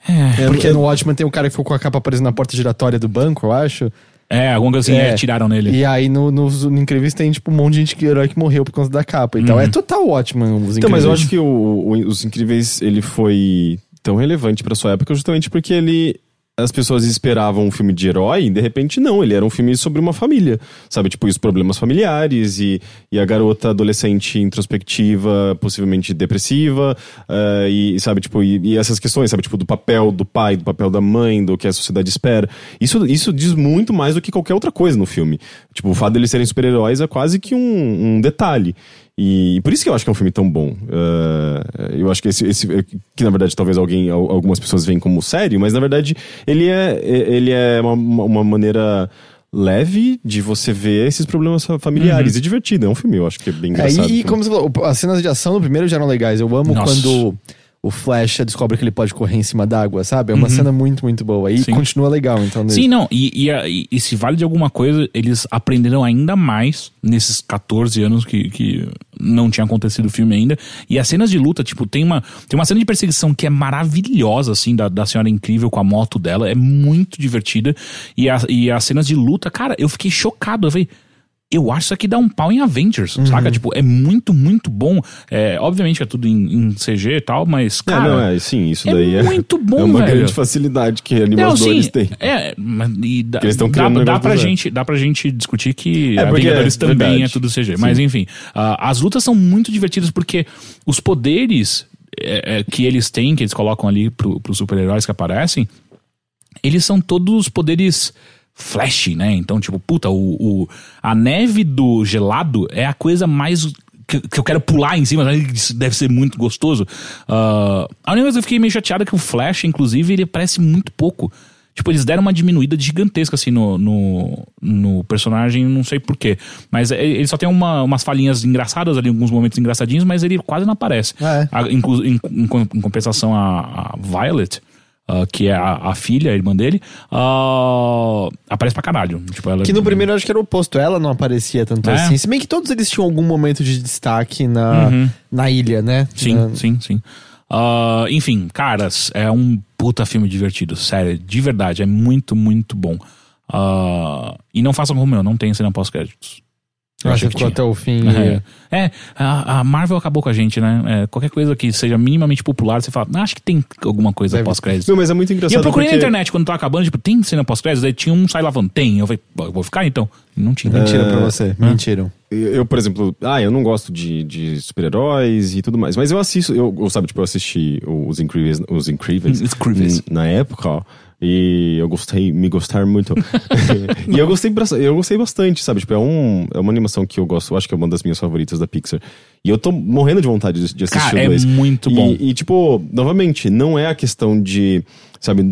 É, Porque no Watchmen tem um cara que ficou com a capa presa na porta giratória do banco, eu acho. É alguma coisa assim, É. é, tiraram nele. E aí no, nos no Incríveis tem, tipo, um monte de gente que herói que morreu por conta da capa e tal. É total Watchmen os Então, mas eu Incríveis. acho que o, o- Os Incríveis, ele foi tão relevante pra sua época justamente porque ele... As pessoas esperavam um filme de herói, e de repente não, ele era um filme sobre uma família, sabe? Tipo, os problemas familiares e, e a garota adolescente introspectiva, possivelmente depressiva, eh, e sabe, tipo, e, e essas questões, sabe? Tipo, do papel do pai, do papel da mãe, do que a sociedade espera. Isso, isso diz muito mais do que qualquer outra coisa no filme. Tipo, o fato deles serem super-heróis é quase que um, um detalhe. E, e por isso que eu acho que é um filme tão bom. Eh, eu acho que esse, esse- que na verdade talvez alguém, al- algumas pessoas veem como sério, mas na verdade ele é, ele é uma, uma- maneira leve de você ver esses problemas fa- familiares e divertido. É um filme, eu acho que é bem É, engraçado. e, e como você falou, as cenas de ação no primeiro já eram legais. Eu amo Nossa. quando o Flash descobre que ele pode correr em cima d'água, sabe? É uma cena muito, muito boa. E Uhum. Sim. continua legal, então. Sim, não, e, e, e- e se vale de alguma coisa, eles aprenderam ainda mais nesses 14 anos que, que não tinha acontecido o filme ainda. E as cenas de luta, tipo, tem uma, tem uma cena de perseguição que é maravilhosa, assim, da, da Senhora Incrível com a moto dela, é muito divertida. E, a- e as cenas de luta, cara, eu fiquei chocado. Eu falei. Eu acho isso aqui dá um pau em Avengers, saca? Tipo, é muito, muito bom. É, obviamente que é tudo em, em CG e tal, mas, É, cara... não, é, sim, isso é daí é, muito bom, é uma velho. grande facilidade que animadores sim, têm. É, mas e dá, eles dá, um dá, pra gente, dá pra gente discutir que É, Vingadores é também verdade. é tudo CG. Mas enfim, ah, as lutas são muito divertidas porque os poderes é, é, que eles têm, que eles colocam ali pro, pros super-heróis que aparecem, eles são todos poderes flash, né? Então, tipo, puta, o, o- a neve do gelado é a coisa mais que, que eu quero pular em cima, né? deve ser muito gostoso. Ah, a única coisa que eu fiquei meio chateado é que o Flash, inclusive, ele aparece muito pouco. Tipo, eles deram uma diminuída gigantesca, assim, no, no, no personagem, não sei porquê. Mas é- ele só tem uma, umas falinhas engraçadas ali, alguns momentos engraçadinhos, mas ele quase não aparece. Ah, é? A- inclu- em, em compensação, a, a Violet, ah, que é a, a filha, a irmã dele, ah, aparece pra caralho. Tipo, ela, Que no primeiro eu acho que era o oposto, ela não aparecia tanto É. assim. Se bem que todos eles tinham algum momento de destaque na, na ilha, né? Sim, Na- sim, sim. Ah, enfim, caras, é um puta filme divertido, sério, de verdade, é muito, muito bom. Ah, e não façam como eu, não tem cena pós-créditos. Eu acho que ficou até o fim. É, É, a, a Marvel acabou com a gente, né? É, qualquer coisa que seja minimamente popular, você fala, "Ah, acho que tem alguma coisa Deve- pós-crédito. Não, mas é muito engraçado. E eu procurei porque... na internet quando tava acabando, tipo, tem cena pós-crédito? Daí tinha um sai lavando. Tem. Eu falei, "Pô, eu vou ficar então. E Não tinha. Mentira pra É. você. Mentiram. Eu, por exemplo, ah, eu não gosto de, de super-heróis e tudo mais, mas eu assisto, eu, eu sabe, tipo, eu assisti os Incríveis, os Incríveis, na época, ó, e eu gostei, me gostaram muito. e eu gostei, eu gostei bastante, sabe? Tipo, é, um, é uma animação que eu gosto, eu acho que é uma das minhas favoritas da Pixar. E eu tô morrendo de vontade de, de assistir Cara, o é dois. muito E- bom. E, tipo, novamente, não é a questão de, sabe,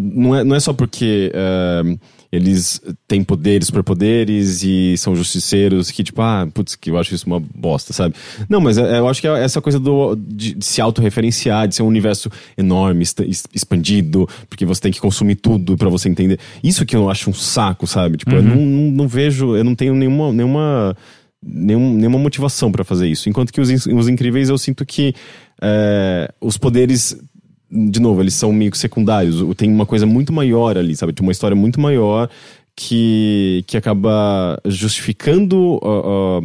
não é, não é só porque eh, eles têm poderes, superpoderes e são justiceiros que, tipo, ah, putz, que eu acho isso uma bosta, sabe? Não, mas é- eu acho que é essa coisa do, de, de se autorreferenciar, de ser um universo enorme, expandido, porque você tem que consumir tudo pra você entender. Isso que eu acho um saco, sabe? Tipo, eu não, não, não vejo, eu não tenho nenhuma. nenhuma nenhum- nenhuma motivação pra fazer isso. Enquanto que os, os incríveis eu sinto que é, os poderes, de novo, eles são meio que secundários. Tem uma coisa muito maior ali, sabe? Tem uma história muito maior que, que acaba justificando ó, ó,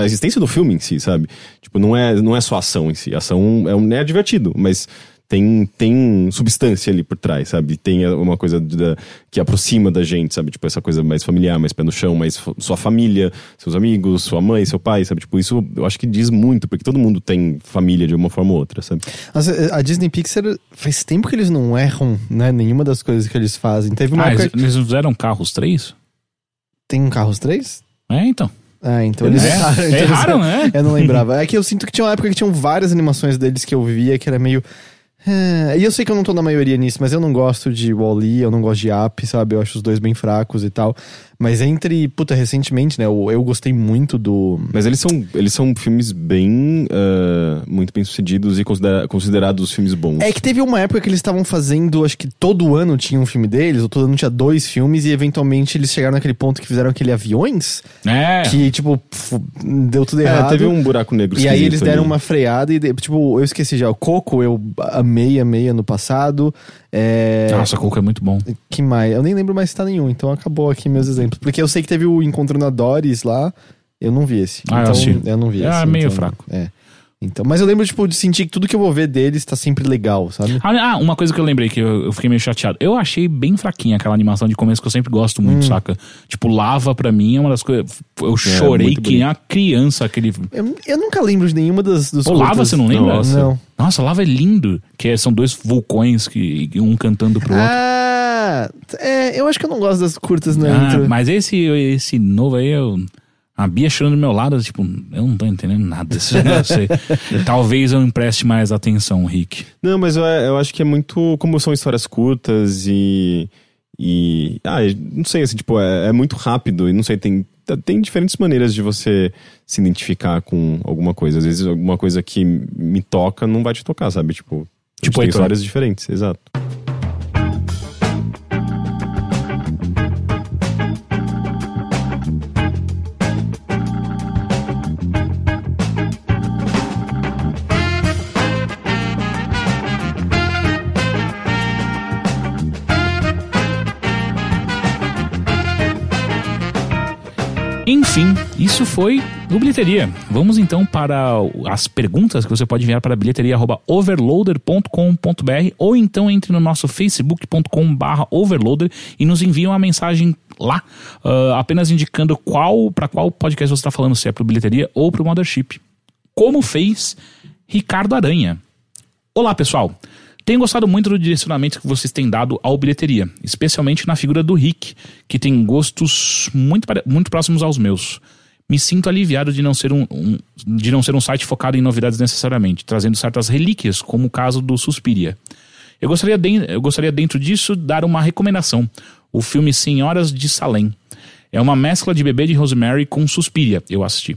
a existência do filme em si, sabe? Tipo, não é, não é só ação em si. Ação é, um- é divertido, mas tem, tem substância ali por trás, sabe? Tem uma coisa da- que aproxima da gente, sabe? Tipo, essa coisa mais familiar, mais pé no chão, mais sua família, seus amigos, sua mãe, seu pai, sabe? Tipo, isso eu acho que diz muito, porque todo mundo tem família de uma forma ou outra, sabe? Nossa, a Disney Pixar faz tempo que eles não erram, né? Nenhuma das coisas que eles fazem. Teve uma Ah, época. eles, não fizeram carros três? Tem um Carros 3? É, então. Ah, então eles É, erraram. então eles- erraram, né? Eu não lembrava. É que eu sinto que tinha uma época que tinham várias animações deles que eu via que era meio. "Ah", E eu sei que eu não tô na maioria nisso, mas eu não gosto de Wall-E, eu não gosto de App, sabe? Eu acho os dois bem fracos e tal. Mas entre, puta, recentemente, né? Eu, eu gostei muito do. Mas eles são, eles são filmes bem. ah, muito bem sucedidos e considera- considerados filmes bons. É que teve uma época que eles estavam fazendo, acho que todo ano tinha um filme deles, ou todo ano tinha dois filmes, e eventualmente eles chegaram naquele ponto que fizeram aquele aviões, É. que, tipo, deu tudo É, errado. teve um buraco negro. E aí eles deram ali. uma freada e, tipo, eu esqueci já. O Coco eu amei, amei ano passado. É... Nossa, Coco é muito bom. Que mais? Eu nem lembro mais se tá nenhum, então acabou aqui meus exemplos. Porque eu sei que teve o Encontrando a Doris lá, eu não vi esse. Ah, eu então, assisti. eu não vi É, esse. meio então, fraco. É. Então, mas eu lembro, tipo, de sentir que tudo que eu vou ver deles tá sempre legal, sabe? Ah, uma coisa que eu lembrei que eu, eu fiquei meio chateado. Eu achei bem fraquinha aquela animação de começo que eu sempre gosto muito, Hum. saca? Tipo, Lava pra mim é uma das coisas. Eu chorei muito que nem uma criança aquele. Eu, eu nunca lembro de nenhuma das, dos Pô, Lava, você não lembra? Nossa. Não. Nossa, Lava é lindo. Que é- são dois vulcões que um cantando pro outro. Ah, é, eu acho que eu não gosto das curtas na Ah, intro. mas esse, esse novo aí, eu, a Bia chorando do meu lado, tipo, eu não tô entendendo nada desse negócio aí. Talvez eu empreste mais atenção, Rick. Não, mas eu, eu acho que é muito. Como são histórias curtas e. E. Ah, não sei, assim, tipo, é, é muito rápido e não sei, tem. Tem diferentes maneiras de você se identificar com alguma coisa. Às vezes, alguma coisa que me toca não vai te tocar, sabe? Tipo, Tipo tem histórias diferentes, exato. Isso foi o Bilheteria. Vamos então para as perguntas que você pode enviar para bilheteria.overloader.com.br ou então entre no nosso facebook.com.br overloader e nos envie uma mensagem lá, ah, apenas indicando qual para qual podcast você está falando, se é para o Bilheteria ou para o Mothership. Como fez Ricardo Aranha. Olá, pessoal. Tenho gostado muito do direcionamento que vocês têm dado ao bilheteria, especialmente na figura do Rick, que tem gostos muito, muito próximos aos meus. Me sinto aliviado de não, ser um, um- de não ser um site focado em novidades necessariamente, trazendo certas relíquias, como o caso do Suspiria. Eu gostaria, de- eu gostaria dentro disso dar uma recomendação: o filme Senhoras de Salem. É uma mescla de Bebê de Rosemary com Suspiria. Eu assisti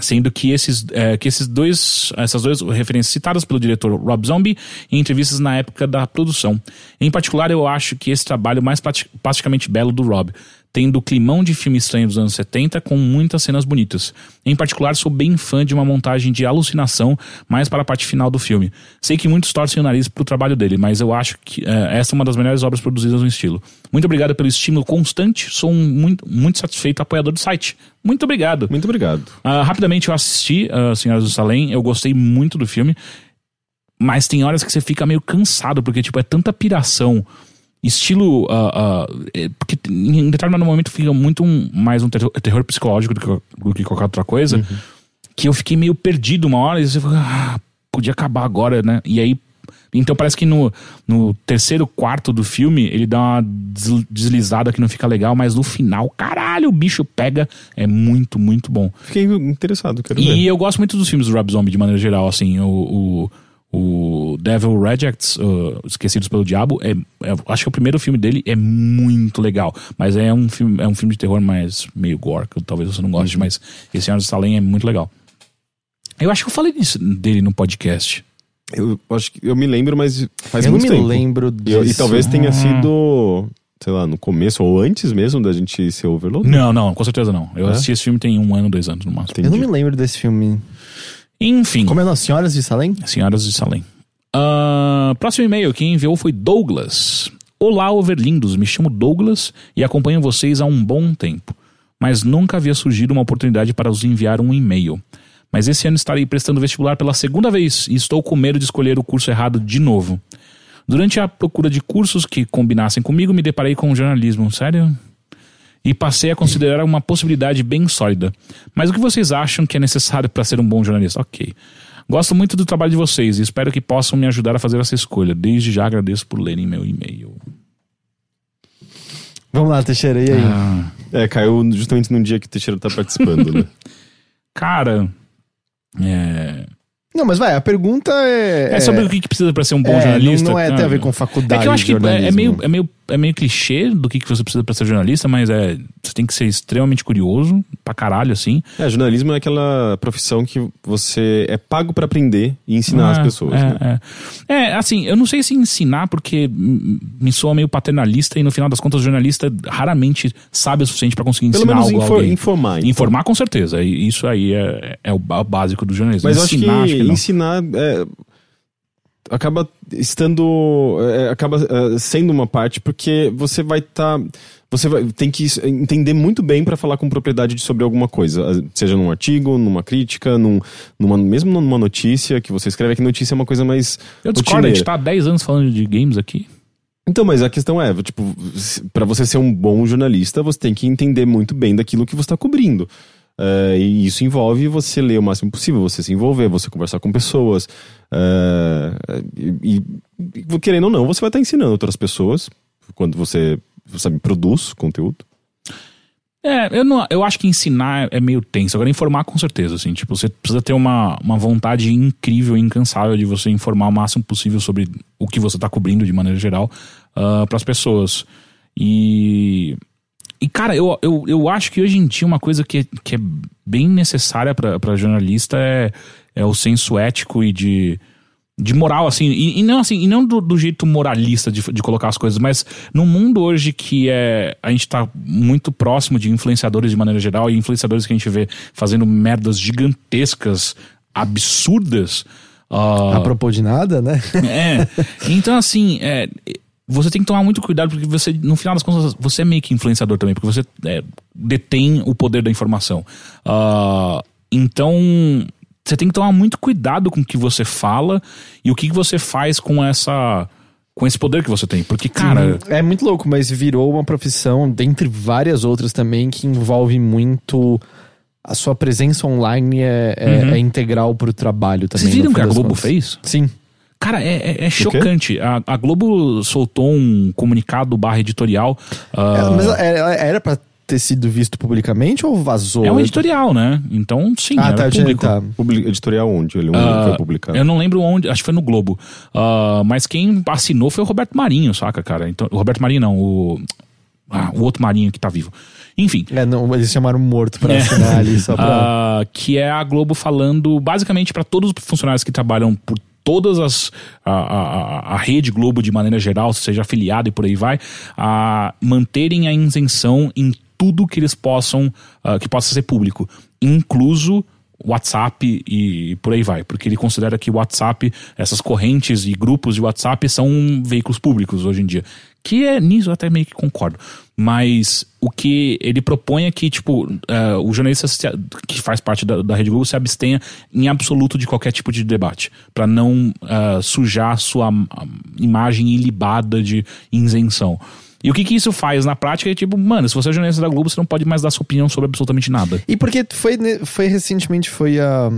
sendo que esses, é, que esses dois, essas duas referências citadas pelo diretor Rob Zombie em entrevistas na época da produção. Em particular, eu acho que esse trabalho mais plasticamente belo do Rob tendo o climão de filme estranho dos anos 70 com muitas cenas bonitas. Em particular, sou bem fã de uma montagem de alucinação mais para a parte final do filme. Sei que muitos torcem o nariz pro trabalho dele, mas eu acho que é, essa é uma das melhores obras produzidas no estilo. Muito obrigado pelo estímulo constante, sou um muito, muito satisfeito apoiador do site. Muito obrigado. Muito obrigado. Uh, rapidamente eu assisti uh, Senhoras do Salem, eu gostei muito do filme, mas tem horas que você fica meio cansado, porque tipo, é tanta piração estilo. Uh, uh, porque em determinado momento fica muito um, mais um terror, terror psicológico do que, do que, qualquer outra coisa. Uhum. Que eu fiquei meio perdido uma hora e você fica, ah, podia acabar agora, né? E aí. Então parece que no, no terceiro quarto do filme ele dá uma deslizada que não fica legal, mas no final, caralho, o bicho pega. É muito, muito bom. Fiquei interessado, quero e ver. E eu gosto muito dos filmes do Rob Zombie de maneira geral, assim. o, o o Devil Rejects, uh, Esquecidos pelo Diabo, é, é, acho que o primeiro filme dele é muito legal. Mas é um filme, é um filme de terror mais meio gore, que talvez você não goste, uhum. mas esse Senhor de Salem é muito legal. Eu acho que eu falei disso, dele no podcast. Eu acho que eu me lembro, mas faz eu muito tempo. Eu não me lembro disso. E, e talvez tenha ah. sido, sei lá, no começo ou antes mesmo da gente ser Overload. Não, não, com certeza não. Eu é? assisti esse filme tem um ano, dois anos no máximo. Entendi. Eu não me lembro desse filme. Enfim. Como é as Senhoras de Salem? Senhoras de Salem. Uh, próximo e-mail, quem enviou foi Douglas. Olá, overlindos, me chamo Douglas e acompanho vocês há um bom tempo, mas nunca havia surgido uma oportunidade para os enviar um e-mail. Mas esse ano estarei prestando vestibular pela segunda vez e estou com medo de escolher o curso errado de novo. Durante a procura de cursos que combinassem comigo, me deparei com o jornalismo. Sério? E passei a considerar uma possibilidade bem sólida. Mas o que vocês acham que é necessário para ser um bom jornalista? Ok. Gosto muito do trabalho de vocês e espero que possam me ajudar a fazer essa escolha. Desde já agradeço por lerem meu e-mail. Vamos lá, Teixeira, e aí? Ah. É, caiu justamente no dia que o Teixeira tá participando, né? Cara, é... Não, mas vai, a pergunta é. É sobre o que precisa para ser um bom é, jornalista. Não, não é ter a ver com faculdade. É que eu acho que é, é, meio, é, meio, é meio clichê do que, que você precisa para ser jornalista, mas é, você tem que ser extremamente curioso, pra caralho, assim. É, jornalismo é aquela profissão que você é pago para aprender e ensinar as pessoas. É, né? é. é, assim, eu não sei se ensinar, porque me soa meio paternalista e no final das contas o jornalista raramente sabe o suficiente para conseguir Pelo ensinar menos algo infor, informar. Então. Informar com certeza. Isso aí é, é o básico do jornalismo. Mas ensinar, acho que, acho que ensinar é, acaba estando. É, acaba é, sendo uma parte, porque você vai estar. Tá, você vai, tem que entender muito bem para falar com propriedade sobre alguma coisa, seja num artigo, numa crítica, num, numa, mesmo numa notícia que você escreve, que notícia é uma coisa mais. Eu discordo, a gente tá há 10 anos falando de games aqui. Então, mas a questão é, tipo, para você ser um bom jornalista, você tem que entender muito bem daquilo que você está cobrindo. Uh, e isso envolve você ler o máximo possível, você se envolver, você conversar com pessoas. Uh, e, e, querendo ou não, você vai estar ensinando outras pessoas quando você sabe, produz conteúdo. É, eu, não, eu acho que ensinar é meio tenso. Agora, informar com certeza, assim. Tipo, você precisa ter uma, uma vontade incrível incansável de você informar o máximo possível sobre o que você está cobrindo de maneira geral uh, ah, para as pessoas. E e, cara, eu, eu, eu acho que hoje em dia uma coisa que, que é bem necessária para jornalista é, é o senso ético e de, de moral, assim. E, e não assim, e não do, do, jeito moralista de, de colocar as coisas, mas no mundo hoje que é, a gente tá muito próximo de influenciadores de maneira geral e influenciadores que a gente vê fazendo merdas gigantescas, absurdas. Uh, a propos de nada, né? É. Então, assim, é, você tem que tomar muito cuidado, porque você, no final das contas, você é meio que influenciador também, porque você é, detém o poder da informação. Uh, então, você tem que tomar muito cuidado com o que você fala e o que você faz com essa. Com esse poder que você tem. Porque, cara. Sim, é muito louco, mas virou uma profissão, dentre várias outras também, que envolve muito a sua presença online é, é, uhum. é integral pro trabalho também. Vocês viram o que a Globo fez? Sim. Cara, é, é, é chocante. A, a, Globo soltou um comunicado barra editorial. Uh... mas era, era pra ter sido visto publicamente ou vazou? É um editorial, né? Então, sim, ah, tá, público. Tá. Editorial onde ele uh, foi publicado? Eu não lembro onde, acho que foi no Globo. Uh, mas quem assinou foi o Roberto Marinho, saca, cara? Então, o Roberto Marinho não, o, ah, o outro Marinho que tá vivo. Enfim. É, não, eles chamaram morto pra é. assinar ali só pra... Uh, que é a Globo falando basicamente para todos os funcionários que trabalham por todas as a, a, a, rede Globo de maneira geral, seja afiliado e por aí vai, a manterem a isenção em tudo que eles possam, ah, que possa ser público, incluso WhatsApp e por aí vai, porque ele considera que WhatsApp, essas correntes e grupos de WhatsApp são veículos públicos hoje em dia. Que é nisso eu até meio que concordo. Mas o que ele propõe é que, tipo, uh, o jornalista se, que faz parte da, da Rede Google se abstenha em absoluto de qualquer tipo de debate, para não uh, sujar sua imagem ilibada de isenção. E o que, que isso faz na prática é tipo, mano, se você é jornalista da Globo, você não pode mais dar sua opinião sobre absolutamente nada. E porque foi, foi recentemente, foi a.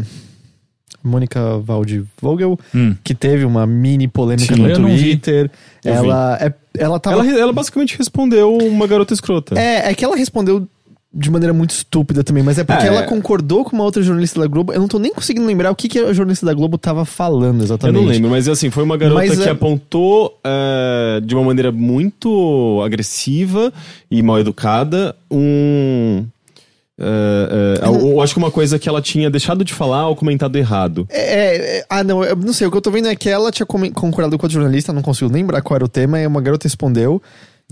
Mônica Valdi Vogel, hum. que teve uma mini polêmica Sim, no Twitter. Ela, é, ela, tava... ela, ela basicamente respondeu uma garota escrota. É, é que ela respondeu de maneira muito estúpida também, mas é porque é, ela concordou com uma outra jornalista da Globo. Eu não tô nem conseguindo lembrar o que, que a jornalista da Globo tava falando exatamente. Eu não lembro, mas assim, foi uma garota mas, que é... apontou uh, de uma maneira muito agressiva e mal educada um. Uh, uh, eu acho que uma coisa que ela tinha deixado de falar ou comentado errado. É, é, ah, não, eu não sei. O que eu tô vendo é que ela tinha concordado com a jornalista, não consigo lembrar qual era o tema, e uma garota respondeu.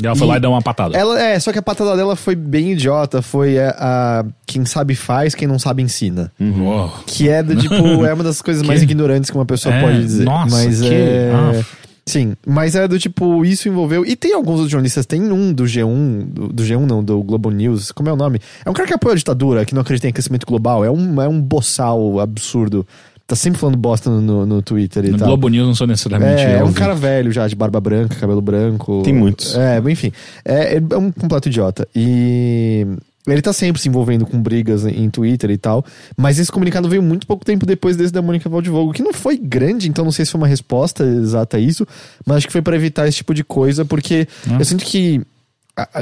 E ela foi e lá e deu uma patada. Ela, é, só que a patada dela foi bem idiota. Foi a, a quem sabe faz, quem não sabe ensina. Uhum. Que é do tipo, é uma das coisas mais ignorantes que uma pessoa é, pode dizer. Nossa, mas que... é. Ah. Sim, mas é do tipo, isso envolveu. E tem alguns outros jornalistas, tem um do G1, do, do, G1 não, do Global News, como é o nome? É um cara que apoia a ditadura, que não acredita em crescimento global, é um, é um boçal absurdo tá sempre falando bosta no, no, no Twitter e no tal. Globo News não sou necessariamente. É, é um cara velho já, de barba branca, cabelo branco. Tem muitos. É, enfim. É, é um completo idiota. E. Ele tá sempre se envolvendo com brigas em Twitter e tal, mas esse comunicado veio muito pouco tempo depois desse da Mônica Valdivogo, que não foi grande, então não sei se foi uma resposta exata a isso, mas acho que foi para evitar esse tipo de coisa, porque hum. eu sinto que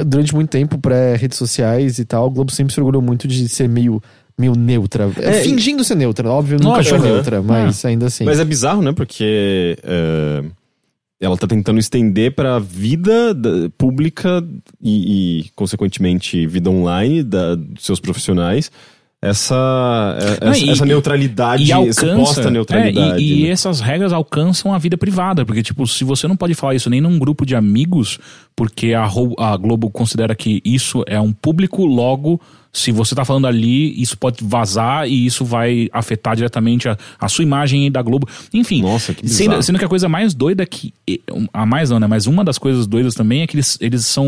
durante muito tempo, pré-redes sociais e tal, o Globo sempre se orgulhou muito de ser meio meio neutra. É, fingindo ser neutra, óbvio, nunca foi neutra, mas é. ainda assim. Mas é bizarro, né? Porque uh, ela tá tentando estender pra vida da, pública e, e, consequentemente, vida online da, dos seus profissionais essa, é, Não, essa, e, essa, neutralidade, e alcança, suposta neutralidade. É, e, e né? essas regras alcançam a vida privada, porque, tipo, se você não pode falar isso nem num grupo de amigos, porque a, a Globo considera que isso é um público, logo se você tá falando ali, isso pode vazar e isso vai afetar diretamente a, a sua imagem da Globo. Enfim. Nossa, que sendo, sendo, que a coisa mais doida que. A mais não, né? Mas uma das coisas doidas também é que eles, eles são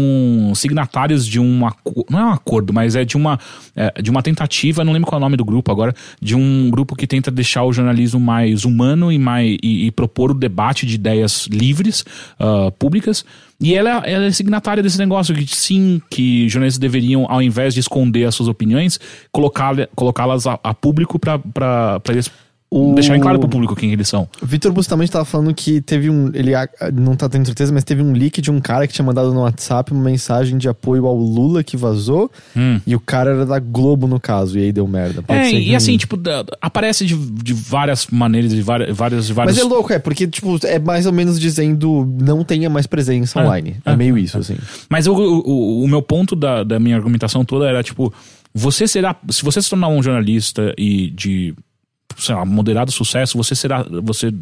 signatários de um acordo. Não é um acordo, mas é de uma, é, de uma tentativa, não lembro qual é o nome do grupo agora, de um grupo que tenta deixar o jornalismo mais humano e, mais, e, e propor o debate de ideias livres, uh, públicas. E ela, ela é signatária desse negócio que sim, que jornalistas deveriam, ao invés de esconder as suas opiniões, colocá-las a, a, público para eles o... deixarem claro pro público quem eles são. Vitor Bustamante tava falando que teve um. Ele não tá tendo certeza, mas teve um leak de um cara que tinha mandado no WhatsApp uma mensagem de apoio ao Lula que vazou. Hum. E o cara era da Globo, no caso, e aí deu merda. Pode é, e assim, tipo, aparece de, de várias maneiras, de várias, várias, Mas é louco, é, porque, tipo, é mais ou menos dizendo não tenha mais presença é, online. É, é meio isso, assim. Mas o, o, o meu ponto da, da minha argumentação toda era, tipo, você será. Se você se tornar um jornalista e de sei lá, moderado sucesso, você será, você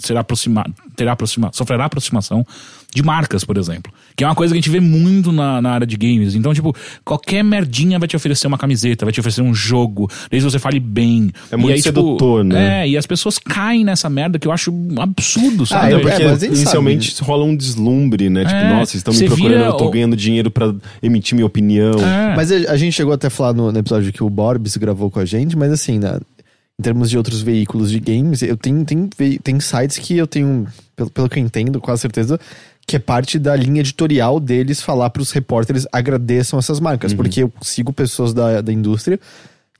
será aproxima, terá aproxima, sofrerá aproximação de marcas, por exemplo. Que é uma coisa que a gente vê muito na, na área de games. Então, tipo, qualquer merdinha vai te oferecer uma camiseta, vai te oferecer um jogo, desde que você fale bem. É muito aí, tipo, sedutor, tipo, né? É, e as pessoas caem nessa merda que eu acho absurdo, sabe? Ah, é, porque é, inicialmente sabe. rola um deslumbre, né? Tipo, é, nossa, estão me procurando, vira, eu tô ganhando dinheiro para emitir minha opinião. É. Mas a, a, gente chegou até a falar no, no, episódio que o Borbs gravou com a gente, mas assim, na, em termos de outros veículos de games, eu tenho, tenho, tem sites que eu tenho, pelo, pelo que eu entendo, com certeza, que é parte da linha editorial deles falar para os repórteres agradeçam essas marcas. Uhum. Porque eu sigo pessoas da, da indústria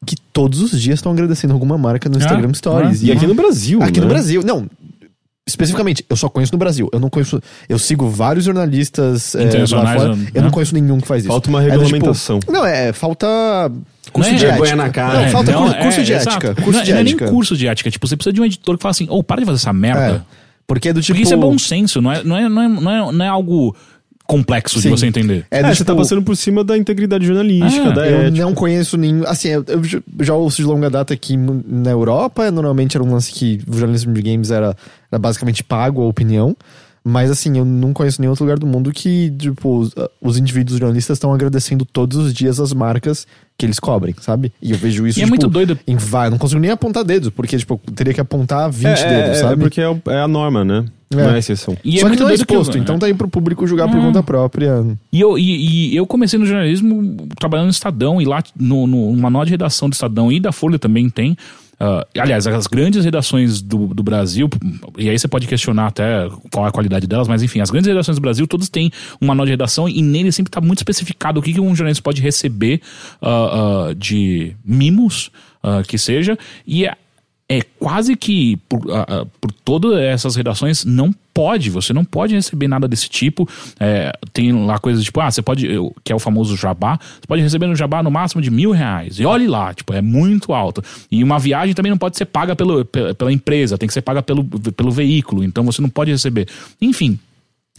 que todos os dias estão agradecendo alguma marca no Instagram ah, Stories. Ah, e aqui no Brasil, Aqui né? no Brasil. Não, Especificamente, eu só conheço no Brasil. Eu não conheço. Eu sigo vários jornalistas é, lá fora. Eu não conheço nenhum que faz isso. Falta uma regulamentação. É, tipo, não, é, falta Curso não é, de ética. na cara. Não, falta não, curso, é, de ética. Curso não, de não ética. é nem curso de ética. Tipo, você precisa de um editor que fala assim, ô, oh, para de fazer essa merda. É, porque é do tipo... Porque isso é bom senso, não é, não é, não é, não é, não é algo complexo Sim. de você entender. É, é você tá tipo, passando por cima da integridade jornalística, é, da eu ética. não conheço nenhum... Assim, eu, eu, já ouço de longa data que na Europa, normalmente era um lance que o jornalismo de games era, era basicamente pago a opinião. Mas assim, eu não conheço nenhum outro lugar do mundo que, tipo, os, os indivíduos jornalistas estão agradecendo todos os dias as marcas que eles cobrem, sabe? E eu vejo isso, E é tipo, muito doido. em vai, não consigo nem apontar dedos, porque, tipo, eu teria que apontar 20 é, dedos, é, sabe? É porque é, é a norma, né? É. Não é exceção. E Só é que muito não é que eu- exposto, então tá aí pro público julgar por Hum. conta própria. E eu, e, e eu comecei no jornalismo trabalhando no Estadão, e lá no, no manual de redação do Estadão e da Folha também tem. ah, aliás, as grandes redações do, do Brasil, e aí você pode questionar até qual é a qualidade delas, mas enfim, as grandes redações do Brasil, todos têm um manual de redação e nele sempre está muito especificado o que, que um jornalista pode receber ah, ah, de mimos, que seja, e é, quase que por, por todas essas redações não pode, você não pode receber nada desse tipo. É, tem lá coisas tipo, ah, você pode, que é o famoso jabá, você pode receber no jabá no máximo de mil reais. E olhe lá, tipo, é muito alto. E uma viagem também não pode ser paga pelo, pe- pela empresa, tem que ser paga pelo, pelo veículo, então você não pode receber. Enfim.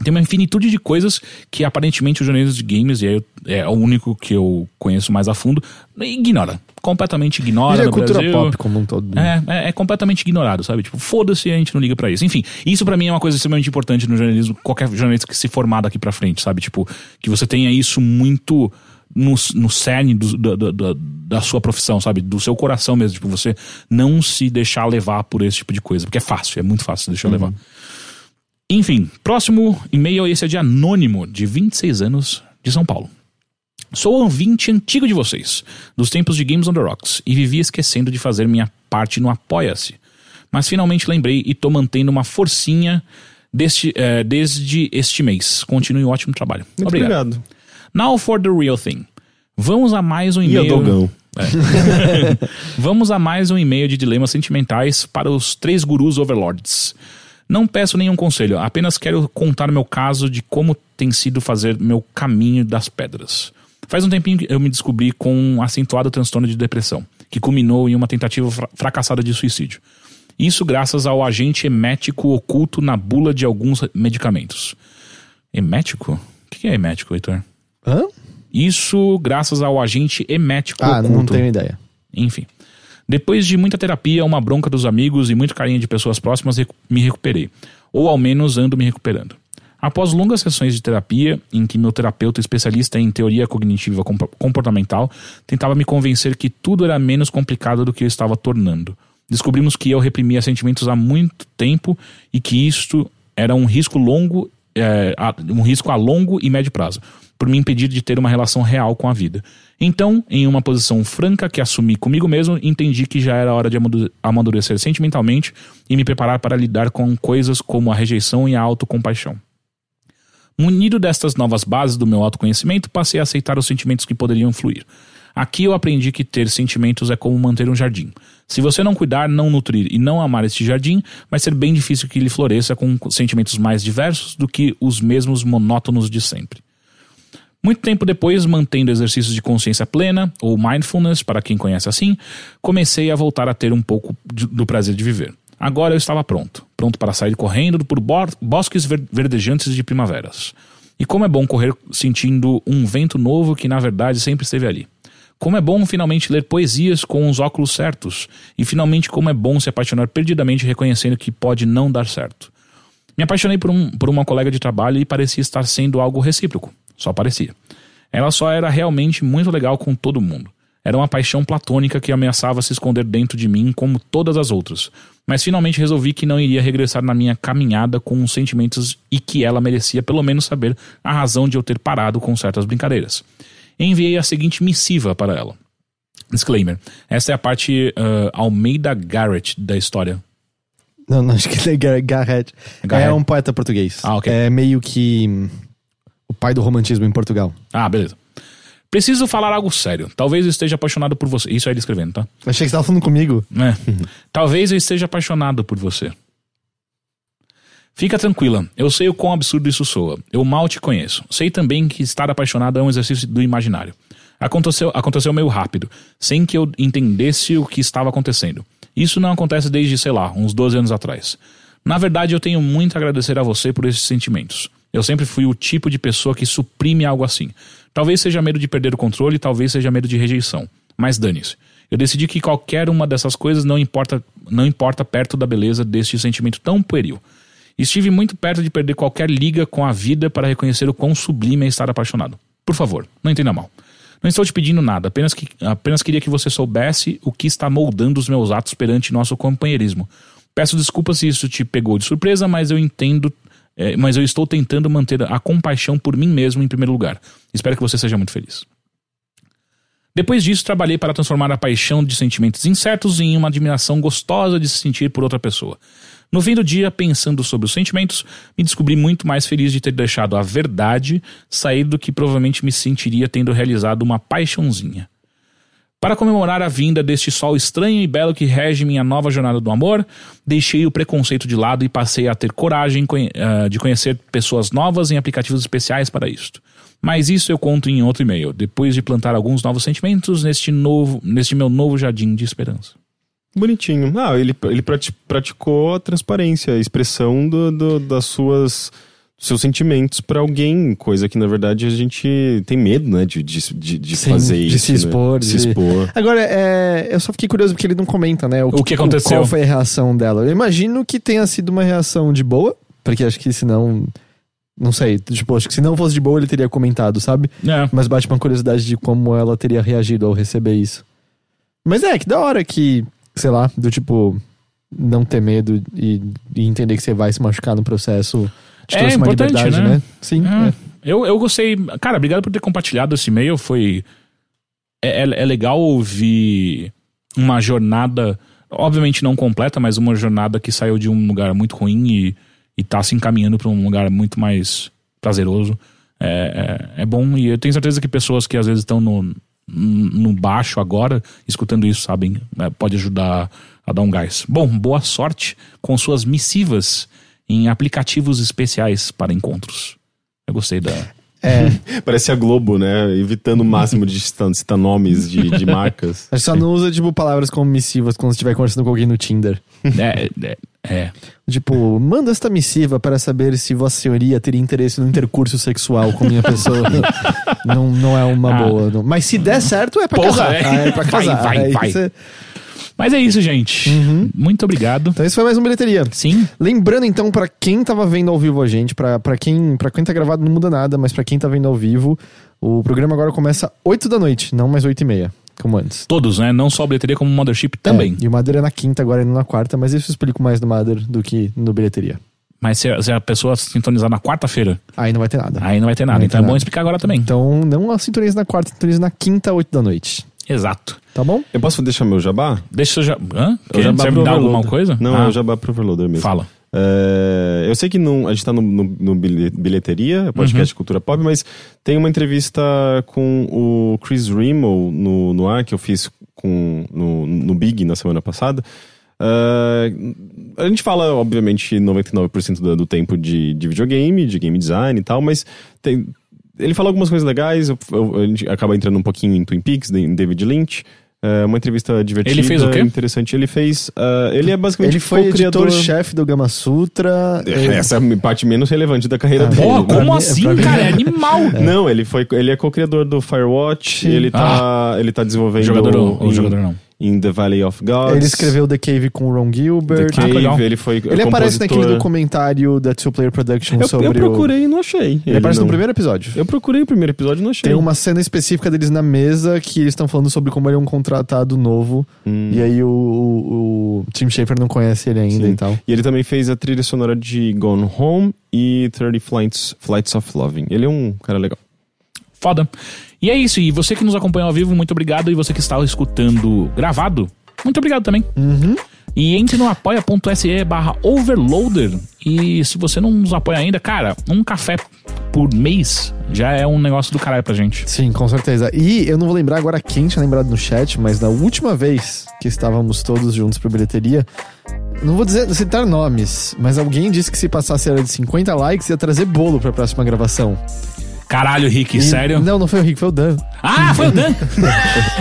Tem uma infinitude de coisas que aparentemente os jornalistas de games, e é o único que eu conheço mais a fundo, ignora. Completamente ignora. Mas é cultura Brasil. pop como um todo. né? É, é, é completamente ignorado, sabe? Tipo, foda-se, a gente não liga pra isso. Enfim, isso pra mim é uma coisa extremamente importante no jornalismo, qualquer jornalista que se formar daqui pra frente, sabe? Tipo, que você tenha isso muito no, no cerne do- da- da- sua profissão, sabe? Do seu coração mesmo. Tipo, você não se deixar levar por esse tipo de coisa, porque é fácil, é muito fácil se deixar levar. Enfim, próximo e-mail, esse é de Anônimo, de 26 anos, de São Paulo. Sou um ouvinte antigo de vocês, dos tempos de Games on the Rocks, e vivi esquecendo de fazer minha parte no Apoia-se. Mas finalmente lembrei e tô mantendo uma forcinha deste, eh, desde este mês. Continue o ótimo trabalho. Muito obrigado. Now for the real thing. Vamos a mais um E o e-mail. Dogão? Vamos a mais um e-mail de dilemas sentimentais para os três gurus overlords. Não peço nenhum conselho, apenas quero contar meu caso de como tem sido fazer meu caminho das pedras. Faz um tempinho que eu me descobri com um acentuado transtorno de depressão, que culminou em uma tentativa fra- fracassada de suicídio. Isso graças ao agente emético oculto na bula de alguns medicamentos. Emético? O que é emético, Heitor? Hã? Isso graças ao agente emético Ah, oculto. não tenho ideia. Enfim. Depois de muita terapia, uma bronca dos amigos e muito carinho de pessoas próximas, me recuperei. Ou ao menos ando me recuperando. Após longas sessões de terapia, em que meu terapeuta especialista em teoria cognitiva compo- comportamental tentava me convencer que tudo era menos complicado do que eu estava tornando. Descobrimos que eu reprimia sentimentos há muito tempo e que isto era um risco longo, é, um risco a longo e médio prazo, por me impedir de ter uma relação real com a vida. Então, em uma posição franca que assumi comigo mesmo, entendi que já era hora de amadu- amadurecer sentimentalmente e me preparar para lidar com coisas como a rejeição e a autocompaixão. Munido destas novas bases do meu autoconhecimento, passei a aceitar os sentimentos que poderiam fluir. Aqui eu aprendi que ter sentimentos é como manter um jardim. Se você não cuidar, não nutrir e não amar este jardim, vai ser bem difícil que ele floresça com sentimentos mais diversos do que os mesmos monótonos de sempre. Muito tempo depois, mantendo exercícios de consciência plena, ou mindfulness, para quem conhece assim, comecei a voltar a ter um pouco do prazer de viver. Agora eu estava pronto, pronto para sair correndo por bo- bosques ver- verdejantes de primaveras. E como é bom correr sentindo um vento novo que na verdade sempre esteve ali. Como é bom finalmente ler poesias com os óculos certos. E finalmente como é bom se apaixonar perdidamente reconhecendo que pode não dar certo. Me apaixonei por, um, por uma colega de trabalho e parecia estar sendo algo recíproco. Só parecia. Ela só era realmente muito legal com todo mundo. Era uma paixão platônica que ameaçava se esconder dentro de mim como todas as outras. Mas finalmente resolvi que não iria regressar na minha caminhada com os sentimentos e que ela merecia pelo menos saber a razão de eu ter parado com certas brincadeiras. Enviei a seguinte missiva para ela. Disclaimer. Essa é a parte ah, Almeida Garrett da história. Não, não, acho que ele é Gar Garrett. Garrett. É um poeta português. Ah, ok. É meio que o pai do romantismo em Portugal. Ah, beleza. Preciso falar algo sério. Talvez eu esteja apaixonado por você. Isso é ele escrevendo, tá? Achei que você tava falando comigo. É. Talvez eu esteja apaixonado por você. Fica tranquila, eu sei o quão absurdo isso soa. Eu mal te conheço. Sei também que estar apaixonado é um exercício do imaginário. Aconteceu, aconteceu meio rápido, sem que eu entendesse o que estava acontecendo. Isso não acontece desde, sei lá, uns 12 anos atrás. Na verdade, eu tenho muito a agradecer a você por esses sentimentos. Eu sempre fui o tipo de pessoa que suprime algo assim. Talvez seja medo de perder o controle, talvez seja medo de rejeição. Mas dane-se. Eu decidi que qualquer uma dessas coisas não importa, não importa perto da beleza deste sentimento tão pueril. Estive muito perto de perder qualquer liga com a vida para reconhecer o quão sublime é estar apaixonado. Por favor, não entenda mal. Não estou te pedindo nada, apenas, que, apenas queria que você soubesse o que está moldando os meus atos perante nosso companheirismo. Peço desculpas se isso te pegou de surpresa, mas eu entendo. É, mas eu estou tentando manter a compaixão por mim mesmo em primeiro lugar. Espero que você seja muito feliz. Depois disso, trabalhei para transformar a paixão de sentimentos incertos em uma admiração gostosa de se sentir por outra pessoa. No fim do dia, pensando sobre os sentimentos, me descobri muito mais feliz de ter deixado a verdade sair do que provavelmente me sentiria tendo realizado uma paixãozinha. Para comemorar a vinda deste sol estranho e belo que rege minha nova jornada do amor, deixei o preconceito de lado e passei a ter coragem ah, de conhecer pessoas novas em aplicativos especiais para isto. Mas isso eu conto em outro e-mail, depois de plantar alguns novos sentimentos neste, novo, neste meu novo jardim de esperança. Bonitinho. Ah, ele, ele prati- praticou a transparência, a expressão do, do- das suas seus sentimentos pra alguém, coisa que na verdade a gente tem medo, né, de, de, de, de Sim, fazer de isso. se né? expor, De se expor. Agora, é, eu só fiquei curioso porque ele não comenta, né? O que aconteceu? Qual foi a reação dela? Eu imagino que tenha sido uma reação de boa, porque acho que senão. Não sei, tipo, acho que se não fosse de boa ele teria comentado, sabe? É, Mas bate uma curiosidade de como ela teria reagido ao receber isso. Mas é, que da hora que, sei lá, do tipo, não ter medo e, e entender que você vai se machucar no processo. Te É importante, liberdade, né? né? Sim. É. é. Eu, eu gostei. Cara, obrigado por ter compartilhado esse e-mail. Foi. É, é- é legal ouvir uma jornada. Obviamente não completa, mas uma jornada que saiu de um lugar muito ruim e, e tá se encaminhando para um lugar muito mais prazeroso. É, é, é bom. E eu tenho certeza que pessoas que às vezes estão no, no baixo agora, escutando isso, sabem, né, pode ajudar a dar um gás. Bom, boa sorte com suas missivas em aplicativos especiais para encontros. Eu gostei da. É, Parece a Globo, né? Evitando o máximo de citar, nomes de, de marcas. a gente só não usa, tipo, palavras como missivas quando estiver conversando com alguém no Tinder. É, é, é. Tipo, manda esta missiva para saber se Vossa Senhoria teria interesse no intercurso sexual com minha pessoa. não, não é uma Ah. boa. não. Mas se der certo, é pra Porra, casar. é. Ah, É pra Vai, casar. vai, vai. você- Mas é isso, gente. Muito obrigado. Então esse foi mais um bilheteria. Sim. Lembrando então pra quem tava vendo ao vivo a gente, pra pra quem para quem tá gravado não muda nada, mas pra quem tá vendo ao vivo, o programa agora começa 8 da noite, não mais 8 e meia, como antes. Todos, né? Não só a bilheteria, como o Mothership também. É, e o Madeira é na quinta, agora é na quarta, mas isso eu explico mais no Madeira do que no bilheteria. Mas se a, se a pessoa sintonizar na quarta-feira, Aí não vai ter nada. aí não vai ter nada. Vai então ter é bom nada. explicar agora também. Então não sintoniza na quarta, sintoniza na quinta, 8 da noite. Exato. Tá bom? Eu posso deixar meu jabá? Deixa eu já. Hã? Eu já Você me dar o alguma coisa? Não, ah, é o jabá pro Overloader mesmo. Fala. É, eu sei que não, a gente tá no, no, no bilhe- bilheteria, podcast de cultura pop, mas tem uma entrevista com o Chris Rimmel no, no ar que eu fiz com, no, no Big na semana passada. É, a gente fala, obviamente, 99% do, do tempo de, de videogame, de game design e tal, mas tem, ele fala algumas coisas legais, eu- eu- a gente acaba entrando um pouquinho em Twin Peaks, em David Lynch. É uma entrevista divertida, Ele fez o quê? interessante. Ele fez. ah, ele é basicamente Ele foi editor-chefe do Gama Sutra. ele- essa é a parte menos relevante da carreira Ah, dele. Porra, pra como mim- assim, pra mim- cara? É animal. Não, ele foi, ele é co-criador do Firewatch, Sim. ele tá, ele tá desenvolvendo Jogador ou, ou em, jogador não? Em The Valley of Gods. Ele escreveu The Cave com o Ron The Gilbert. Ah, legal. Cave, ele foi Ele aparece naquele documentário da Two Player Production Eu, sobre eu o... procurei e não achei. Ele, aparece não. no primeiro episódio. Eu procurei o primeiro episódio e não achei. Tem uma cena específica deles na mesa que eles estão falando sobre como ele é um contratado novo. Hum. E aí o, o, o Tim Schafer não conhece ele ainda Sim. e tal. E ele também fez a trilha sonora de Gone Home e 30 Flights, Flights of Loving. Ele é um cara legal. Foda. E é isso. E você que nos acompanhou ao vivo, muito obrigado. E você que está escutando gravado, muito obrigado também. Uhum. E entre no apoia.se barra overloader. E se você não nos apoia ainda, cara, um café por mês já é um negócio do caralho pra gente. Sim, com certeza. E eu não vou lembrar agora quem tinha lembrado no chat, mas da última vez que estávamos todos juntos pra bilheteria, não vou dizer citar nomes, mas alguém disse que se passasse era de 50 likes ia trazer bolo pra próxima gravação. Caralho, Rick, E- sério? Não, não foi o Rick, foi o Dan. Ah, foi o Dan!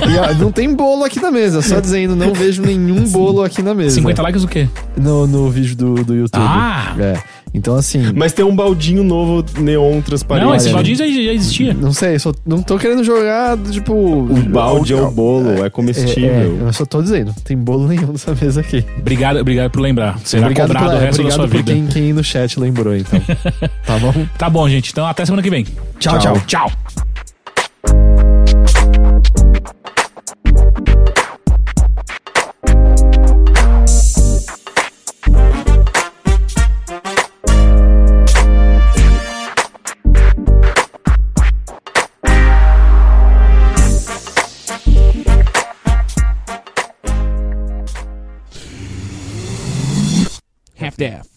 E ó, não tem bolo aqui na mesa, só dizendo, não vejo nenhum bolo aqui na mesa. 50 likes o quê? No, no vídeo do, do YouTube. Ah! É. Então, assim. Mas tem um baldinho novo neon transparente. Não, esse baldinho já, já existia. Não sei, só não tô querendo jogar, tipo. O balde é o bolo, é comestível. É, eu só tô dizendo, não tem bolo nenhum nessa mesa aqui. Obrigado, obrigado por lembrar. Será obrigado cobrado pela- o resto da obrigado sua por vida. quem, quem no chat lembrou, então. tá bom? Tá bom, gente. Então até semana que vem. Tchau, tchau. Tchau. Daff.